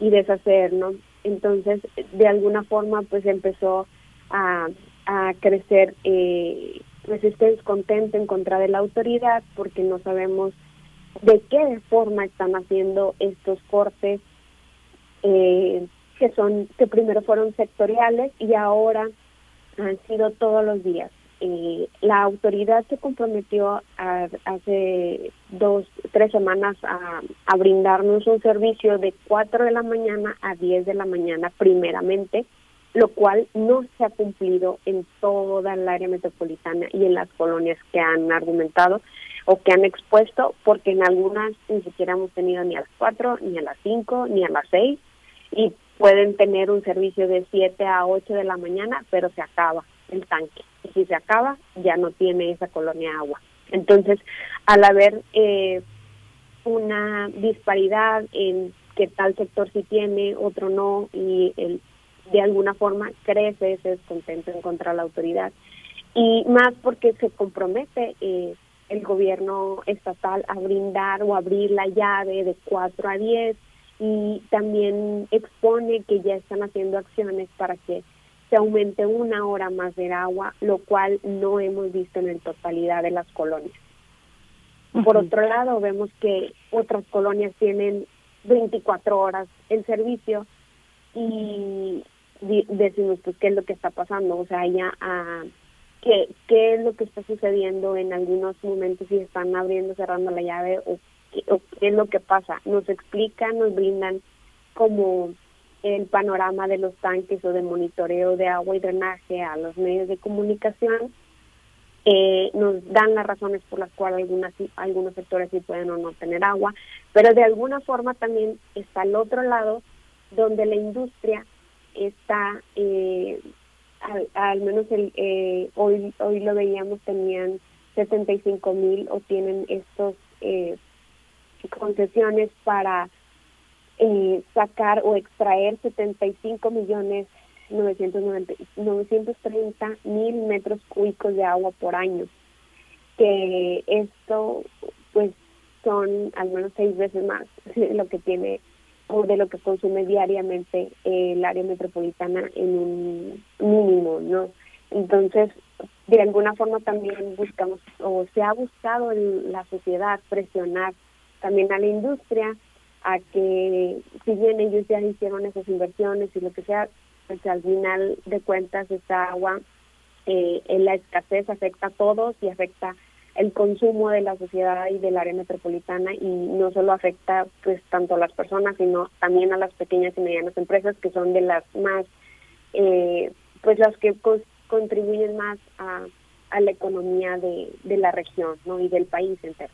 y deshacer, ¿no? Entonces, de alguna forma, pues empezó a, a crecer eh, pues este descontento en contra de la autoridad porque no sabemos de qué forma están haciendo estos cortes eh, que son que primero fueron sectoriales y ahora han sido todos los días. Eh, la autoridad se comprometió hace dos, tres semanas a, a, brindarnos un servicio de 4 de la mañana a 10 de la mañana primeramente, lo cual no se ha cumplido en toda el área metropolitana y en las colonias que han argumentado o que han expuesto, porque en algunas ni siquiera hemos tenido ni a las 4, ni a las 5, ni a las 6, y pueden tener un servicio de 7 a 8 de la mañana, pero se acaba el tanque. Y si se acaba, ya no tiene esa colonia agua. Entonces, al haber eh, una disparidad en que tal sector sí tiene, otro no, y el, de alguna forma crece ese descontento en contra de la autoridad. Y más porque se compromete eh, el gobierno estatal a brindar o abrir la llave de 4 a 10 y también expone que ya están haciendo acciones para que se aumente una hora más de agua, lo cual no hemos visto en la totalidad de las colonias. Por otro lado, vemos que otras colonias tienen 24 horas el servicio y decimos, pues, ¿qué es lo que está pasando? O sea, ya, ah, ¿qué, ¿qué es lo que está sucediendo en algunos momentos si están abriendo, cerrando la llave o o qué es lo que pasa? Nos explican, nos brindan como el panorama de los tanques o de monitoreo de agua y drenaje a los medios de comunicación, eh, nos dan las razones por las cuales algunas, algunos sectores sí pueden o no tener agua, pero de alguna forma también está al otro lado donde la industria está, eh, al, menos el, eh, hoy, hoy lo veíamos, tenían 75 mil o tienen estos concesiones para eh, sacar o extraer 75 millones 930 mil metros cúbicos de agua por año, que esto pues son al menos seis veces más de lo que tiene o de lo que consume diariamente el área metropolitana en un mínimo, ¿no? Entonces, de alguna forma también buscamos o se ha buscado en la sociedad presionar también a la industria a que si bien ellos ya hicieron esas inversiones y lo que sea, pues al final de cuentas esta agua eh, en la escasez afecta a todos y afecta el consumo de la sociedad y del área metropolitana y no solo afecta pues tanto a las personas sino también a las pequeñas y medianas empresas que son de las más eh, pues las que contribuyen más a, a la economía de, de la región no y del país entero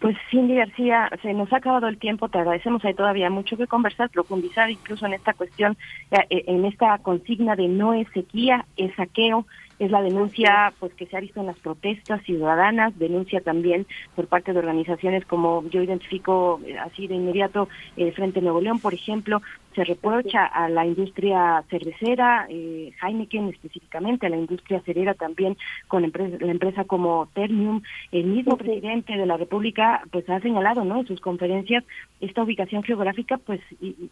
pues Cindy García, se nos ha acabado el tiempo, te agradecemos, hay todavía mucho que conversar, profundizar incluso en esta cuestión, eh, eh, en esta consigna de no es sequía, es saqueo, es la denuncia pues que se ha visto en las protestas ciudadanas, denuncia también por parte de organizaciones como yo identifico eh, así de inmediato Frente Nuevo León, por ejemplo, se reprocha a la industria cervecera, eh, Heineken específicamente, a la industria cerera también, con empresa, la empresa como Ternium. El mismo presidente de la República pues ha señalado ¿no? en sus conferencias esta ubicación geográfica pues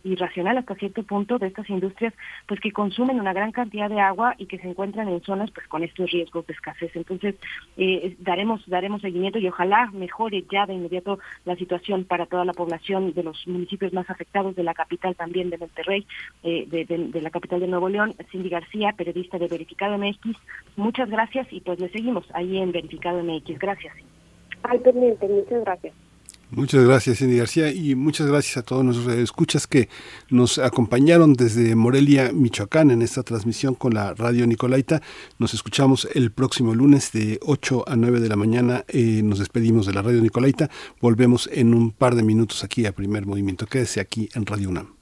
irracional hasta cierto punto de estas industrias pues que consumen una gran cantidad de agua y que se encuentran en zonas pues con estos riesgos de escasez. Entonces eh, daremos daremos seguimiento y ojalá mejore ya de inmediato la situación para toda la población de los municipios más afectados de la capital también de Monterrey, eh, de, la capital de Nuevo León, Cindy García, periodista de Verificado MX. Muchas gracias y pues le seguimos ahí en Verificado MX. Gracias. Al pendiente, muchas gracias. Muchas gracias, Cindy García, y muchas gracias a todos nuestros escuchas que nos acompañaron desde Morelia, Michoacán, en esta transmisión con la Radio Nicolaita. Nos escuchamos el próximo lunes de 8 a 9 de la mañana. Eh, nos despedimos de la Radio Nicolaita. Volvemos en un par de minutos aquí a Primer Movimiento. Quédese aquí en Radio UNAM.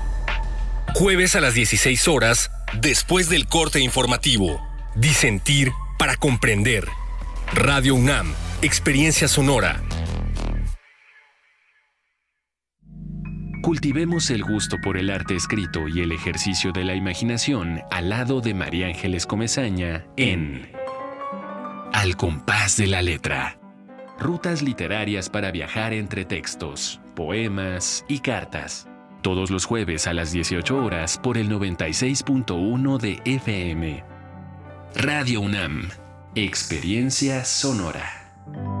Jueves a las 16 horas, después del corte informativo. Disentir para comprender. Radio UNAM, Experiencia Sonora. Cultivemos el gusto por el arte escrito y el ejercicio de la imaginación al lado de María Ángeles Comezaña en Al compás de la letra. Rutas literarias para viajar entre textos, poemas y cartas. Todos los jueves a las 18 horas por el 96.1 de FM. Radio UNAM. Experiencia sonora.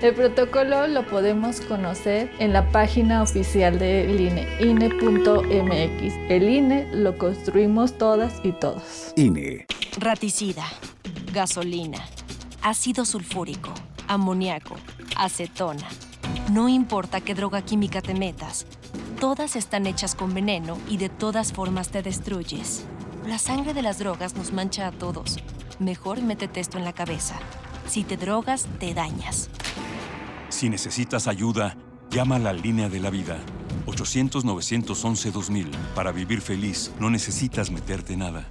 El protocolo lo podemos conocer en la página oficial del INE, INE.mx. El INE lo construimos todas y todos. INE. Raticida, gasolina, ácido sulfúrico, amoníaco, acetona. No importa qué droga química te metas, todas están hechas con veneno y de todas formas te destruyes. La sangre de las drogas nos mancha a todos. Mejor métete esto en la cabeza. Si te drogas, te dañas. Si necesitas ayuda, llama a la línea de la vida. 800-911-2000. Para vivir feliz, no necesitas meterte nada.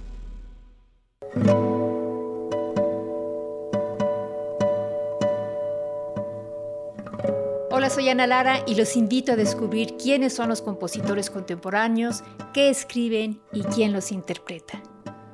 Hola, soy Ana Lara y los invito a descubrir quiénes son los compositores contemporáneos, qué escriben y quién los interpreta.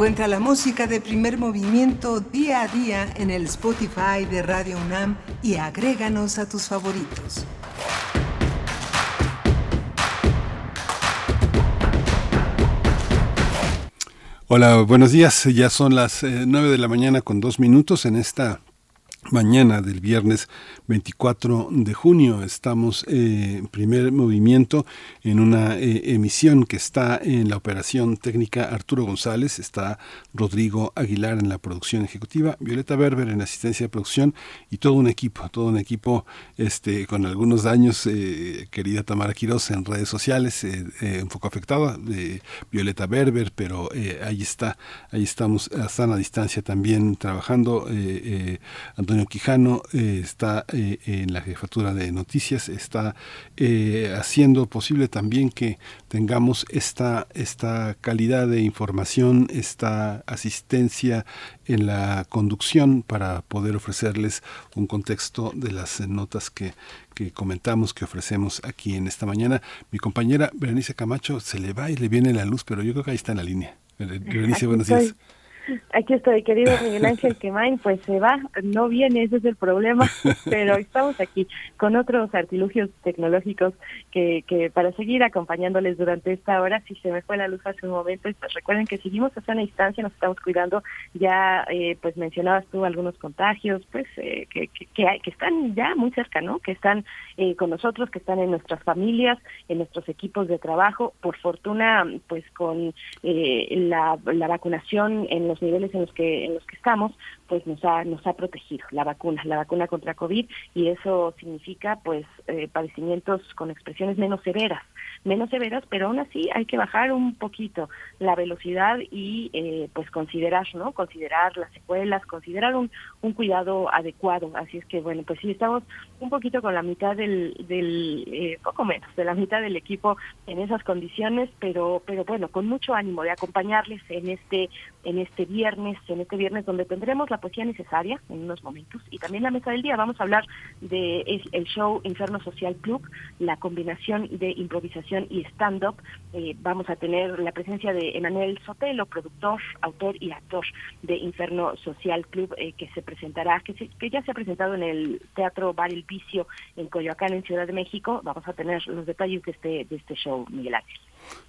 Encuentra la música de primer movimiento día a día en el Spotify de Radio UNAM y agréganos a tus favoritos. Hola, buenos días. Ya son las eh, 9 de la mañana con dos minutos en esta mañana del viernes 24 de junio. Estamos eh, en primer movimiento en una eh, emisión que está en la operación técnica Arturo González, está Rodrigo Aguilar en la producción ejecutiva, Violeta Berber en asistencia de producción y todo un equipo, todo un equipo este, con algunos daños, eh, querida Tamara Quiroz en redes sociales, un poco afectada, Violeta Berber, pero ahí está, ahí estamos, a a distancia también trabajando. Antonio Quijano eh, está eh, en la jefatura de noticias, está eh, haciendo posible también que tengamos esta, esta calidad de información, esta asistencia en la conducción para poder ofrecerles un contexto de las notas que, que comentamos, que ofrecemos aquí en esta mañana. Mi compañera Berenice Camacho se le va y le viene la luz, pero yo creo que ahí está en la línea. Berenice, buenos días. Aquí estoy, querido Miguel Ángel Quemain, pues se va, no viene, ese es el problema, pero estamos aquí con otros artilugios tecnológicos que, que para seguir acompañándoles durante esta hora, si se me fue la luz hace un momento, pues recuerden que seguimos a una distancia, nos estamos cuidando, ya eh, pues mencionabas tú algunos contagios, pues eh, que, que, que, están ya muy cerca, ¿no? Que están eh, con nosotros, que están en nuestras familias, en nuestros equipos de trabajo, por fortuna, pues con la, la vacunación en los niveles en los que en los que estamos, pues nos ha nos ha protegido la vacuna, la vacuna contra COVID y eso significa pues eh, padecimientos con expresiones menos severas menos severas, pero aún así hay que bajar un poquito la velocidad y eh, pues considerar, ¿no? Considerar las secuelas, considerar un, un cuidado adecuado. Así es que bueno, pues sí, estamos un poquito con la mitad del, del eh, poco menos, de la mitad del equipo en esas condiciones, pero, pero bueno, con mucho ánimo de acompañarles en este, en este viernes, en este viernes donde tendremos la poesía necesaria en unos momentos y también la mesa del día. Vamos a hablar de el show Inferno Social Club, la combinación de improvisación y stand-up. Eh, vamos a tener la presencia de Emanuel Sotelo, productor, autor y actor de Inferno Social Club, eh, que se presentará, que, que ya se ha presentado en el Teatro Bar El Vicio en Coyoacán, en Ciudad de México. Vamos a tener los detalles de este, de este show, Miguel Ángel.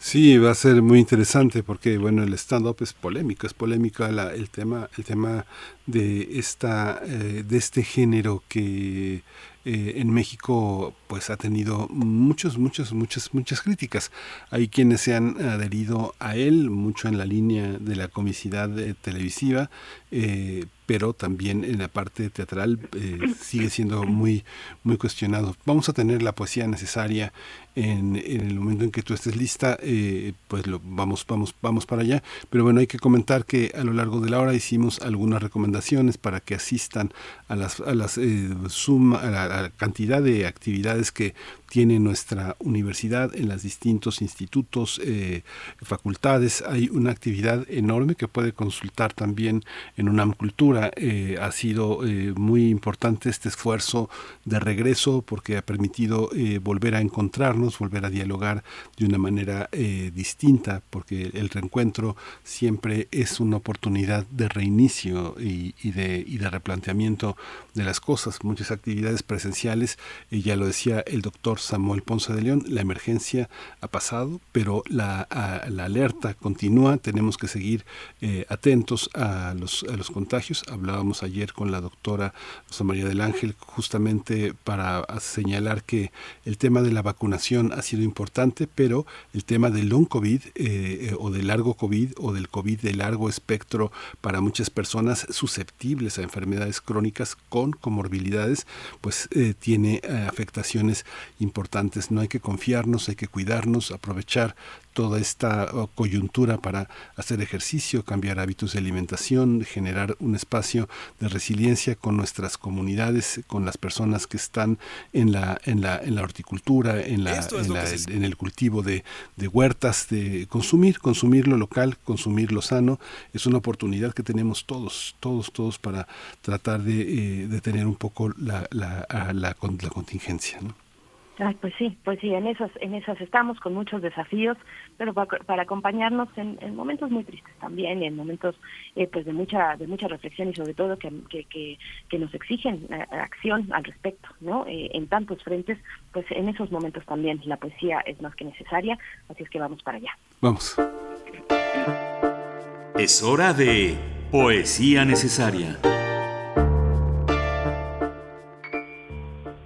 Sí, va a ser muy interesante porque bueno, el stand-up es polémico, es polémica el tema, el tema de esta, eh, de este género que eh, en México pues ha tenido muchos, muchos, muchas, muchas críticas. Hay quienes se han adherido a él, mucho en la línea de la comicidad eh, televisiva, pero también en la parte teatral eh, sigue siendo muy, muy cuestionado. Vamos a tener la poesía necesaria en, el momento en que tú estés lista, eh, pues lo, vamos, vamos, vamos para allá. Pero bueno, hay que comentar que a lo largo de la hora hicimos algunas recomendaciones para que asistan a las, a las suma, a la cantidad de actividades que tiene nuestra universidad en los distintos institutos, eh, facultades. Hay una actividad enorme que puede consultar también en UNAM Cultura. Eh, ha sido eh, muy importante este esfuerzo de regreso porque ha permitido volver a encontrarnos, volver a dialogar de una manera distinta, porque el reencuentro siempre es una oportunidad de reinicio y, de, y de replanteamiento de las cosas. Muchas actividades presenciales, ya lo decía el doctor Samuel Ponce de León, la emergencia ha pasado, pero la, alerta continúa, tenemos que seguir eh, atentos a los, a los contagios. Hablábamos ayer con la doctora Rosa María del Ángel justamente para señalar que el tema de la vacunación ha sido importante, pero el tema del long COVID eh, eh, o del largo COVID o del COVID de largo espectro para muchas personas susceptibles a enfermedades crónicas con comorbilidades, pues tiene afectaciones importantes importantes. No hay que confiarnos, hay que cuidarnos, aprovechar toda esta oh, coyuntura para hacer ejercicio, cambiar hábitos de alimentación, generar un espacio de resiliencia con nuestras comunidades, con las personas que están en la en la en la horticultura, en la, en, el cultivo de, de, huertas, de consumir, consumir lo local, consumir lo sano, es una oportunidad que tenemos todos, todos, todos para tratar de, eh, de tener un poco la, la, la, la contingencia. ¿no? Ay, pues sí, pues sí, en esas, en esas estamos con muchos desafíos, pero para, acompañarnos en, momentos muy tristes también, en momentos eh, pues de mucha, de mucha reflexión y sobre todo que, que, que, nos exigen eh, acción al respecto, ¿no? Eh, en tantos frentes, pues en esos momentos también la poesía es más que necesaria, así es que vamos para allá. Vamos. Es hora de poesía necesaria.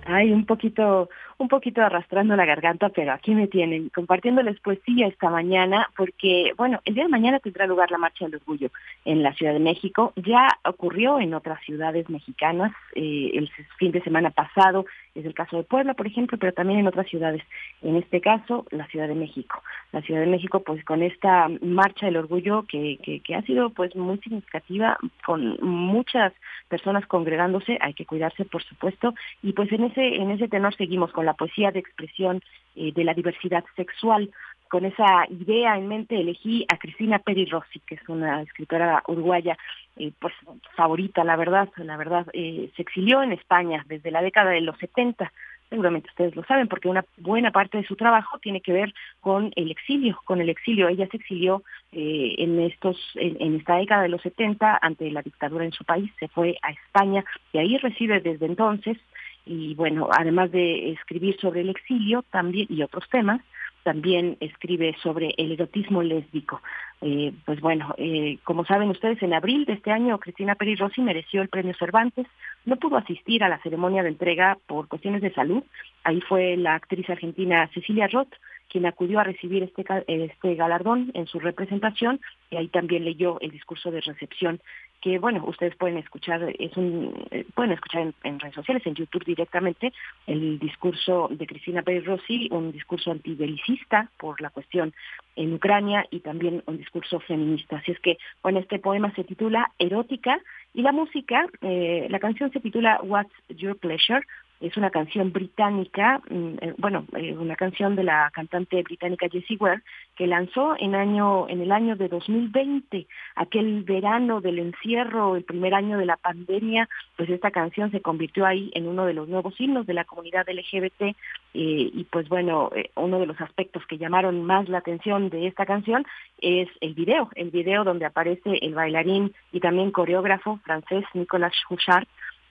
Ay, un poquito un poquito arrastrando la garganta, pero aquí me tienen compartiéndoles poesía esta mañana, porque, bueno, el día de mañana tendrá lugar la Marcha del Orgullo en la Ciudad de México. Ya ocurrió en otras ciudades mexicanas eh, el fin de semana pasado, es el caso de Puebla, por ejemplo, pero también en otras ciudades. En este caso, la Ciudad de México. La Ciudad de México, pues con esta Marcha del Orgullo que, que, que ha sido pues muy significativa, con muchas personas congregándose, hay que cuidarse, por supuesto, y pues en ese, en ese tenor seguimos con la poesía de expresión eh, de la diversidad sexual. Con esa idea en mente elegí a Cristina Peri Rossi, que es una escritora uruguaya eh, pues favorita, la verdad, la verdad, eh, se exilió en España desde la década de los 70 seguramente ustedes lo saben, porque una buena parte de su trabajo tiene que ver con el exilio, con el exilio. Ella se exilió eh, en estos, en, esta década de los 70 ante la dictadura en su país, se fue a España y ahí reside desde entonces y bueno, además de escribir sobre el exilio también y otros temas, también escribe sobre el erotismo lésbico. Eh, pues bueno, eh, como saben ustedes, en abril de este año Cristina Peri Rossi mereció el premio Cervantes. No pudo asistir a la ceremonia de entrega por cuestiones de salud. Ahí fue la actriz argentina Cecilia Roth quien acudió a recibir este, este galardón en su representación y ahí también leyó el discurso de recepción que bueno, ustedes pueden escuchar, es un, eh, pueden escuchar en, redes sociales, en YouTube directamente, el discurso de Cristina Pérez Rossi, un discurso antibelicista por la cuestión en Ucrania y también un discurso feminista. Así es que, bueno, este poema se titula Erótica y la música, eh, la canción se titula What's Your Pleasure, es una canción británica, mm, eh, bueno, eh, una canción de la cantante británica Jessie Ware, que lanzó en, año, en el año de 2020, aquel verano del encierro, el primer año de la pandemia, pues esta canción se convirtió ahí en uno de los nuevos himnos de la comunidad LGBT eh, y pues bueno, uno de los aspectos que llamaron más la atención de esta canción es el video, el video donde aparece el bailarín y también coreógrafo francés Nicolas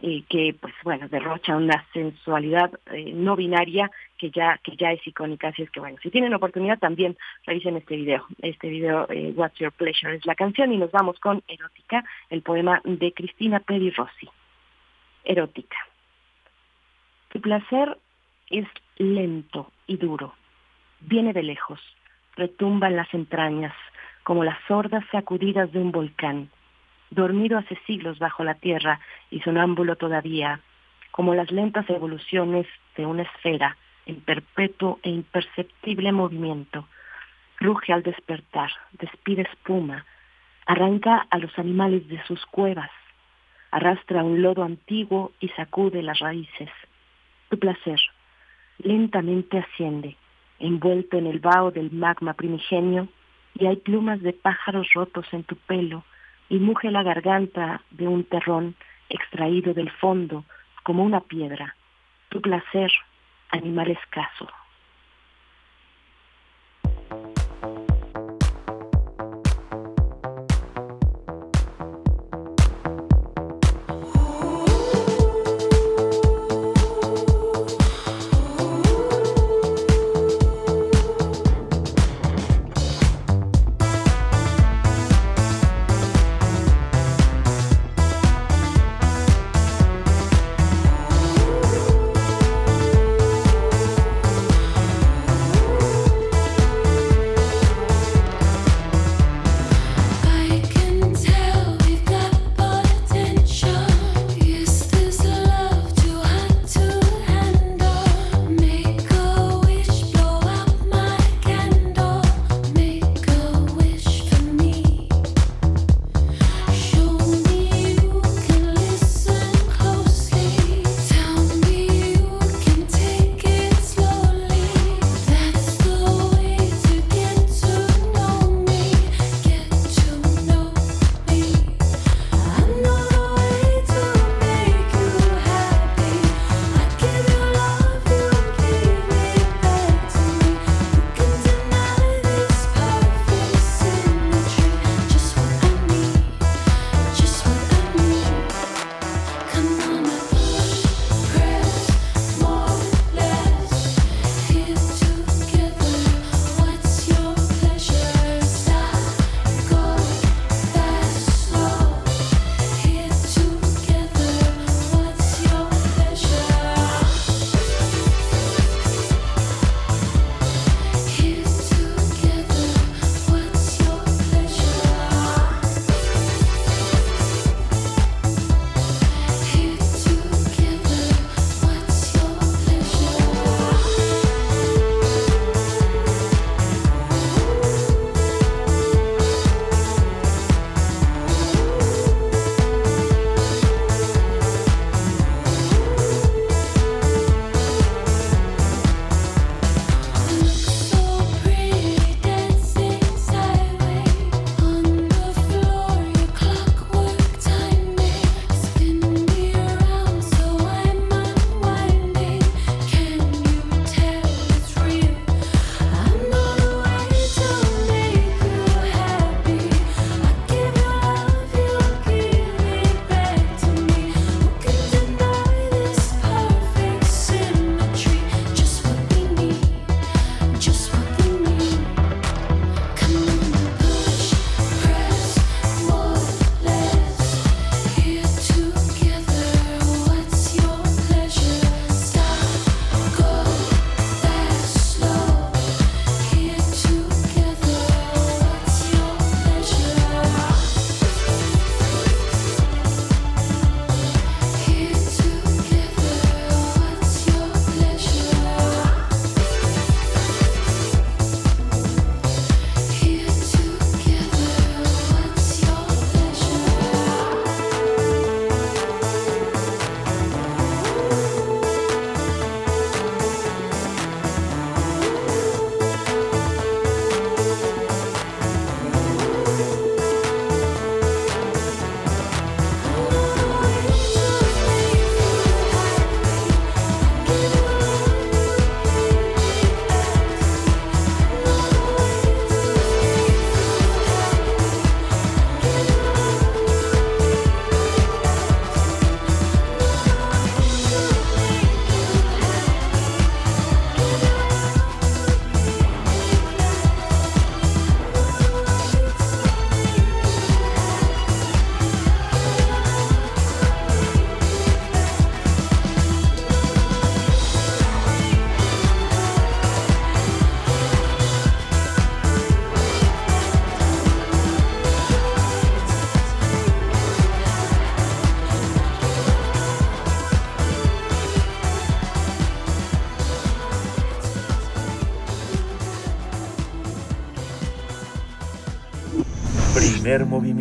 Houchard, que pues bueno derrocha una sensualidad eh, no binaria que ya que ya es icónica. Así es que bueno si tienen oportunidad también revisen este video. Este video eh, What's Your Pleasure es la canción. Y nos vamos con Erótica el poema de Cristina Peri Rossi Erótica. Tu placer es lento y duro, viene de lejos, retumba en las entrañas, como las sordas sacudidas de un volcán, dormido hace siglos bajo la tierra y sonámbulo todavía, como las lentas evoluciones de una esfera en perpetuo e imperceptible movimiento. Ruge al despertar, despide espuma, arranca a los animales de sus cuevas, arrastra un lodo antiguo y sacude las raíces. Tu placer lentamente asciende, envuelto en el vaho del magma primigenio, y hay plumas de pájaros rotos en tu pelo, y muge la garganta de un terrón extraído del fondo como una piedra. Tu placer, animal escaso.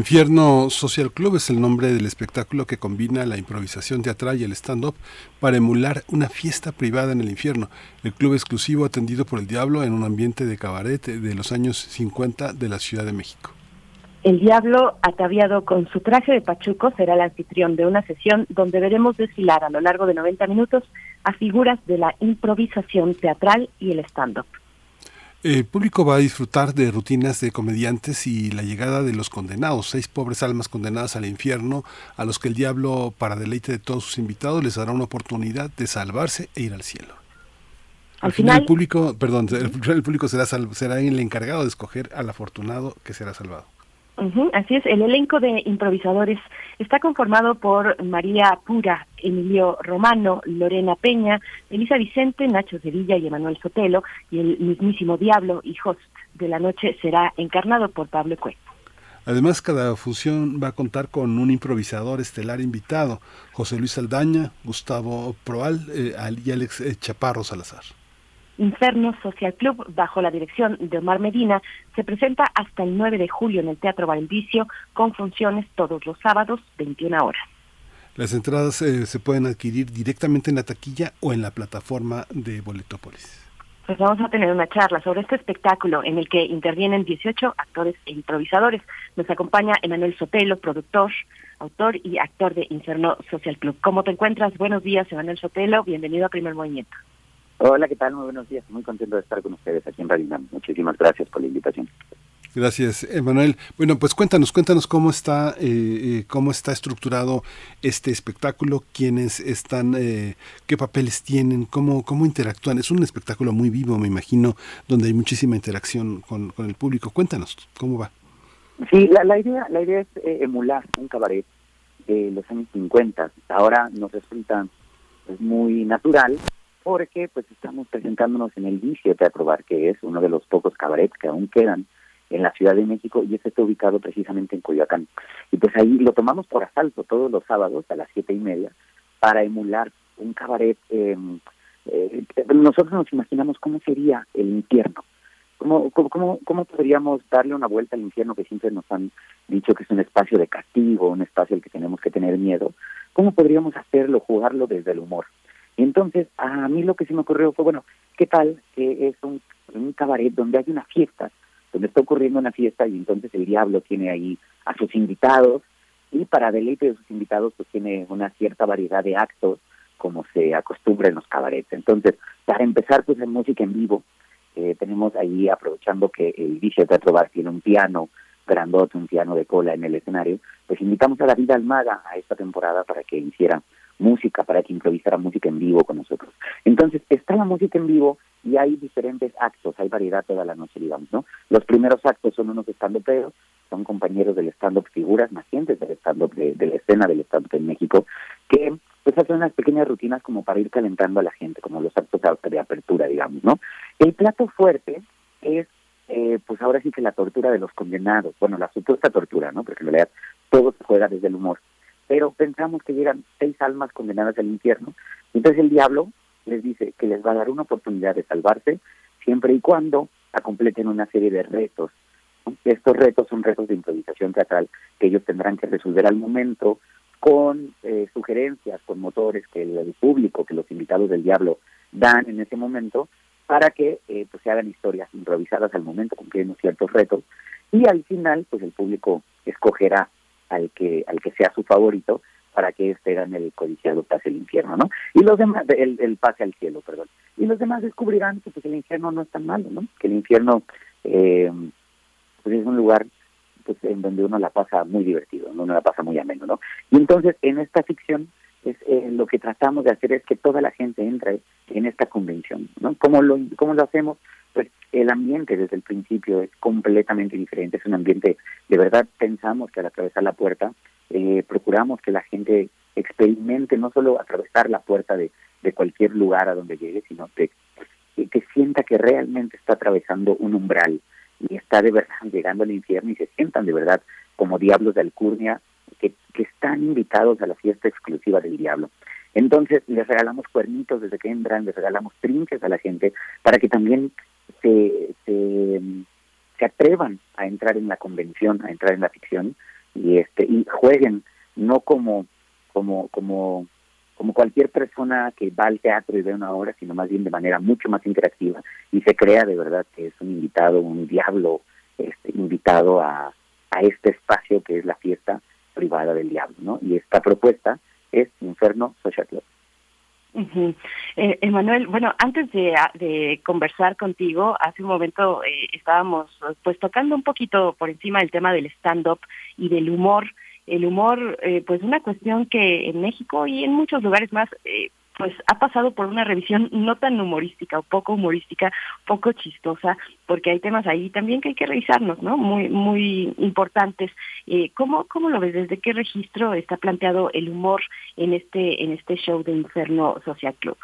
Infierno Social Club es el nombre del espectáculo que combina la improvisación teatral y el stand-up para emular una fiesta privada en el infierno. El club exclusivo atendido por el diablo en un ambiente de cabaret de los años 50 de la Ciudad de México. El diablo, ataviado con su traje de pachuco, será el anfitrión de una sesión donde veremos desfilar a lo largo de 90 minutos a figuras de la improvisación teatral y el stand-up. El público va a disfrutar de rutinas de comediantes y la llegada de los condenados, seis pobres almas condenadas al infierno, a los que el diablo, para deleite de todos sus invitados, les dará una oportunidad de salvarse e ir al cielo. Al, final, el público, perdón, el, público será, será el encargado de escoger al afortunado que será salvado. Así es, el elenco de improvisadores está conformado por María Pura, Emilio Romano, Lorena Peña, Elisa Vicente, Nacho Sevilla y Emanuel Sotelo, y el mismísimo Diablo y de la noche será encarnado por Pablo Cuesta. Además, cada función va a contar con un improvisador estelar invitado, José Luis Aldaña, Gustavo Proal eh, y Alex eh, Chaparro Salazar. Inferno Social Club, bajo la dirección de Omar Medina, se presenta hasta el 9 de julio en el Teatro Valdicio con funciones todos los sábados, 21 horas. Las entradas eh, se pueden adquirir directamente en la taquilla o en la plataforma de Boletópolis. Pues vamos a tener una charla sobre este espectáculo en el que intervienen 18 actores e improvisadores. Nos acompaña Emanuel Sotelo, productor, autor y actor de Inferno Social Club. ¿Cómo te encuentras? Buenos días, Emanuel Sotelo. Bienvenido a Primer Movimiento. Hola, ¿qué tal? Muy buenos días. Muy contento de estar con ustedes aquí en Radio Muchísimas gracias por la invitación. Gracias, Emanuel. Bueno, pues cuéntanos, cuéntanos cómo está, eh, eh, cómo está estructurado este espectáculo, quiénes están, eh, qué papeles tienen, cómo, cómo interactúan. Es un espectáculo muy vivo, me imagino, donde hay muchísima interacción con, el público. Cuéntanos, ¿cómo va? Sí, la, idea, la idea es emular un cabaret de los años 50. Ahora nos resulta pues, muy natural porque pues estamos presentándonos en el Vicio Teatro Bar, que es uno de los pocos cabarets que aún quedan en la Ciudad de México y este está ubicado precisamente en Coyoacán. Y pues ahí lo tomamos por asalto todos los sábados a las siete y media para emular un cabaret. Em, eh, nosotros nos imaginamos cómo sería el infierno. ¿Cómo, cómo, ¿Cómo podríamos darle una vuelta al infierno que siempre nos han dicho que es un espacio de castigo, un espacio al que tenemos que tener miedo? ¿Cómo podríamos hacerlo, jugarlo desde el humor? Y entonces a mí lo que se me ocurrió fue, bueno, ¿qué tal que es un, un cabaret donde hay una fiesta, donde está ocurriendo una fiesta y entonces el diablo tiene ahí a sus invitados y para deleite de sus invitados pues tiene una cierta variedad de actos como se acostumbra en los cabarets. Entonces, para empezar pues en música en vivo, eh, tenemos ahí aprovechando que el Vicio Teatro Bar tiene un piano grandote, un piano de cola en el escenario, pues invitamos a David Almada a esta temporada para que hiciera música, para que improvisara música en vivo con nosotros. Entonces, está la música en vivo y hay diferentes actos, hay variedad toda la noche, digamos, ¿no? Los primeros actos son unos stand-uperos, son compañeros del stand-up, figuras nacientes del stand-up, de, la escena del stand-up en México, que pues hacen unas pequeñas rutinas como para ir calentando a la gente, como los actos de apertura, digamos, ¿no? El plato fuerte es, eh, pues ahora sí que la tortura de los condenados, bueno, la supuesta tortura, ¿no? Porque en realidad todo se juega desde el humor pero pensamos que llegan seis almas condenadas al infierno. Entonces el diablo les dice que les va a dar una oportunidad de salvarse siempre y cuando completen una serie de retos. Estos retos son retos de improvisación teatral que ellos tendrán que resolver al momento con eh, sugerencias, con motores que el, público, que los invitados del diablo dan en ese momento para que eh, pues, se hagan historias improvisadas al momento cumpliendo ciertos retos y al final pues el público escogerá al que al que sea su favorito para que este gane el codiciado pase el infierno, ¿no? Y los demás, el, el pase al cielo, perdón. Y los demás descubrirán que pues, el infierno no es tan malo, ¿no? Que el infierno eh, pues es un lugar pues en donde uno la pasa muy divertido, uno la pasa muy ameno, ¿no? Y entonces en esta ficción es eh, lo que tratamos de hacer es que toda la gente entre en esta convención, ¿no? ¿Cómo lo, cómo lo hacemos? pues el ambiente desde el principio es completamente diferente, es un ambiente, de verdad pensamos que al atravesar la puerta, eh, procuramos que la gente experimente no solo atravesar la puerta de, de cualquier lugar a donde llegue, sino que, que sienta que realmente está atravesando un umbral y está de verdad llegando al infierno y se sientan de verdad como diablos de alcurnia que, están invitados a la fiesta exclusiva del diablo. Entonces les regalamos cuernitos desde que entran, les regalamos trinques a la gente para que también se, se, se atrevan a entrar en la convención, a entrar en la ficción y este y jueguen no como como como como cualquier persona que va al teatro y ve una obra, sino más bien de manera mucho más interactiva y se crea de verdad que es un invitado, un diablo este, invitado a, a este espacio que es la fiesta privada del diablo, ¿no? Y esta propuesta es Inferno Social Club. Eh, Emanuel, bueno, antes de, de conversar contigo, hace un momento eh, estábamos pues tocando un poquito por encima del tema del stand-up y del humor. El humor, eh, pues una cuestión que en México y en muchos lugares más, eh, pues ha pasado por una revisión no tan humorística o poco humorística, poco chistosa, porque hay temas ahí también que hay que revisarnos, ¿no? Muy muy importantes. Eh, ¿cómo, ¿Cómo lo ves? ¿Desde qué registro está planteado el humor en este en este show de Inferno Social Club?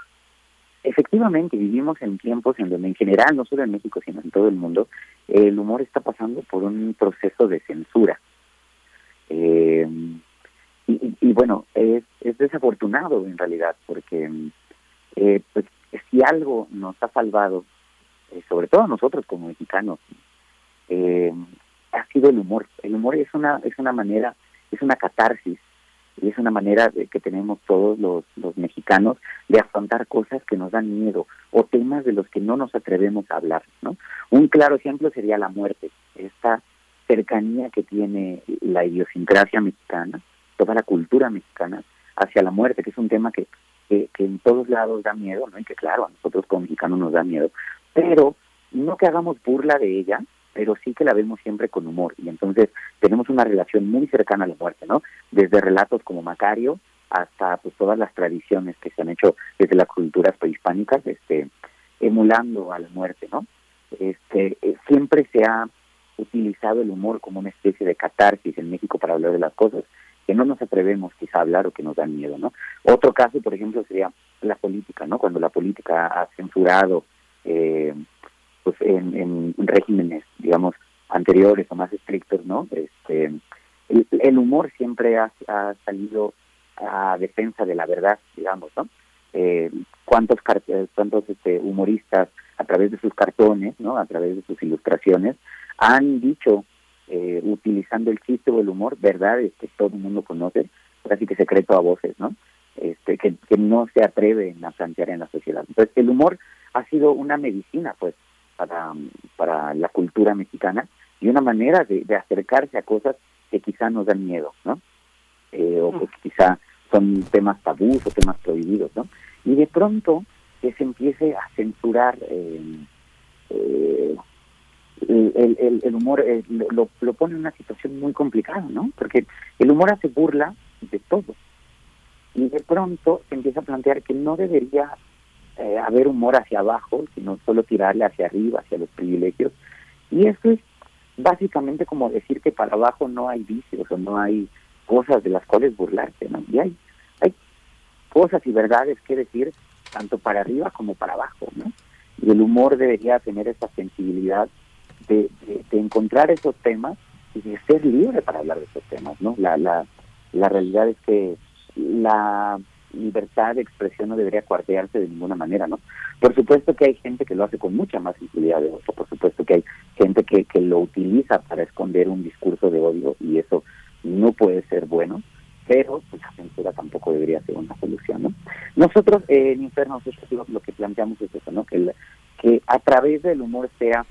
Efectivamente, vivimos en tiempos en donde en general, no solo en México, sino en todo el mundo, el humor está pasando por un proceso de censura. Eh, y, y- bueno, es, es desafortunado en realidad, porque eh, pues, si algo nos ha salvado, eh, sobre todo nosotros como mexicanos, eh, ha sido el humor. El humor es una es una manera, es una catarsis y es una manera que tenemos todos los, los mexicanos de afrontar cosas que nos dan miedo o temas de los que no nos atrevemos a hablar, ¿no? Un claro ejemplo sería la muerte, esta cercanía que tiene la idiosincrasia mexicana, toda la cultura mexicana hacia la muerte, que es un tema que, que, que en todos lados da miedo, ¿no? Y que claro, a nosotros como mexicanos nos da miedo, pero no que hagamos burla de ella, pero sí que la vemos siempre con humor. Y entonces tenemos una relación muy cercana a la muerte, ¿no? Desde relatos como Macario hasta pues todas las tradiciones que se han hecho desde las culturas prehispánicas, este, emulando a la muerte, ¿no? Este, eh, siempre se ha utilizado el humor como una especie de catarsis en México para hablar de las cosas que no nos atrevemos quizá a hablar o que nos dan miedo, ¿no? Otro caso, por ejemplo, sería la política, ¿no? Cuando la política ha censurado eh, pues en, en regímenes, digamos, anteriores o más estrictos, ¿no? Este, el, humor siempre ha, salido a defensa de la verdad, digamos, ¿no? Eh, cuántos cuántos este, humoristas a través de sus cartones, ¿no? A través de sus ilustraciones han dicho eh, utilizando el chiste o el humor verdades que todo el mundo conoce, así que secreto a voces, ¿no? Este, que, que no se atreven a plantear en la sociedad. Entonces, el humor ha sido una medicina, pues, para, para la cultura mexicana y una manera de, de acercarse a cosas que quizá nos dan miedo, ¿no? Eh, o que quizá son temas tabús o temas prohibidos, ¿no? Y de pronto que se empiece a censurar eh, eh, el, el, humor, eh, lo, lo pone en una situación muy complicada, ¿no? Porque el humor hace burla de todo. Y de pronto se empieza a plantear que no debería eh, haber humor hacia abajo, sino solo tirarle hacia arriba, hacia los privilegios. Y eso es básicamente como decir que para abajo no hay vicios o no hay cosas de las cuales burlarse, ¿no? Y hay, hay cosas y verdades que decir tanto para arriba como para abajo, ¿no? Y el humor debería tener esa sensibilidad de, encontrar esos temas y de ser libre para hablar de esos temas, ¿no? La, la, la realidad es que la libertad de expresión no debería cuartearse de ninguna manera, ¿no? Por supuesto que hay gente que lo hace con mucha más sensibilidad de otro, por supuesto que hay gente que, que lo utiliza para esconder un discurso de odio y eso no puede ser bueno, pero pues, la censura tampoco debería ser una solución, ¿no? Nosotros eh, en Inferno lo que planteamos es eso, ¿no? Que, que a través del humor sea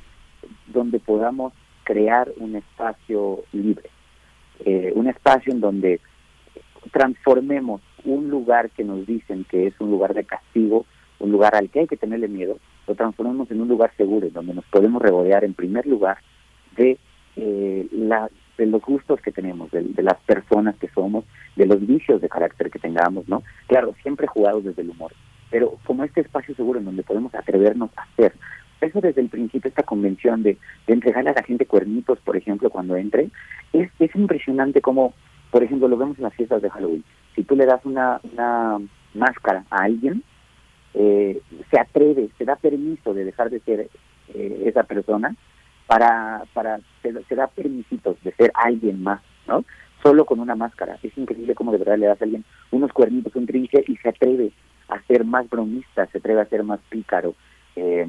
donde podamos crear un espacio libre, eh, un espacio en donde transformemos un lugar que nos dicen que es un lugar de castigo, un lugar al que hay que tenerle miedo, lo transformemos en un lugar seguro, en donde nos podemos regodear en primer lugar de, eh, la, de los gustos que tenemos, de, de las personas que somos, de los vicios de carácter que tengamos, ¿no? Claro, siempre jugados desde el humor, pero como este espacio seguro en donde podemos atrevernos a hacer. Eso desde el principio, esta convención de, de entregarle a la gente cuernitos, por ejemplo, cuando entre, es, es impresionante como, por ejemplo, lo vemos en las fiestas de Halloween. Si tú le das una, una máscara a alguien, eh, se atreve, se da permiso de dejar de ser eh, esa persona para, para se, se da permisitos de ser alguien más, ¿no? Solo con una máscara. Es increíble cómo de verdad le das a alguien unos cuernitos, un trinche y se atreve a ser más bromista, se atreve a ser más pícaro, eh,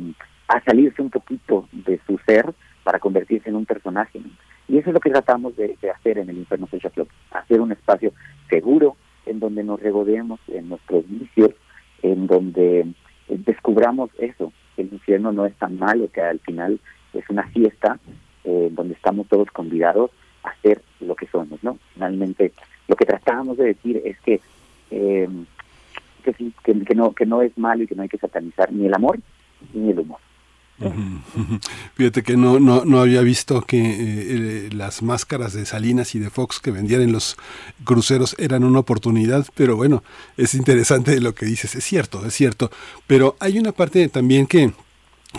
a salirse un poquito de su ser para convertirse en un personaje. Y eso es lo que tratamos de, hacer en el Inferno Social Club, hacer un espacio seguro en donde nos regodeemos en nuestros vicios, en donde eh, descubramos eso, que el infierno no es tan malo, que al final es una fiesta eh, donde estamos todos convidados a ser lo que somos, ¿no? Finalmente, lo que tratábamos de decir es que, eh, que, que no, que no es malo y que no hay que satanizar ni el amor ni el humor. Fíjate que no, no, no había visto que eh, eh, las máscaras de Salinas y de Fox que vendían en los cruceros eran una oportunidad, pero bueno, es interesante lo que dices, es cierto, es cierto, pero hay una parte también que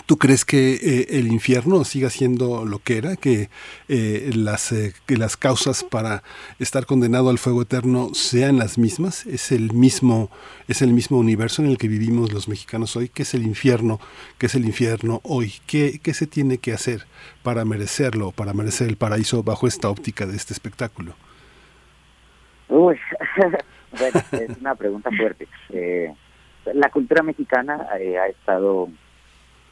¿Tú crees que eh, el infierno siga siendo lo que era? ¿Que, eh, las, eh, que las causas para estar condenado al fuego eterno sean las mismas? ¿Es el mismo, ¿Es el mismo universo en el que vivimos los mexicanos hoy? ¿Qué es el infierno? ¿Qué es el infierno hoy? ¿Qué, qué se tiene que hacer para merecerlo, para merecer el paraíso bajo esta óptica de este espectáculo? Uy, es una pregunta fuerte. la cultura mexicana ha estado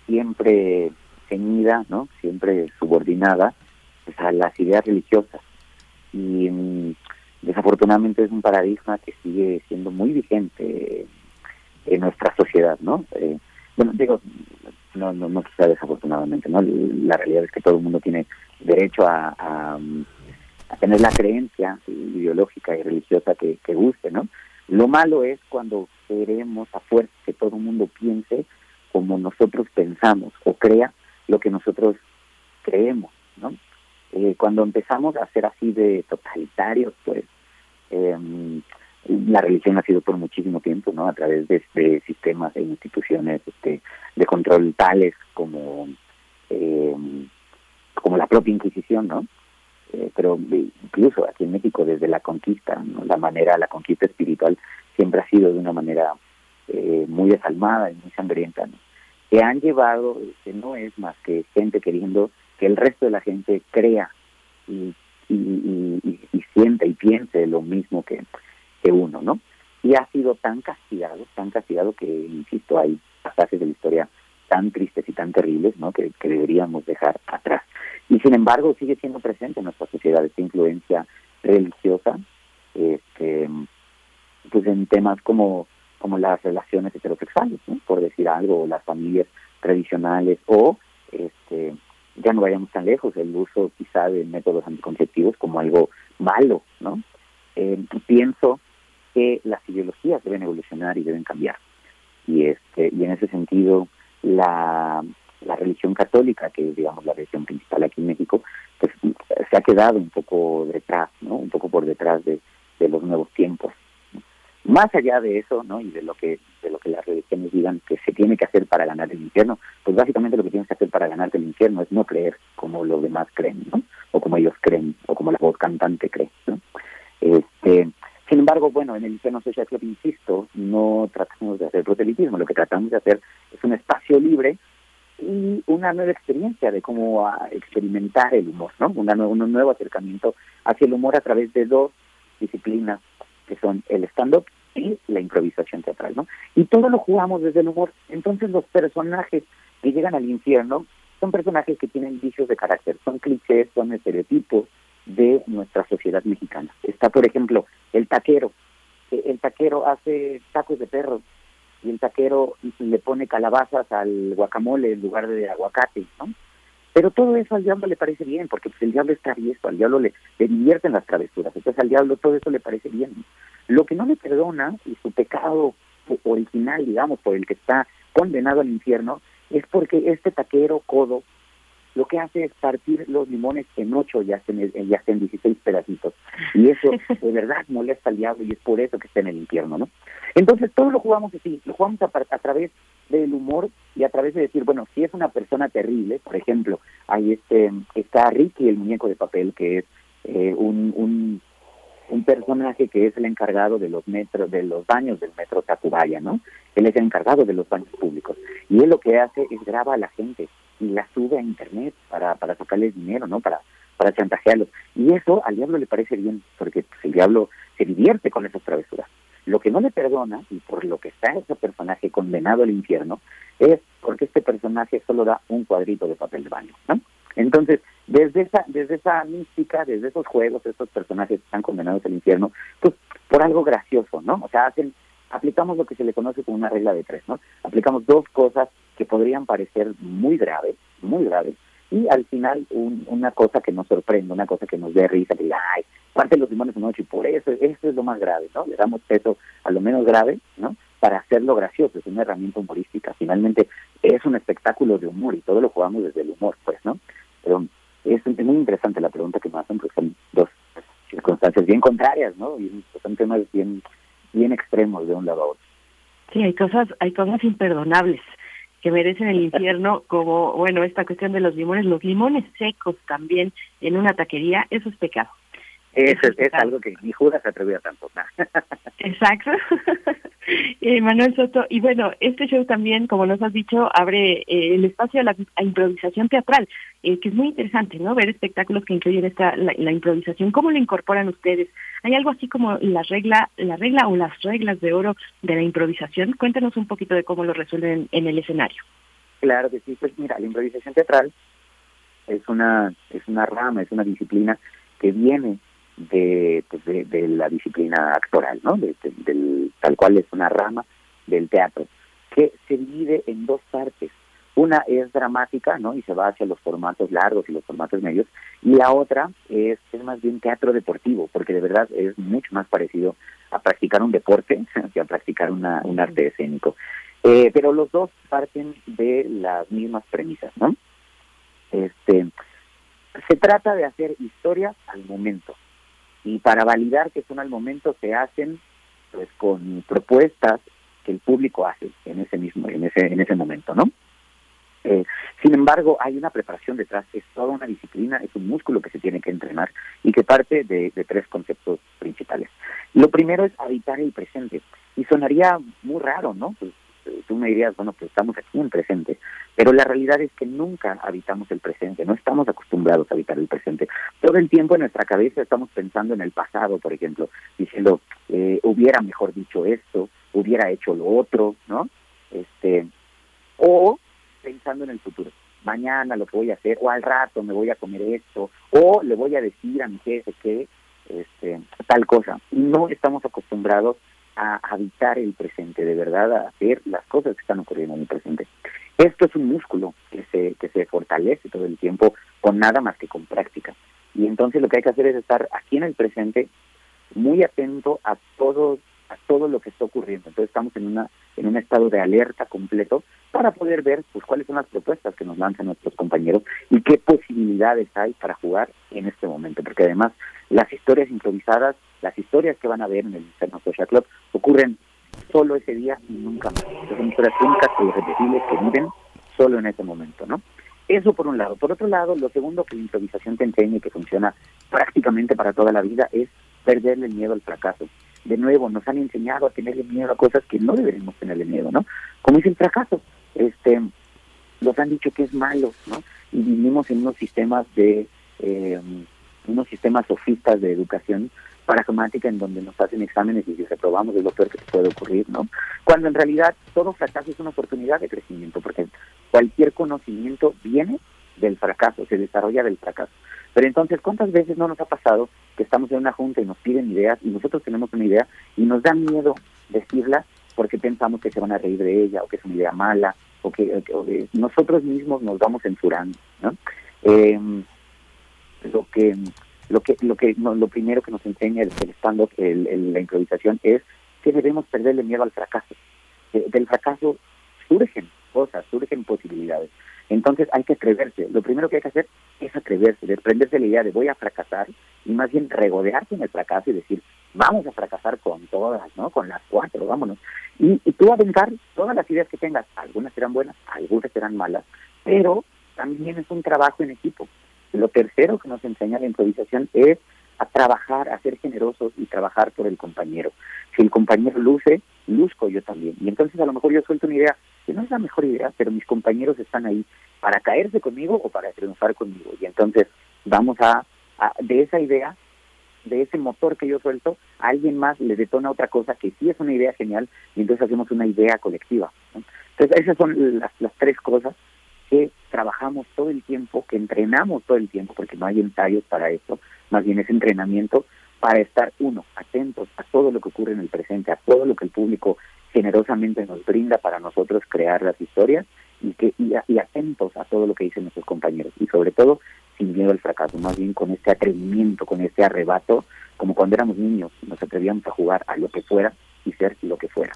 siempre ceñida, ¿no? Siempre subordinada pues, a las ideas religiosas. Y mm, desafortunadamente es un paradigma que sigue siendo muy vigente en nuestra sociedad, ¿no? Eh, bueno, digo, no, no, no quizá desafortunadamente, ¿no? La realidad es que todo el mundo tiene derecho a, a, a tener la creencia ideológica y religiosa que, que guste, ¿no? Lo malo es cuando queremos a fuerza que todo el mundo piense como nosotros pensamos o crea lo que nosotros creemos, ¿no? Eh, cuando empezamos a ser así de totalitarios, pues eh, la religión ha sido por muchísimo tiempo, ¿no? A través de, de sistemas e instituciones este, de control tales como eh, como la propia Inquisición, ¿no? Eh, pero incluso aquí en México desde la conquista, la manera, la conquista espiritual siempre ha sido de una manera eh, muy desalmada y muy sangrienta. Que han llevado, que no es más que gente queriendo que el resto de la gente crea y, y, y, sienta y piense lo mismo que, que uno, ¿no? Y ha sido tan castigado, tan castigado que, insisto, hay pasajes de la historia tan tristes y tan terribles, ¿no? Que, que deberíamos dejar atrás. Y sin embargo sigue siendo presente en nuestra sociedad esta influencia religiosa, este, pues en temas como como las relaciones heterosexuales, ¿no? por decir algo, o las familias tradicionales, o este ya no vayamos tan lejos, el uso quizá de métodos anticonceptivos como algo malo, ¿no? Eh, pienso que las ideologías deben evolucionar y deben cambiar. Y este y en ese sentido la, la religión católica, que es digamos la religión principal aquí en México, pues se ha quedado un poco detrás, ¿no? Un poco por detrás de, de los nuevos tiempos. Más allá de eso, ¿no? Y de lo que de lo que las religiones digan que se tiene que hacer para ganar el infierno, pues básicamente lo que tienes que hacer para ganarte el infierno es no creer como los demás creen, ¿no? O como ellos creen, o como la voz cantante cree, ¿no? Este, sin embargo, bueno, en el infierno social club, insisto, no tratamos de hacer proselitismo, lo que tratamos de hacer es un espacio libre y una nueva experiencia de cómo experimentar el humor, ¿no? Una, un nuevo acercamiento hacia el humor a través de dos disciplinas que son el stand-up y la improvisación teatral, ¿no? Y todo lo jugamos desde el humor. Entonces los personajes que llegan al infierno son personajes que tienen vicios de carácter, son clichés, son estereotipos de nuestra sociedad mexicana. Está, por ejemplo, el taquero. El taquero hace tacos de perro y el taquero le pone calabazas al guacamole en lugar de aguacate, ¿no? Pero todo eso al diablo le parece bien, porque pues, el diablo está travieso, al diablo le, le divierten las travesuras, entonces al diablo todo eso le parece bien. Lo que no le perdona, y su pecado original, digamos, por el que está condenado al infierno, es porque este taquero codo lo que hace es partir los limones en ocho y hacen, y hacen 16 pedacitos. Y eso de verdad molesta al diablo y es por eso que está en el infierno, ¿no? Entonces todo lo jugamos así, lo jugamos a, a través del humor y a través de decir, bueno, si es una persona terrible, por ejemplo, ahí este está Ricky, el muñeco de papel, que es eh, un, un un personaje que es el encargado de los metros, de los baños del metro Tacubaya, ¿no? Él es el encargado de los baños públicos. Y él lo que hace es graba a la gente y la sube a internet para, para sacarles dinero, ¿no? Para, para chantajearlos. Y eso al diablo le parece bien, porque pues, el diablo se divierte con esas travesuras. Lo que no le perdona, y por lo que está ese personaje condenado al infierno, es porque este personaje solo da un cuadrito de papel de baño, ¿no? Entonces, desde esa, desde esa mística, desde esos juegos, estos personajes están condenados al infierno, pues por algo gracioso, ¿no? O sea, hacen, aplicamos lo que se le conoce como una regla de tres, ¿no? Aplicamos dos cosas que podrían parecer muy graves, muy graves, y al final una cosa que nos sorprende, una cosa que nos dé risa, que diga, ay, parte de los limones noche, y por eso, esto es lo más grave, ¿no? Le damos peso a lo menos grave, ¿no? Para hacerlo gracioso, es una herramienta humorística. Finalmente, es un espectáculo de humor y todo lo jugamos desde el humor, pues, ¿no? Pero es, muy interesante la pregunta que me hacen porque son dos circunstancias bien contrarias, ¿no? Y son temas bien, bien extremos de un lado a otro. Sí, hay cosas, hay cosas imperdonables que merecen el infierno, como, bueno, esta cuestión de los limones, los limones secos también en una taquería, eso es pecado. Eso es, algo que ni Judas se atrevió a tanto. Exacto. eh, Manuel Soto, y bueno, este show también, como nos has dicho, abre eh, el espacio a la improvisación teatral, eh, que es muy interesante, ¿no? Ver espectáculos que incluyen esta la, improvisación. ¿Cómo lo incorporan ustedes? ¿Hay algo así como la regla, la regla o las reglas de oro de la improvisación? Cuéntanos un poquito de cómo lo resuelven en el escenario. Claro que sí, pues mira, la improvisación teatral es una es una rama, es una disciplina que viene de, pues de, la disciplina actoral, ¿no? De, del, tal cual es una rama del teatro, que se divide en dos partes. Una es dramática, ¿no? Y se va hacia los formatos largos y los formatos medios. Y la otra es, es más bien teatro deportivo, porque de verdad es mucho más parecido a practicar un deporte que a practicar una, un arte escénico. Eh, pero los dos parten de las mismas premisas, ¿no? Este, se trata de hacer historias al momento y para validar que son al momento se hacen pues con propuestas que el público hace en ese mismo en ese en ese momento no eh, sin embargo hay una preparación detrás es toda una disciplina es un músculo que se tiene que entrenar y que parte de, de tres conceptos principales. Lo primero es habitar el presente y sonaría muy raro no pues tú me dirías, bueno, pues estamos aquí en presente, pero la realidad es que nunca habitamos el presente, no estamos acostumbrados a habitar el presente. Todo el tiempo en nuestra cabeza estamos pensando en el pasado, por ejemplo, diciendo, eh, hubiera mejor dicho esto, hubiera hecho lo otro, ¿no? Este, o pensando en el futuro. Mañana lo voy a hacer, o al rato me voy a comer esto, o le voy a decir a mi jefe que este, tal cosa. No estamos acostumbrados a habitar el presente, de verdad a hacer las cosas que están ocurriendo en el presente. Esto es un músculo que se, que se fortalece todo el tiempo con nada más que con práctica. Y entonces lo que hay que hacer es estar aquí en el presente, muy atento a todo, a todo lo que está ocurriendo. Entonces estamos en una, en un estado de alerta completo para poder ver pues cuáles son las propuestas que nos lanzan nuestros compañeros y qué posibilidades hay para jugar en este momento. Porque además las historias improvisadas las historias que van a ver en el Inferno Social Club ocurren solo ese día y nunca más. Son historias únicas e irrepetibles que viven solo en ese momento, ¿no? Eso por un lado. Por otro lado, lo segundo que la improvisación te enseña y que funciona prácticamente para toda la vida es perderle miedo al fracaso. De nuevo, nos han enseñado a tenerle miedo a cosas que no deberíamos tenerle miedo, ¿no? Como es el fracaso. Este, nos han dicho que es malo, ¿no? Y vivimos en unos sistemas de, eh, unos sistemas sofistas de educación pragmática en donde nos hacen exámenes y si reprobamos es lo peor que puede ocurrir, ¿no? Cuando en realidad todo fracaso es una oportunidad de crecimiento, porque cualquier conocimiento viene del fracaso, se desarrolla del fracaso. Pero entonces, ¿cuántas veces no nos ha pasado que estamos en una junta y nos piden ideas y nosotros tenemos una idea y nos da miedo decirla porque pensamos que se van a reír de ella o que es una idea mala o que, nosotros mismos nos vamos censurando, ¿no? Eh, lo que lo que lo que lo primero que nos enseña el, stand-up, la improvisación, es que debemos perderle miedo al fracaso. del fracaso surgen cosas, surgen posibilidades. Entonces hay que atreverse. Lo primero que hay que hacer es atreverse, desprenderse la idea de voy a fracasar y más bien regodearse en el fracaso y decir vamos a fracasar con todas, ¿no? Con las cuatro, vámonos. Y, y tú aventar todas las ideas que tengas. Algunas serán buenas, algunas serán malas, pero también es un trabajo en equipo. Lo tercero que nos enseña la improvisación es a trabajar, a ser generosos y trabajar por el compañero. Si el compañero luce, luzco yo también. Y entonces a lo mejor yo suelto una idea que no es la mejor idea, pero mis compañeros están ahí para caerse conmigo o para triunfar conmigo. Y entonces vamos a, a de esa idea, de ese motor que yo suelto, a alguien más le detona otra cosa que sí es una idea genial y entonces hacemos una idea colectiva. Entonces esas son las tres cosas que trabajamos todo el tiempo, que entrenamos todo el tiempo, porque no hay ensayos para eso, más bien es entrenamiento para estar, uno, atentos a todo lo que ocurre en el presente, a todo lo que el público generosamente nos brinda para nosotros crear las historias y que y, y atentos a todo lo que dicen nuestros compañeros y sobre todo sin miedo al fracaso, más bien con este atrevimiento, con este arrebato, como cuando éramos niños, nos atrevíamos a jugar a lo que fuera y ser lo que fuera.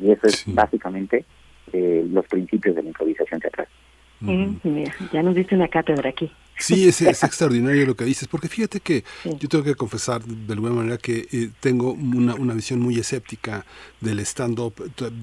Y eso es básicamente eh, los principios de la improvisación teatral. Mm, mira, ya nos diste una cátedra aquí. Sí, es, es, extraordinario lo que dices, porque fíjate que sí. yo tengo que confesar de alguna manera que eh, tengo una, una, visión muy escéptica del stand-up.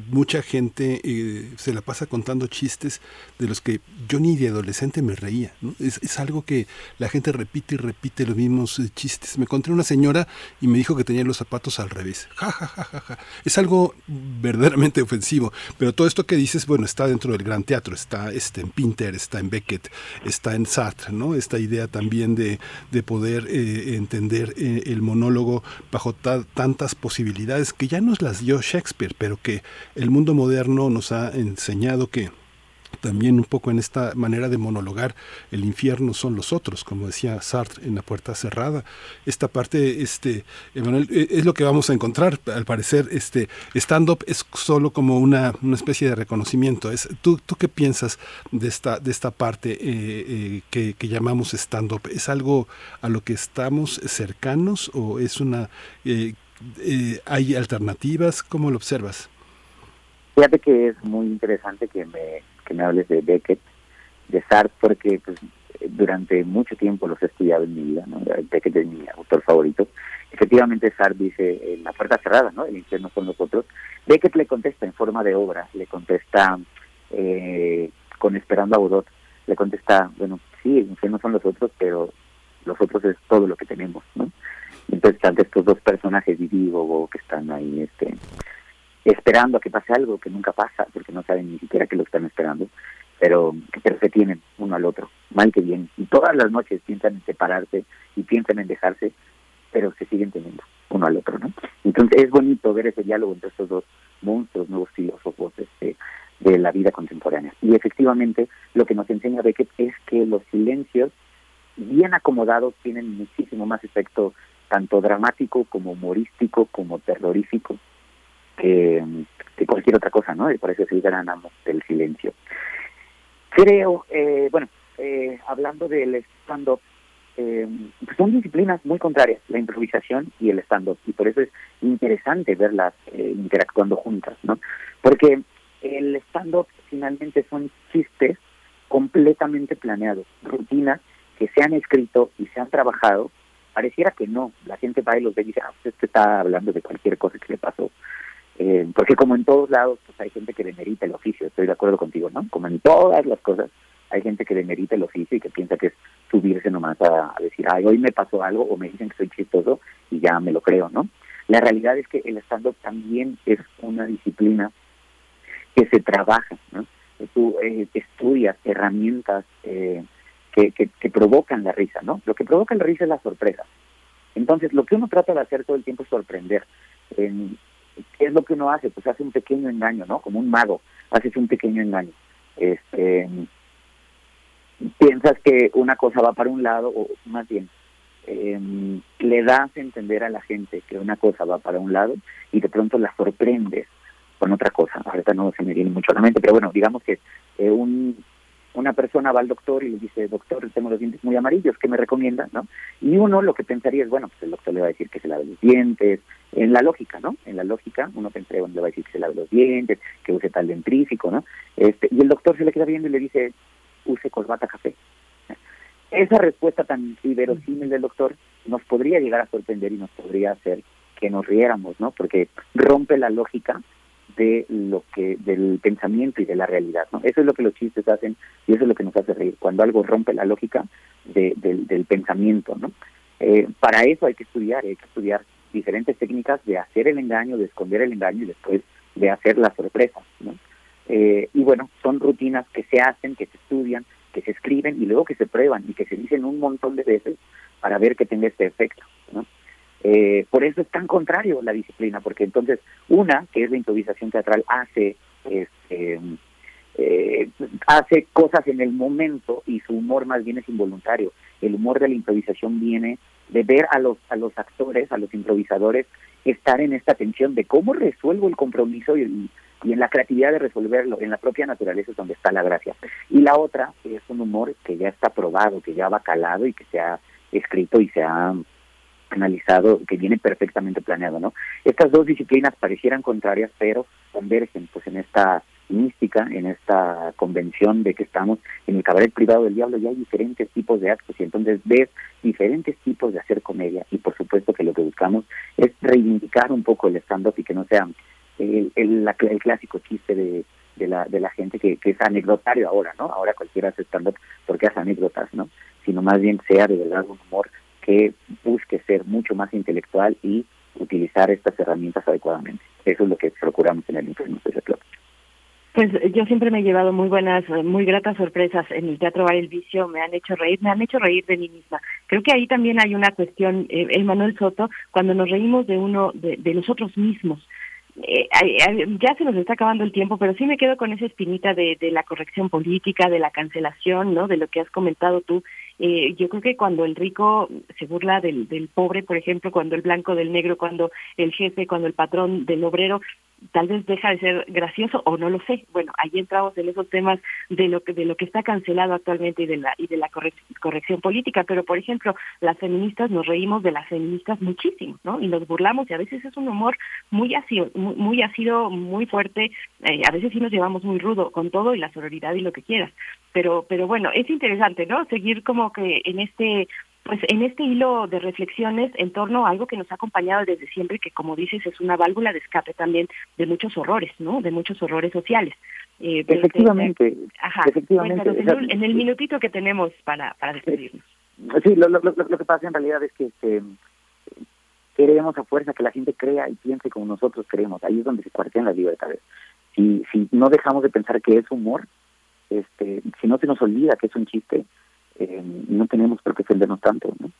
Mucha gente eh, se la pasa contando chistes de los que yo ni de adolescente me reía. ¿no? Es, es, algo que la gente repite y repite los mismos eh, chistes. Me encontré una señora y me dijo que tenía los zapatos al revés. Ja, ja, ja, ja, ja. Es algo verdaderamente ofensivo, pero todo esto que dices, bueno, está dentro del gran teatro, está este, en Pinter, está en Beckett, está en Sartre, ¿no? Esta idea también de, de poder eh, entender eh, el monólogo bajo ta tantas posibilidades que ya nos las dio Shakespeare, pero que el mundo moderno nos ha enseñado que también un poco en esta manera de monologar el infierno son los otros, como decía Sartre en la puerta cerrada. Esta parte, este, Emanuel, es lo que vamos a encontrar, al parecer, este stand-up es solo como una, una, especie de reconocimiento. Es, ¿tú, ¿Tú qué piensas de esta, de esta parte eh, eh, que, que, llamamos stand-up? ¿Es algo a lo que estamos cercanos o es una... Eh, ¿Hay alternativas? ¿Cómo lo observas? Fíjate que es muy interesante que me que me hables de Beckett, de Sartre, porque pues, durante mucho tiempo los he estudiado en mi vida, ¿no? Beckett es mi autor favorito. Efectivamente, Sartre dice en la puerta cerrada, ¿no? El infierno son nosotros. Beckett le contesta en forma de obra, le contesta eh, con Esperando a Godot, le contesta, bueno, sí, el infierno son los otros, pero los otros es todo lo que tenemos, ¿no? Entonces, ante estos dos personajes, Didi y Bobo, que están ahí, este, esperando a que pase algo que nunca pasa, porque no saben ni siquiera que lo están esperando, pero, pero se tienen uno al otro, mal que bien. Y todas las noches piensan en separarse y piensan en dejarse, pero se siguen teniendo uno al otro, ¿no? Entonces es bonito ver ese diálogo entre estos dos monstruos, nuevos filósofos este, de la vida contemporánea. Y efectivamente lo que nos enseña Beckett es que los silencios bien acomodados tienen muchísimo más efecto tanto dramático como humorístico como terrorífico que, que cualquier otra cosa, ¿no? Y por eso gran amo del silencio. Creo, eh, bueno, eh, hablando del stand-up, eh, pues son disciplinas muy contrarias, la improvisación y el stand-up, y por eso es interesante verlas eh, interactuando juntas, ¿no? Porque el stand-up finalmente son chistes completamente planeados, rutinas que se han escrito y se han trabajado, pareciera que no, la gente va y los ve y dice, ah, este está hablando de cualquier cosa que le pasó eh, porque como en todos lados, pues hay gente que demerita el oficio, estoy de acuerdo contigo, ¿no? Como en todas las cosas, hay gente que demerita el oficio y que piensa que es subirse nomás a, a decir, ay, hoy me pasó algo, o me dicen que soy chistoso, y ya me lo creo, ¿no? La realidad es que el stand-up también es una disciplina que se trabaja, ¿no? Tú eh, estudias herramientas eh, que, que, que provocan la risa, ¿no? Lo que provoca la risa es la sorpresa. Entonces, lo que uno trata de hacer todo el tiempo es sorprender. En, ¿Qué es lo que uno hace? Pues hace un pequeño engaño, ¿no? Como un mago, haces un pequeño engaño. Este, piensas que una cosa va para un lado, o más bien, eh, le das a entender a la gente que una cosa va para un lado y de pronto la sorprendes con otra cosa. Ahorita no se me viene mucho a la mente, pero bueno, digamos que eh, un, una persona va al doctor y le dice, doctor, tengo los dientes muy amarillos, ¿qué me recomienda? ¿no? Y uno lo que pensaría es, bueno, pues el doctor le va a decir que se lave los dientes, en la lógica, ¿no? En la lógica, uno pensaría, bueno, le va a decir que se lave los dientes, que use tal dentrífico, ¿no? Este, y el doctor se le queda viendo y le dice, use corbata café. Esa respuesta tan inverosímil del doctor nos podría llegar a sorprender y nos podría hacer que nos riéramos, ¿no? Porque rompe la lógica de lo que del pensamiento y de la realidad no eso es lo que los chistes hacen y eso es lo que nos hace reír cuando algo rompe la lógica de, del, del pensamiento no Eh, para eso hay que estudiar, hay que estudiar diferentes técnicas de hacer el engaño, de esconder el engaño y después de hacer la sorpresa. ¿no? Eh, y bueno, son rutinas que se hacen, que se estudian, que se escriben y luego que se prueban y que se dicen un montón de veces para ver que tenga este efecto. Eh, por eso es tan contrario la disciplina, porque entonces una, que es la improvisación teatral, hace este, eh, hace cosas en el momento y su humor más bien es involuntario. El humor de la improvisación viene de ver a los a los actores, a los improvisadores estar en esta tensión de cómo resuelvo el compromiso y, y en la creatividad de resolverlo, en la propia naturaleza es donde está la gracia. Y la otra es un humor que ya está probado, que ya va calado y que se ha escrito y se ha analizado, que viene perfectamente planeado, ¿no? Estas dos disciplinas parecieran contrarias, pero convergen pues en esta mística, en esta convención de que estamos en el cabaret privado del diablo y hay diferentes tipos de actos y entonces ves diferentes tipos de hacer comedia y por supuesto que lo que buscamos es reivindicar un poco el stand-up y que no sea el, el, clásico chiste de, de la gente que, que es anecdotario ahora, ¿no? Ahora cualquiera hace stand-up porque hace anécdotas, ¿no? Sino más bien sea de verdad un humor que busque ser mucho más intelectual y utilizar estas herramientas adecuadamente. Eso es lo que procuramos en el Infierno Social Club. Pues yo siempre me he llevado muy buenas, eh, muy gratas sorpresas en el Teatro Bar El Vicio, me han hecho reír, me han hecho reír de mí misma. Creo que ahí también hay una cuestión, eh, Emanuel Soto, cuando nos reímos de uno, de, de nosotros mismos. Eh, ay, ya se nos está acabando el tiempo, pero sí me quedo con esa espinita de, de la corrección política, de la cancelación, ¿no? De lo que has comentado tú. Eh, yo creo que cuando el rico se burla del, del pobre, por ejemplo, cuando el blanco del negro, cuando el jefe, cuando el patrón del obrero, tal vez deja de ser gracioso o no lo sé. Bueno, ahí entramos en esos temas de lo que de lo que está cancelado actualmente y de la y de la correc- corrección política, pero por ejemplo, las feministas nos reímos de las feministas muchísimo, ¿no? Y nos burlamos y a veces es un humor muy ácido, muy, muy muy fuerte, eh, a veces sí nos llevamos muy rudo con todo y la sororidad y lo que quieras. Pero pero bueno, es interesante, ¿no? Seguir como que en este pues en este hilo de reflexiones en torno a algo que nos ha acompañado desde siempre, que como dices es una válvula de escape también de muchos horrores, ¿no? De muchos horrores sociales. Eh, Efectivamente, Ajá. efectivamente. En, el minutito que tenemos para, para despedirnos. Sí, lo, lo, lo, lo que pasa en realidad es que este, queremos a fuerza que la gente crea y piense como nosotros creemos. Ahí es donde se cuartean las libertades. Si, si no dejamos de pensar que es humor, este, si no se nos olvida que es un chiste, eh, no tenemos por qué ofendernos tanto, ¿no?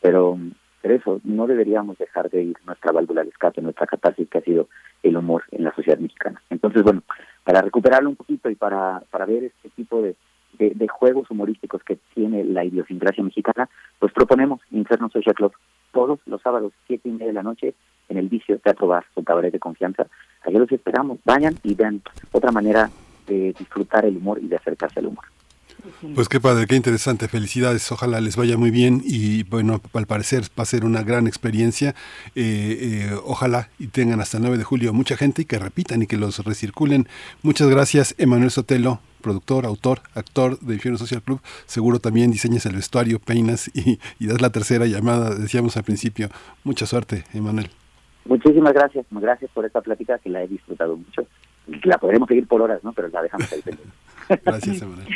Pero, pero eso, no deberíamos dejar de ir nuestra válvula de escape, nuestra catarsis que ha sido el humor en la sociedad mexicana. Entonces, bueno, para recuperarlo un poquito y para, para ver este tipo de, de, juegos humorísticos que tiene la idiosincrasia mexicana, pues proponemos Inferno Social Club todos los sábados, siete y media de la noche, en el Vicio Teatro Bar, su cabaret de confianza. Allá los esperamos. Vayan y vean otra manera de disfrutar el humor y de acercarse al humor. Pues qué padre, qué interesante, felicidades, ojalá les vaya muy bien y bueno, al parecer va a ser una gran experiencia, eh, eh, ojalá y tengan hasta el 9 de julio mucha gente y que repitan y que los recirculen. Muchas gracias, Emanuel Sotelo, productor, autor, actor de Infierno Social Club, seguro también diseñas el vestuario, peinas y, y das la tercera llamada, decíamos al principio. Mucha suerte, Emanuel. Muchísimas gracias, gracias por esta plática que la he disfrutado mucho. La podremos seguir por horas, ¿no? Pero la dejamos ahí pendiente. Gracias, Emanuel.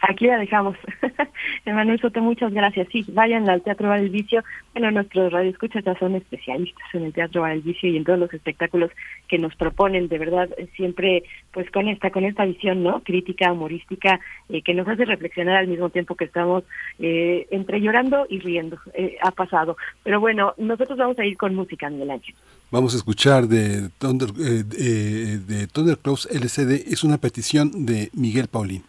Aquí la dejamos. Emanuel Soto, muchas gracias. Sí, vayan al Teatro Bar El Vicio. Bueno, nuestros radioescuchas ya son especialistas en el Teatro Bar El Vicio y en todos los espectáculos que nos proponen, de verdad, siempre pues con esta con esta visión, ¿no? Crítica, humorística, eh, que nos hace reflexionar al mismo tiempo que estamos eh, entre llorando y riendo. Eh, ha pasado. Pero bueno, nosotros vamos a ir con música, Miguel Ángel. Vamos a escuchar de Thunder, eh, eh, de Thunder LCD, es una petición de Miguel Paulín.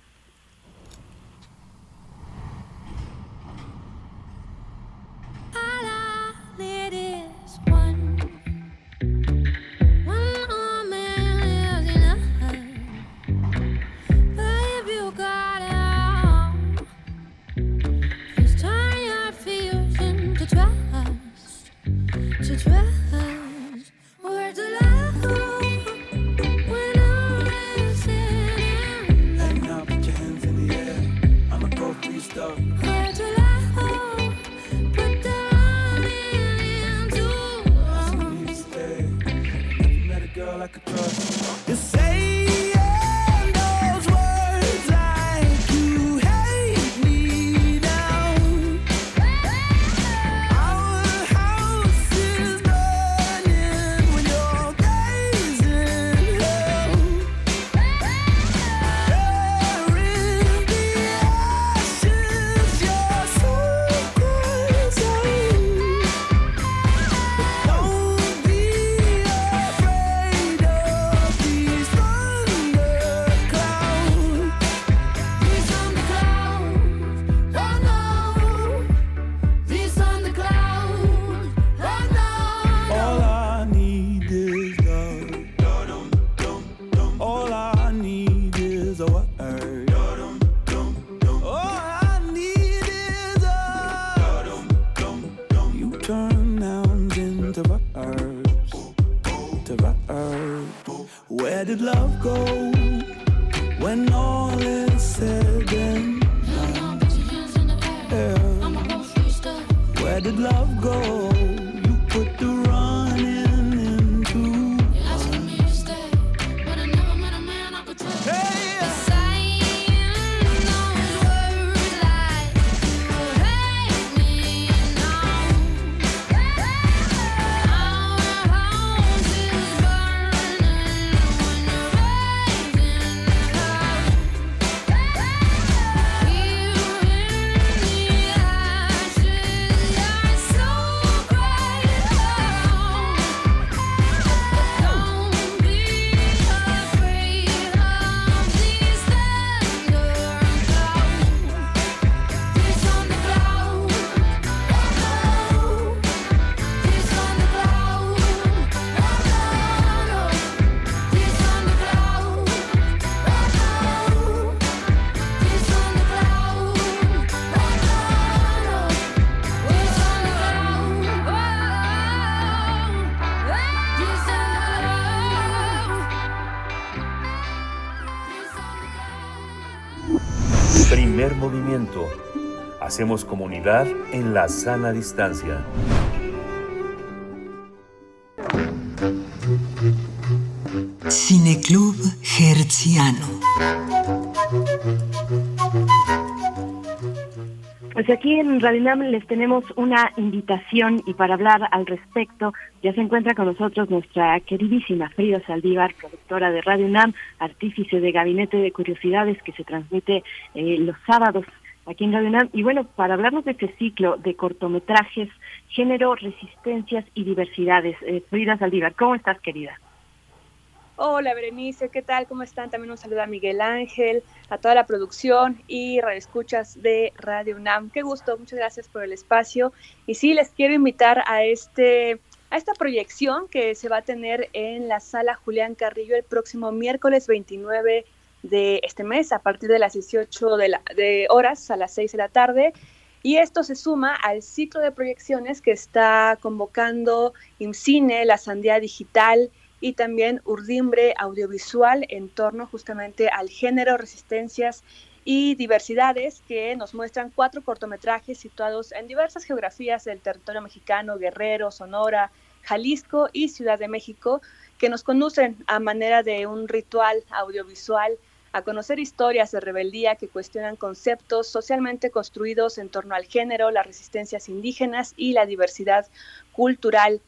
like a drug. Love go Hacemos comunidad en la sana distancia. Cineclub Hertziano. Pues aquí en Radio UNAM les tenemos una invitación y para hablar al respecto ya se encuentra con nosotros nuestra queridísima Frida Saldívar, productora de Radio UNAM, artífice de Gabinete de Curiosidades que se transmite eh, los sábados aquí en Radio UNAM. Y bueno, para hablarnos de este ciclo de cortometrajes, género, resistencias y diversidades. Eh, Frida Saldívar, ¿cómo estás querida? Hola Berenice, ¿qué tal? ¿Cómo están? También un saludo a Miguel Ángel, a toda la producción y radioescuchas de Radio UNAM. Qué gusto, muchas gracias por el espacio. Y sí, les quiero invitar a este a esta proyección que se va a tener en la sala Julián Carrillo el próximo miércoles 29 de este mes a partir de las 18 de, horas a las 6 de la tarde. Y esto se suma al ciclo de proyecciones que está convocando IMCINE, la Sandía Digital y también Urdimbre Audiovisual en torno justamente al género, resistencias y diversidades que nos muestran cuatro cortometrajes situados en diversas geografías del territorio mexicano, Guerrero, Sonora, Jalisco y Ciudad de México, que nos conducen a manera de un ritual audiovisual a conocer historias de rebeldía que cuestionan conceptos socialmente construidos en torno al género, las resistencias indígenas y la diversidad cultural.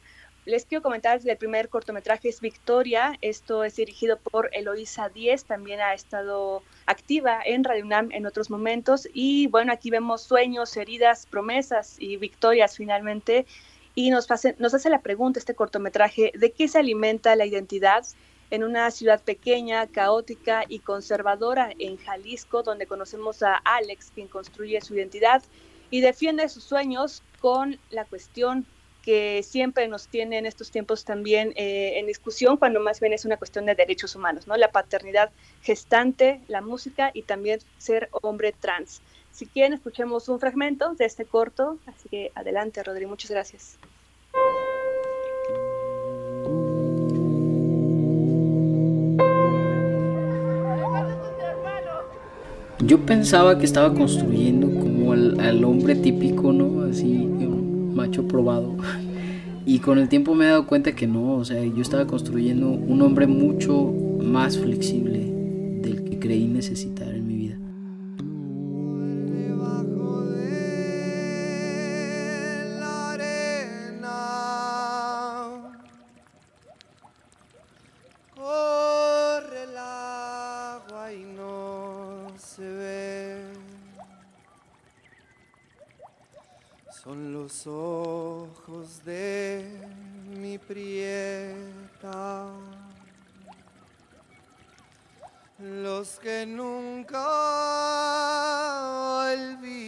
Les quiero comentar el primer cortometraje es Victoria, esto es dirigido por Eloísa Díez, también ha estado activa en Radio UNAM en otros momentos. Y bueno, aquí vemos sueños, heridas, promesas y victorias finalmente. Y nos nos hace la pregunta este cortometraje, ¿de qué se alimenta la identidad en una ciudad pequeña, caótica y conservadora en Jalisco, donde conocemos a Alex, quien construye su identidad y defiende sus sueños con la cuestión que siempre nos tiene en estos tiempos también eh, en discusión, cuando más bien es una cuestión de derechos humanos, ¿no? La paternidad gestante, la música y también ser hombre trans. Si quieren, escuchemos un fragmento de este corto, así que adelante, Rodri, muchas gracias. Yo pensaba que estaba construyendo como al, hombre típico, ¿no? Así, un macho probado. Y con el tiempo me he dado cuenta que no, o sea, yo estaba construyendo un hombre mucho más flexible del que creí necesitar los ojos de mi prieta. Los que nunca olvidaré.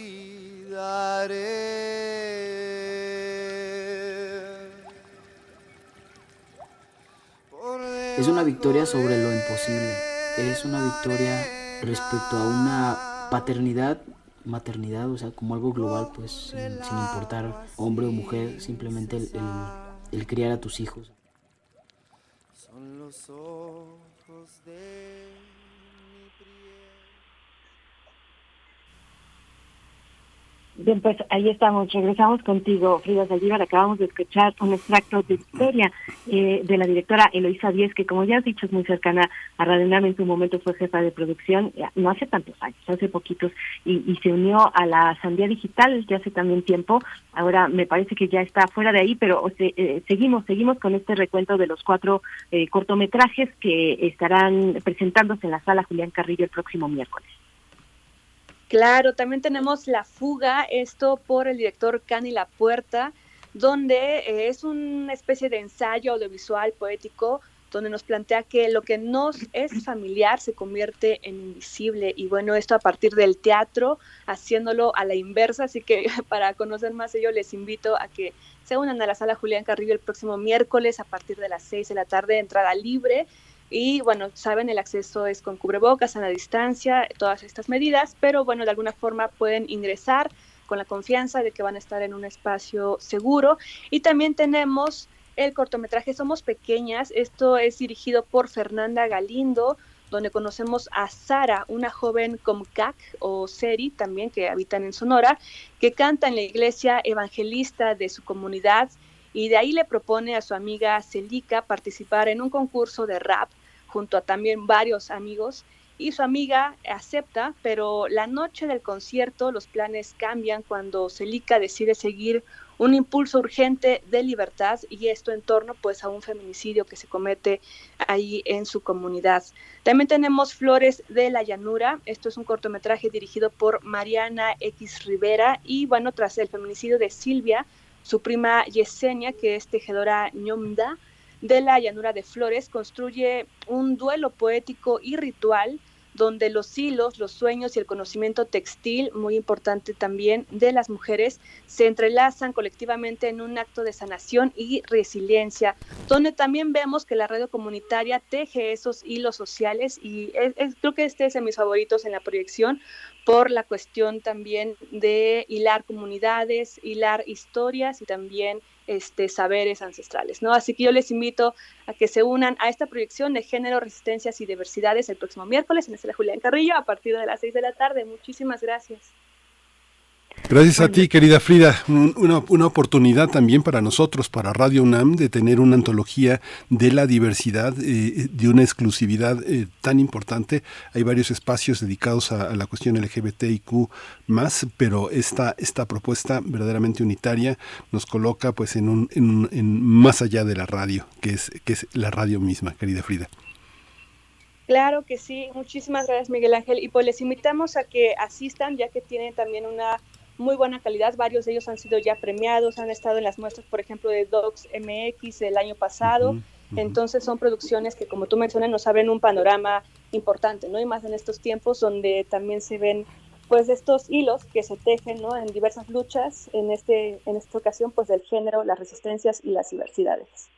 Es una victoria sobre lo imposible. Es una victoria respecto a una paternidad, maternidad, o sea, como algo global, pues sin, importar hombre o mujer, simplemente el, el- el criar a tus hijos. son los ojos de mi prieta. Bien, pues ahí estamos. Regresamos contigo, Frida Saldívar. Acabamos de escuchar un extracto de historia eh, de la directora Eloisa Díez, que como ya has dicho es muy cercana a Radio UNAM. En su momento fue jefa de producción, eh, no hace tantos años, hace poquitos, y, se unió a la Sandía Digital ya hace también tiempo. Ahora me parece que ya está fuera de ahí, pero eh, seguimos, seguimos con este recuento de los cuatro eh, cortometrajes que estarán presentándose en la sala Julián Carrillo el próximo miércoles. Claro, también tenemos La Fuga, esto por el director Cani La Puerta, donde eh, es una especie de ensayo audiovisual poético donde nos plantea que lo que nos es familiar se convierte en invisible y bueno, esto a partir del teatro, haciéndolo a la inversa, así que para conocer más ello les invito a que se unan a la sala Julián Carrillo el próximo miércoles a partir de las 6 de la tarde, entrada libre. Y bueno, saben, el acceso es con cubrebocas, a la distancia, todas estas medidas, pero bueno, de alguna forma pueden ingresar con la confianza de que van a estar en un espacio seguro. Y también tenemos el cortometraje Somos Pequeñas. Esto es dirigido por Fernanda Galindo, donde conocemos a Sara, una joven Comcac o Seri también que habitan en Sonora, que canta en la iglesia evangelista de su comunidad y de ahí le propone a su amiga Celica participar en un concurso de rap junto a también varios amigos y su amiga acepta, pero la noche del concierto los planes cambian cuando Celica decide seguir un impulso urgente de libertad y esto en torno pues a un feminicidio que se comete ahí en su comunidad. También tenemos Flores de la Llanura, esto es un cortometraje dirigido por Mariana X Rivera y bueno, tras el feminicidio de Silvia, su prima Yesenia, que es tejedora ñomda de la llanura de Flores, construye un duelo poético y ritual donde los hilos, los sueños y el conocimiento textil, muy importante también de las mujeres, se entrelazan colectivamente en un acto de sanación y resiliencia, donde también vemos que la radio comunitaria teje esos hilos sociales y es- creo que este es de mis favoritos en la proyección por la cuestión también de hilar comunidades, hilar historias y también este, saberes ancestrales, ¿no? Así que yo les invito a que se unan a esta proyección de género, resistencias y diversidades el próximo miércoles en la Julián Carrillo a partir de las 6 de la tarde. Muchísimas gracias. Gracias a ti, querida Frida. Un- Una, una oportunidad también para nosotros, para Radio UNAM, de tener una antología de la diversidad, eh, de una exclusividad eh, tan importante. Hay varios espacios dedicados a, a la cuestión LGBTIQ más, pero esta, esta propuesta verdaderamente unitaria nos coloca pues en un, en un- en más allá de la radio, que es, que es la radio misma, querida Frida. Claro que sí, muchísimas gracias Miguel Ángel y pues les invitamos a que asistan ya que tienen también una muy buena calidad, varios de ellos han sido ya premiados, han estado en las muestras por ejemplo de Docs MX el año pasado, entonces son producciones que como tú mencionas nos abren un panorama importante, ¿no? Y más en estos tiempos donde también se ven pues estos hilos que se tejen, ¿no? En diversas luchas, en este en esta ocasión pues del género, las resistencias y las diversidades.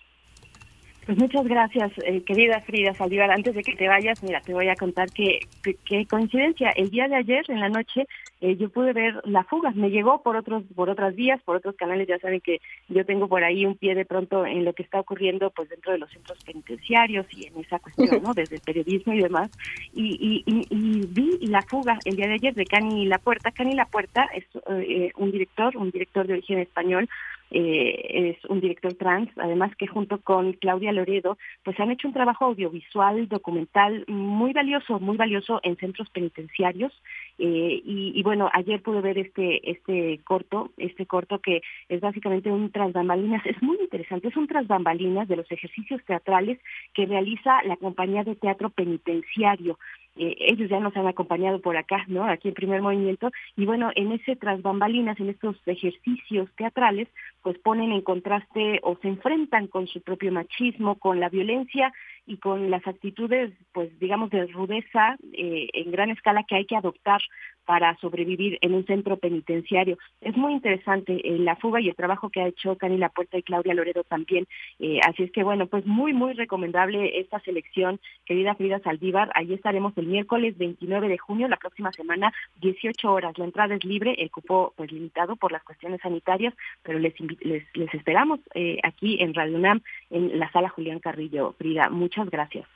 Pues muchas gracias, eh, querida Frida Saldívar. Antes de que te vayas, mira, te voy a contar que, que, que coincidencia. El día de ayer, en la noche, eh, yo pude ver La Fuga. Me llegó por otros por otras vías, por otros canales. Ya saben que yo tengo por ahí un pie de pronto en lo que está ocurriendo pues dentro de los centros penitenciarios y en esa cuestión, ¿no? Desde el periodismo y demás. Y, y, y, y vi La Fuga el día de ayer de Cani La Puerta. Cani La Puerta es eh, un director, un director de origen español, eh, es un director trans, además que junto con Claudia Loredo, pues han hecho un trabajo audiovisual, documental muy valioso, muy valioso en centros penitenciarios. Eh, y, y bueno, ayer pude ver este este corto, este corto que es básicamente un tras bambalinas, es muy interesante, es un tras bambalinas de los ejercicios teatrales que realiza la compañía de teatro penitenciario. Eh, ellos ya nos han acompañado por acá, ¿no? Aquí en primer movimiento. Y bueno, en ese tras bambalinas, en estos ejercicios teatrales, pues ponen en contraste o se enfrentan con su propio machismo, con la violencia y con las actitudes, pues digamos, de rudeza eh, en gran escala que hay que adoptar para sobrevivir en un centro penitenciario. Es muy interesante eh, la fuga y el trabajo que ha hecho Camila Puerta y Claudia Loredo también. Eh, así es que bueno, pues muy, muy recomendable esta selección, querida Frida Saldívar. Allí estaremos el miércoles 29 de junio, la próxima semana, 18 horas. La entrada es libre, el cupo pues limitado por las cuestiones sanitarias, pero les, les, les esperamos eh, aquí en Radio UNAM, en la sala Julián Carrillo. Frida, muchas gracias.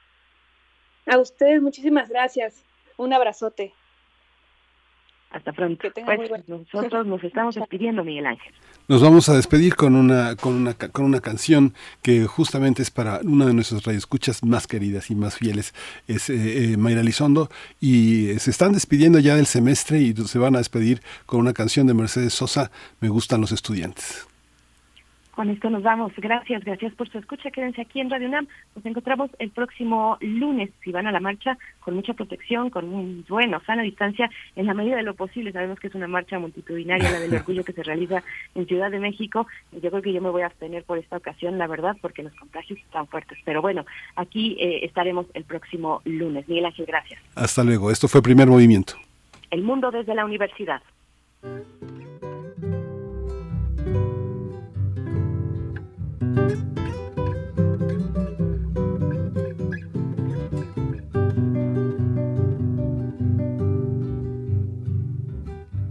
A ustedes, muchísimas gracias. Un abrazote. Hasta pronto. Pues, nosotros nos estamos despidiendo, Miguel Ángel. Nos vamos a despedir con una, con una, con una canción que justamente es para una de nuestras radioescuchas más queridas y más fieles, es eh, eh, Mayra Lizondo, y se están despidiendo ya del semestre y se van a despedir con una canción de Mercedes Sosa, Me gustan los estudiantes. Con esto nos vamos. Gracias, gracias por su escucha. Quédense aquí en Radio UNAM. Nos encontramos el próximo lunes. Si van a la marcha, con mucha protección, con un bueno, sana distancia, en la medida de lo posible. Sabemos que es una marcha multitudinaria, la del orgullo que se realiza en Ciudad de México. Yo creo que yo me voy a abstener por esta ocasión, la verdad, porque los contagios están fuertes. Pero bueno, aquí eh, estaremos el próximo lunes. Miguel Ángel, gracias. Hasta luego. Esto fue Primer Movimiento. El mundo desde la universidad.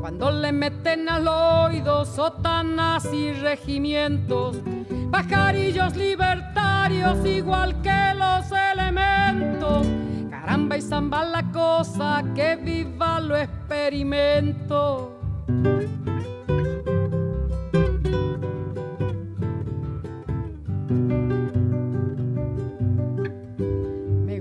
cuando le meten al oído sotanas y regimientos. Pajarillos libertarios igual que los elementos. Caramba y zamba la cosa, que viva lo experimento. Me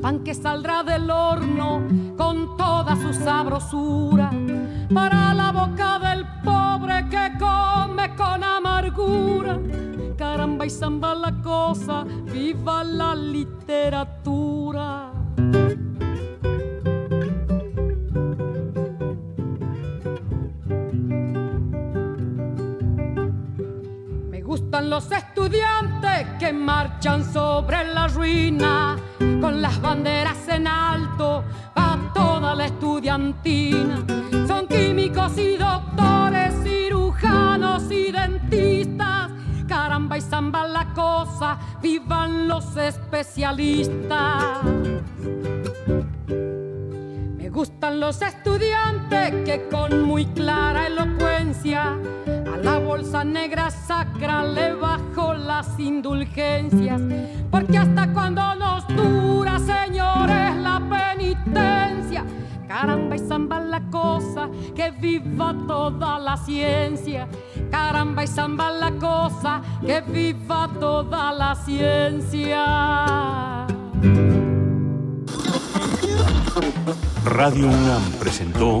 pan que saldrá del horno con toda su sabrosura para la boca del pobre que come con amargura. Caramba y zamba la cosa, viva la literatura. Los estudiantes que marchan sobre la ruina con las banderas en alto a toda la estudiantina. Son químicos y doctores, cirujanos y dentistas. Caramba y zamba la cosa, vivan los especialistas. Me gustan los estudiantes que con muy clara elocuencia la bolsa negra sacra le bajo las indulgencias. Porque hasta cuando nos dura, señores, la penitencia. Caramba y zamba la cosa, que viva toda la ciencia. Caramba y zamba la cosa, que viva toda la ciencia. Radio UNAM presentó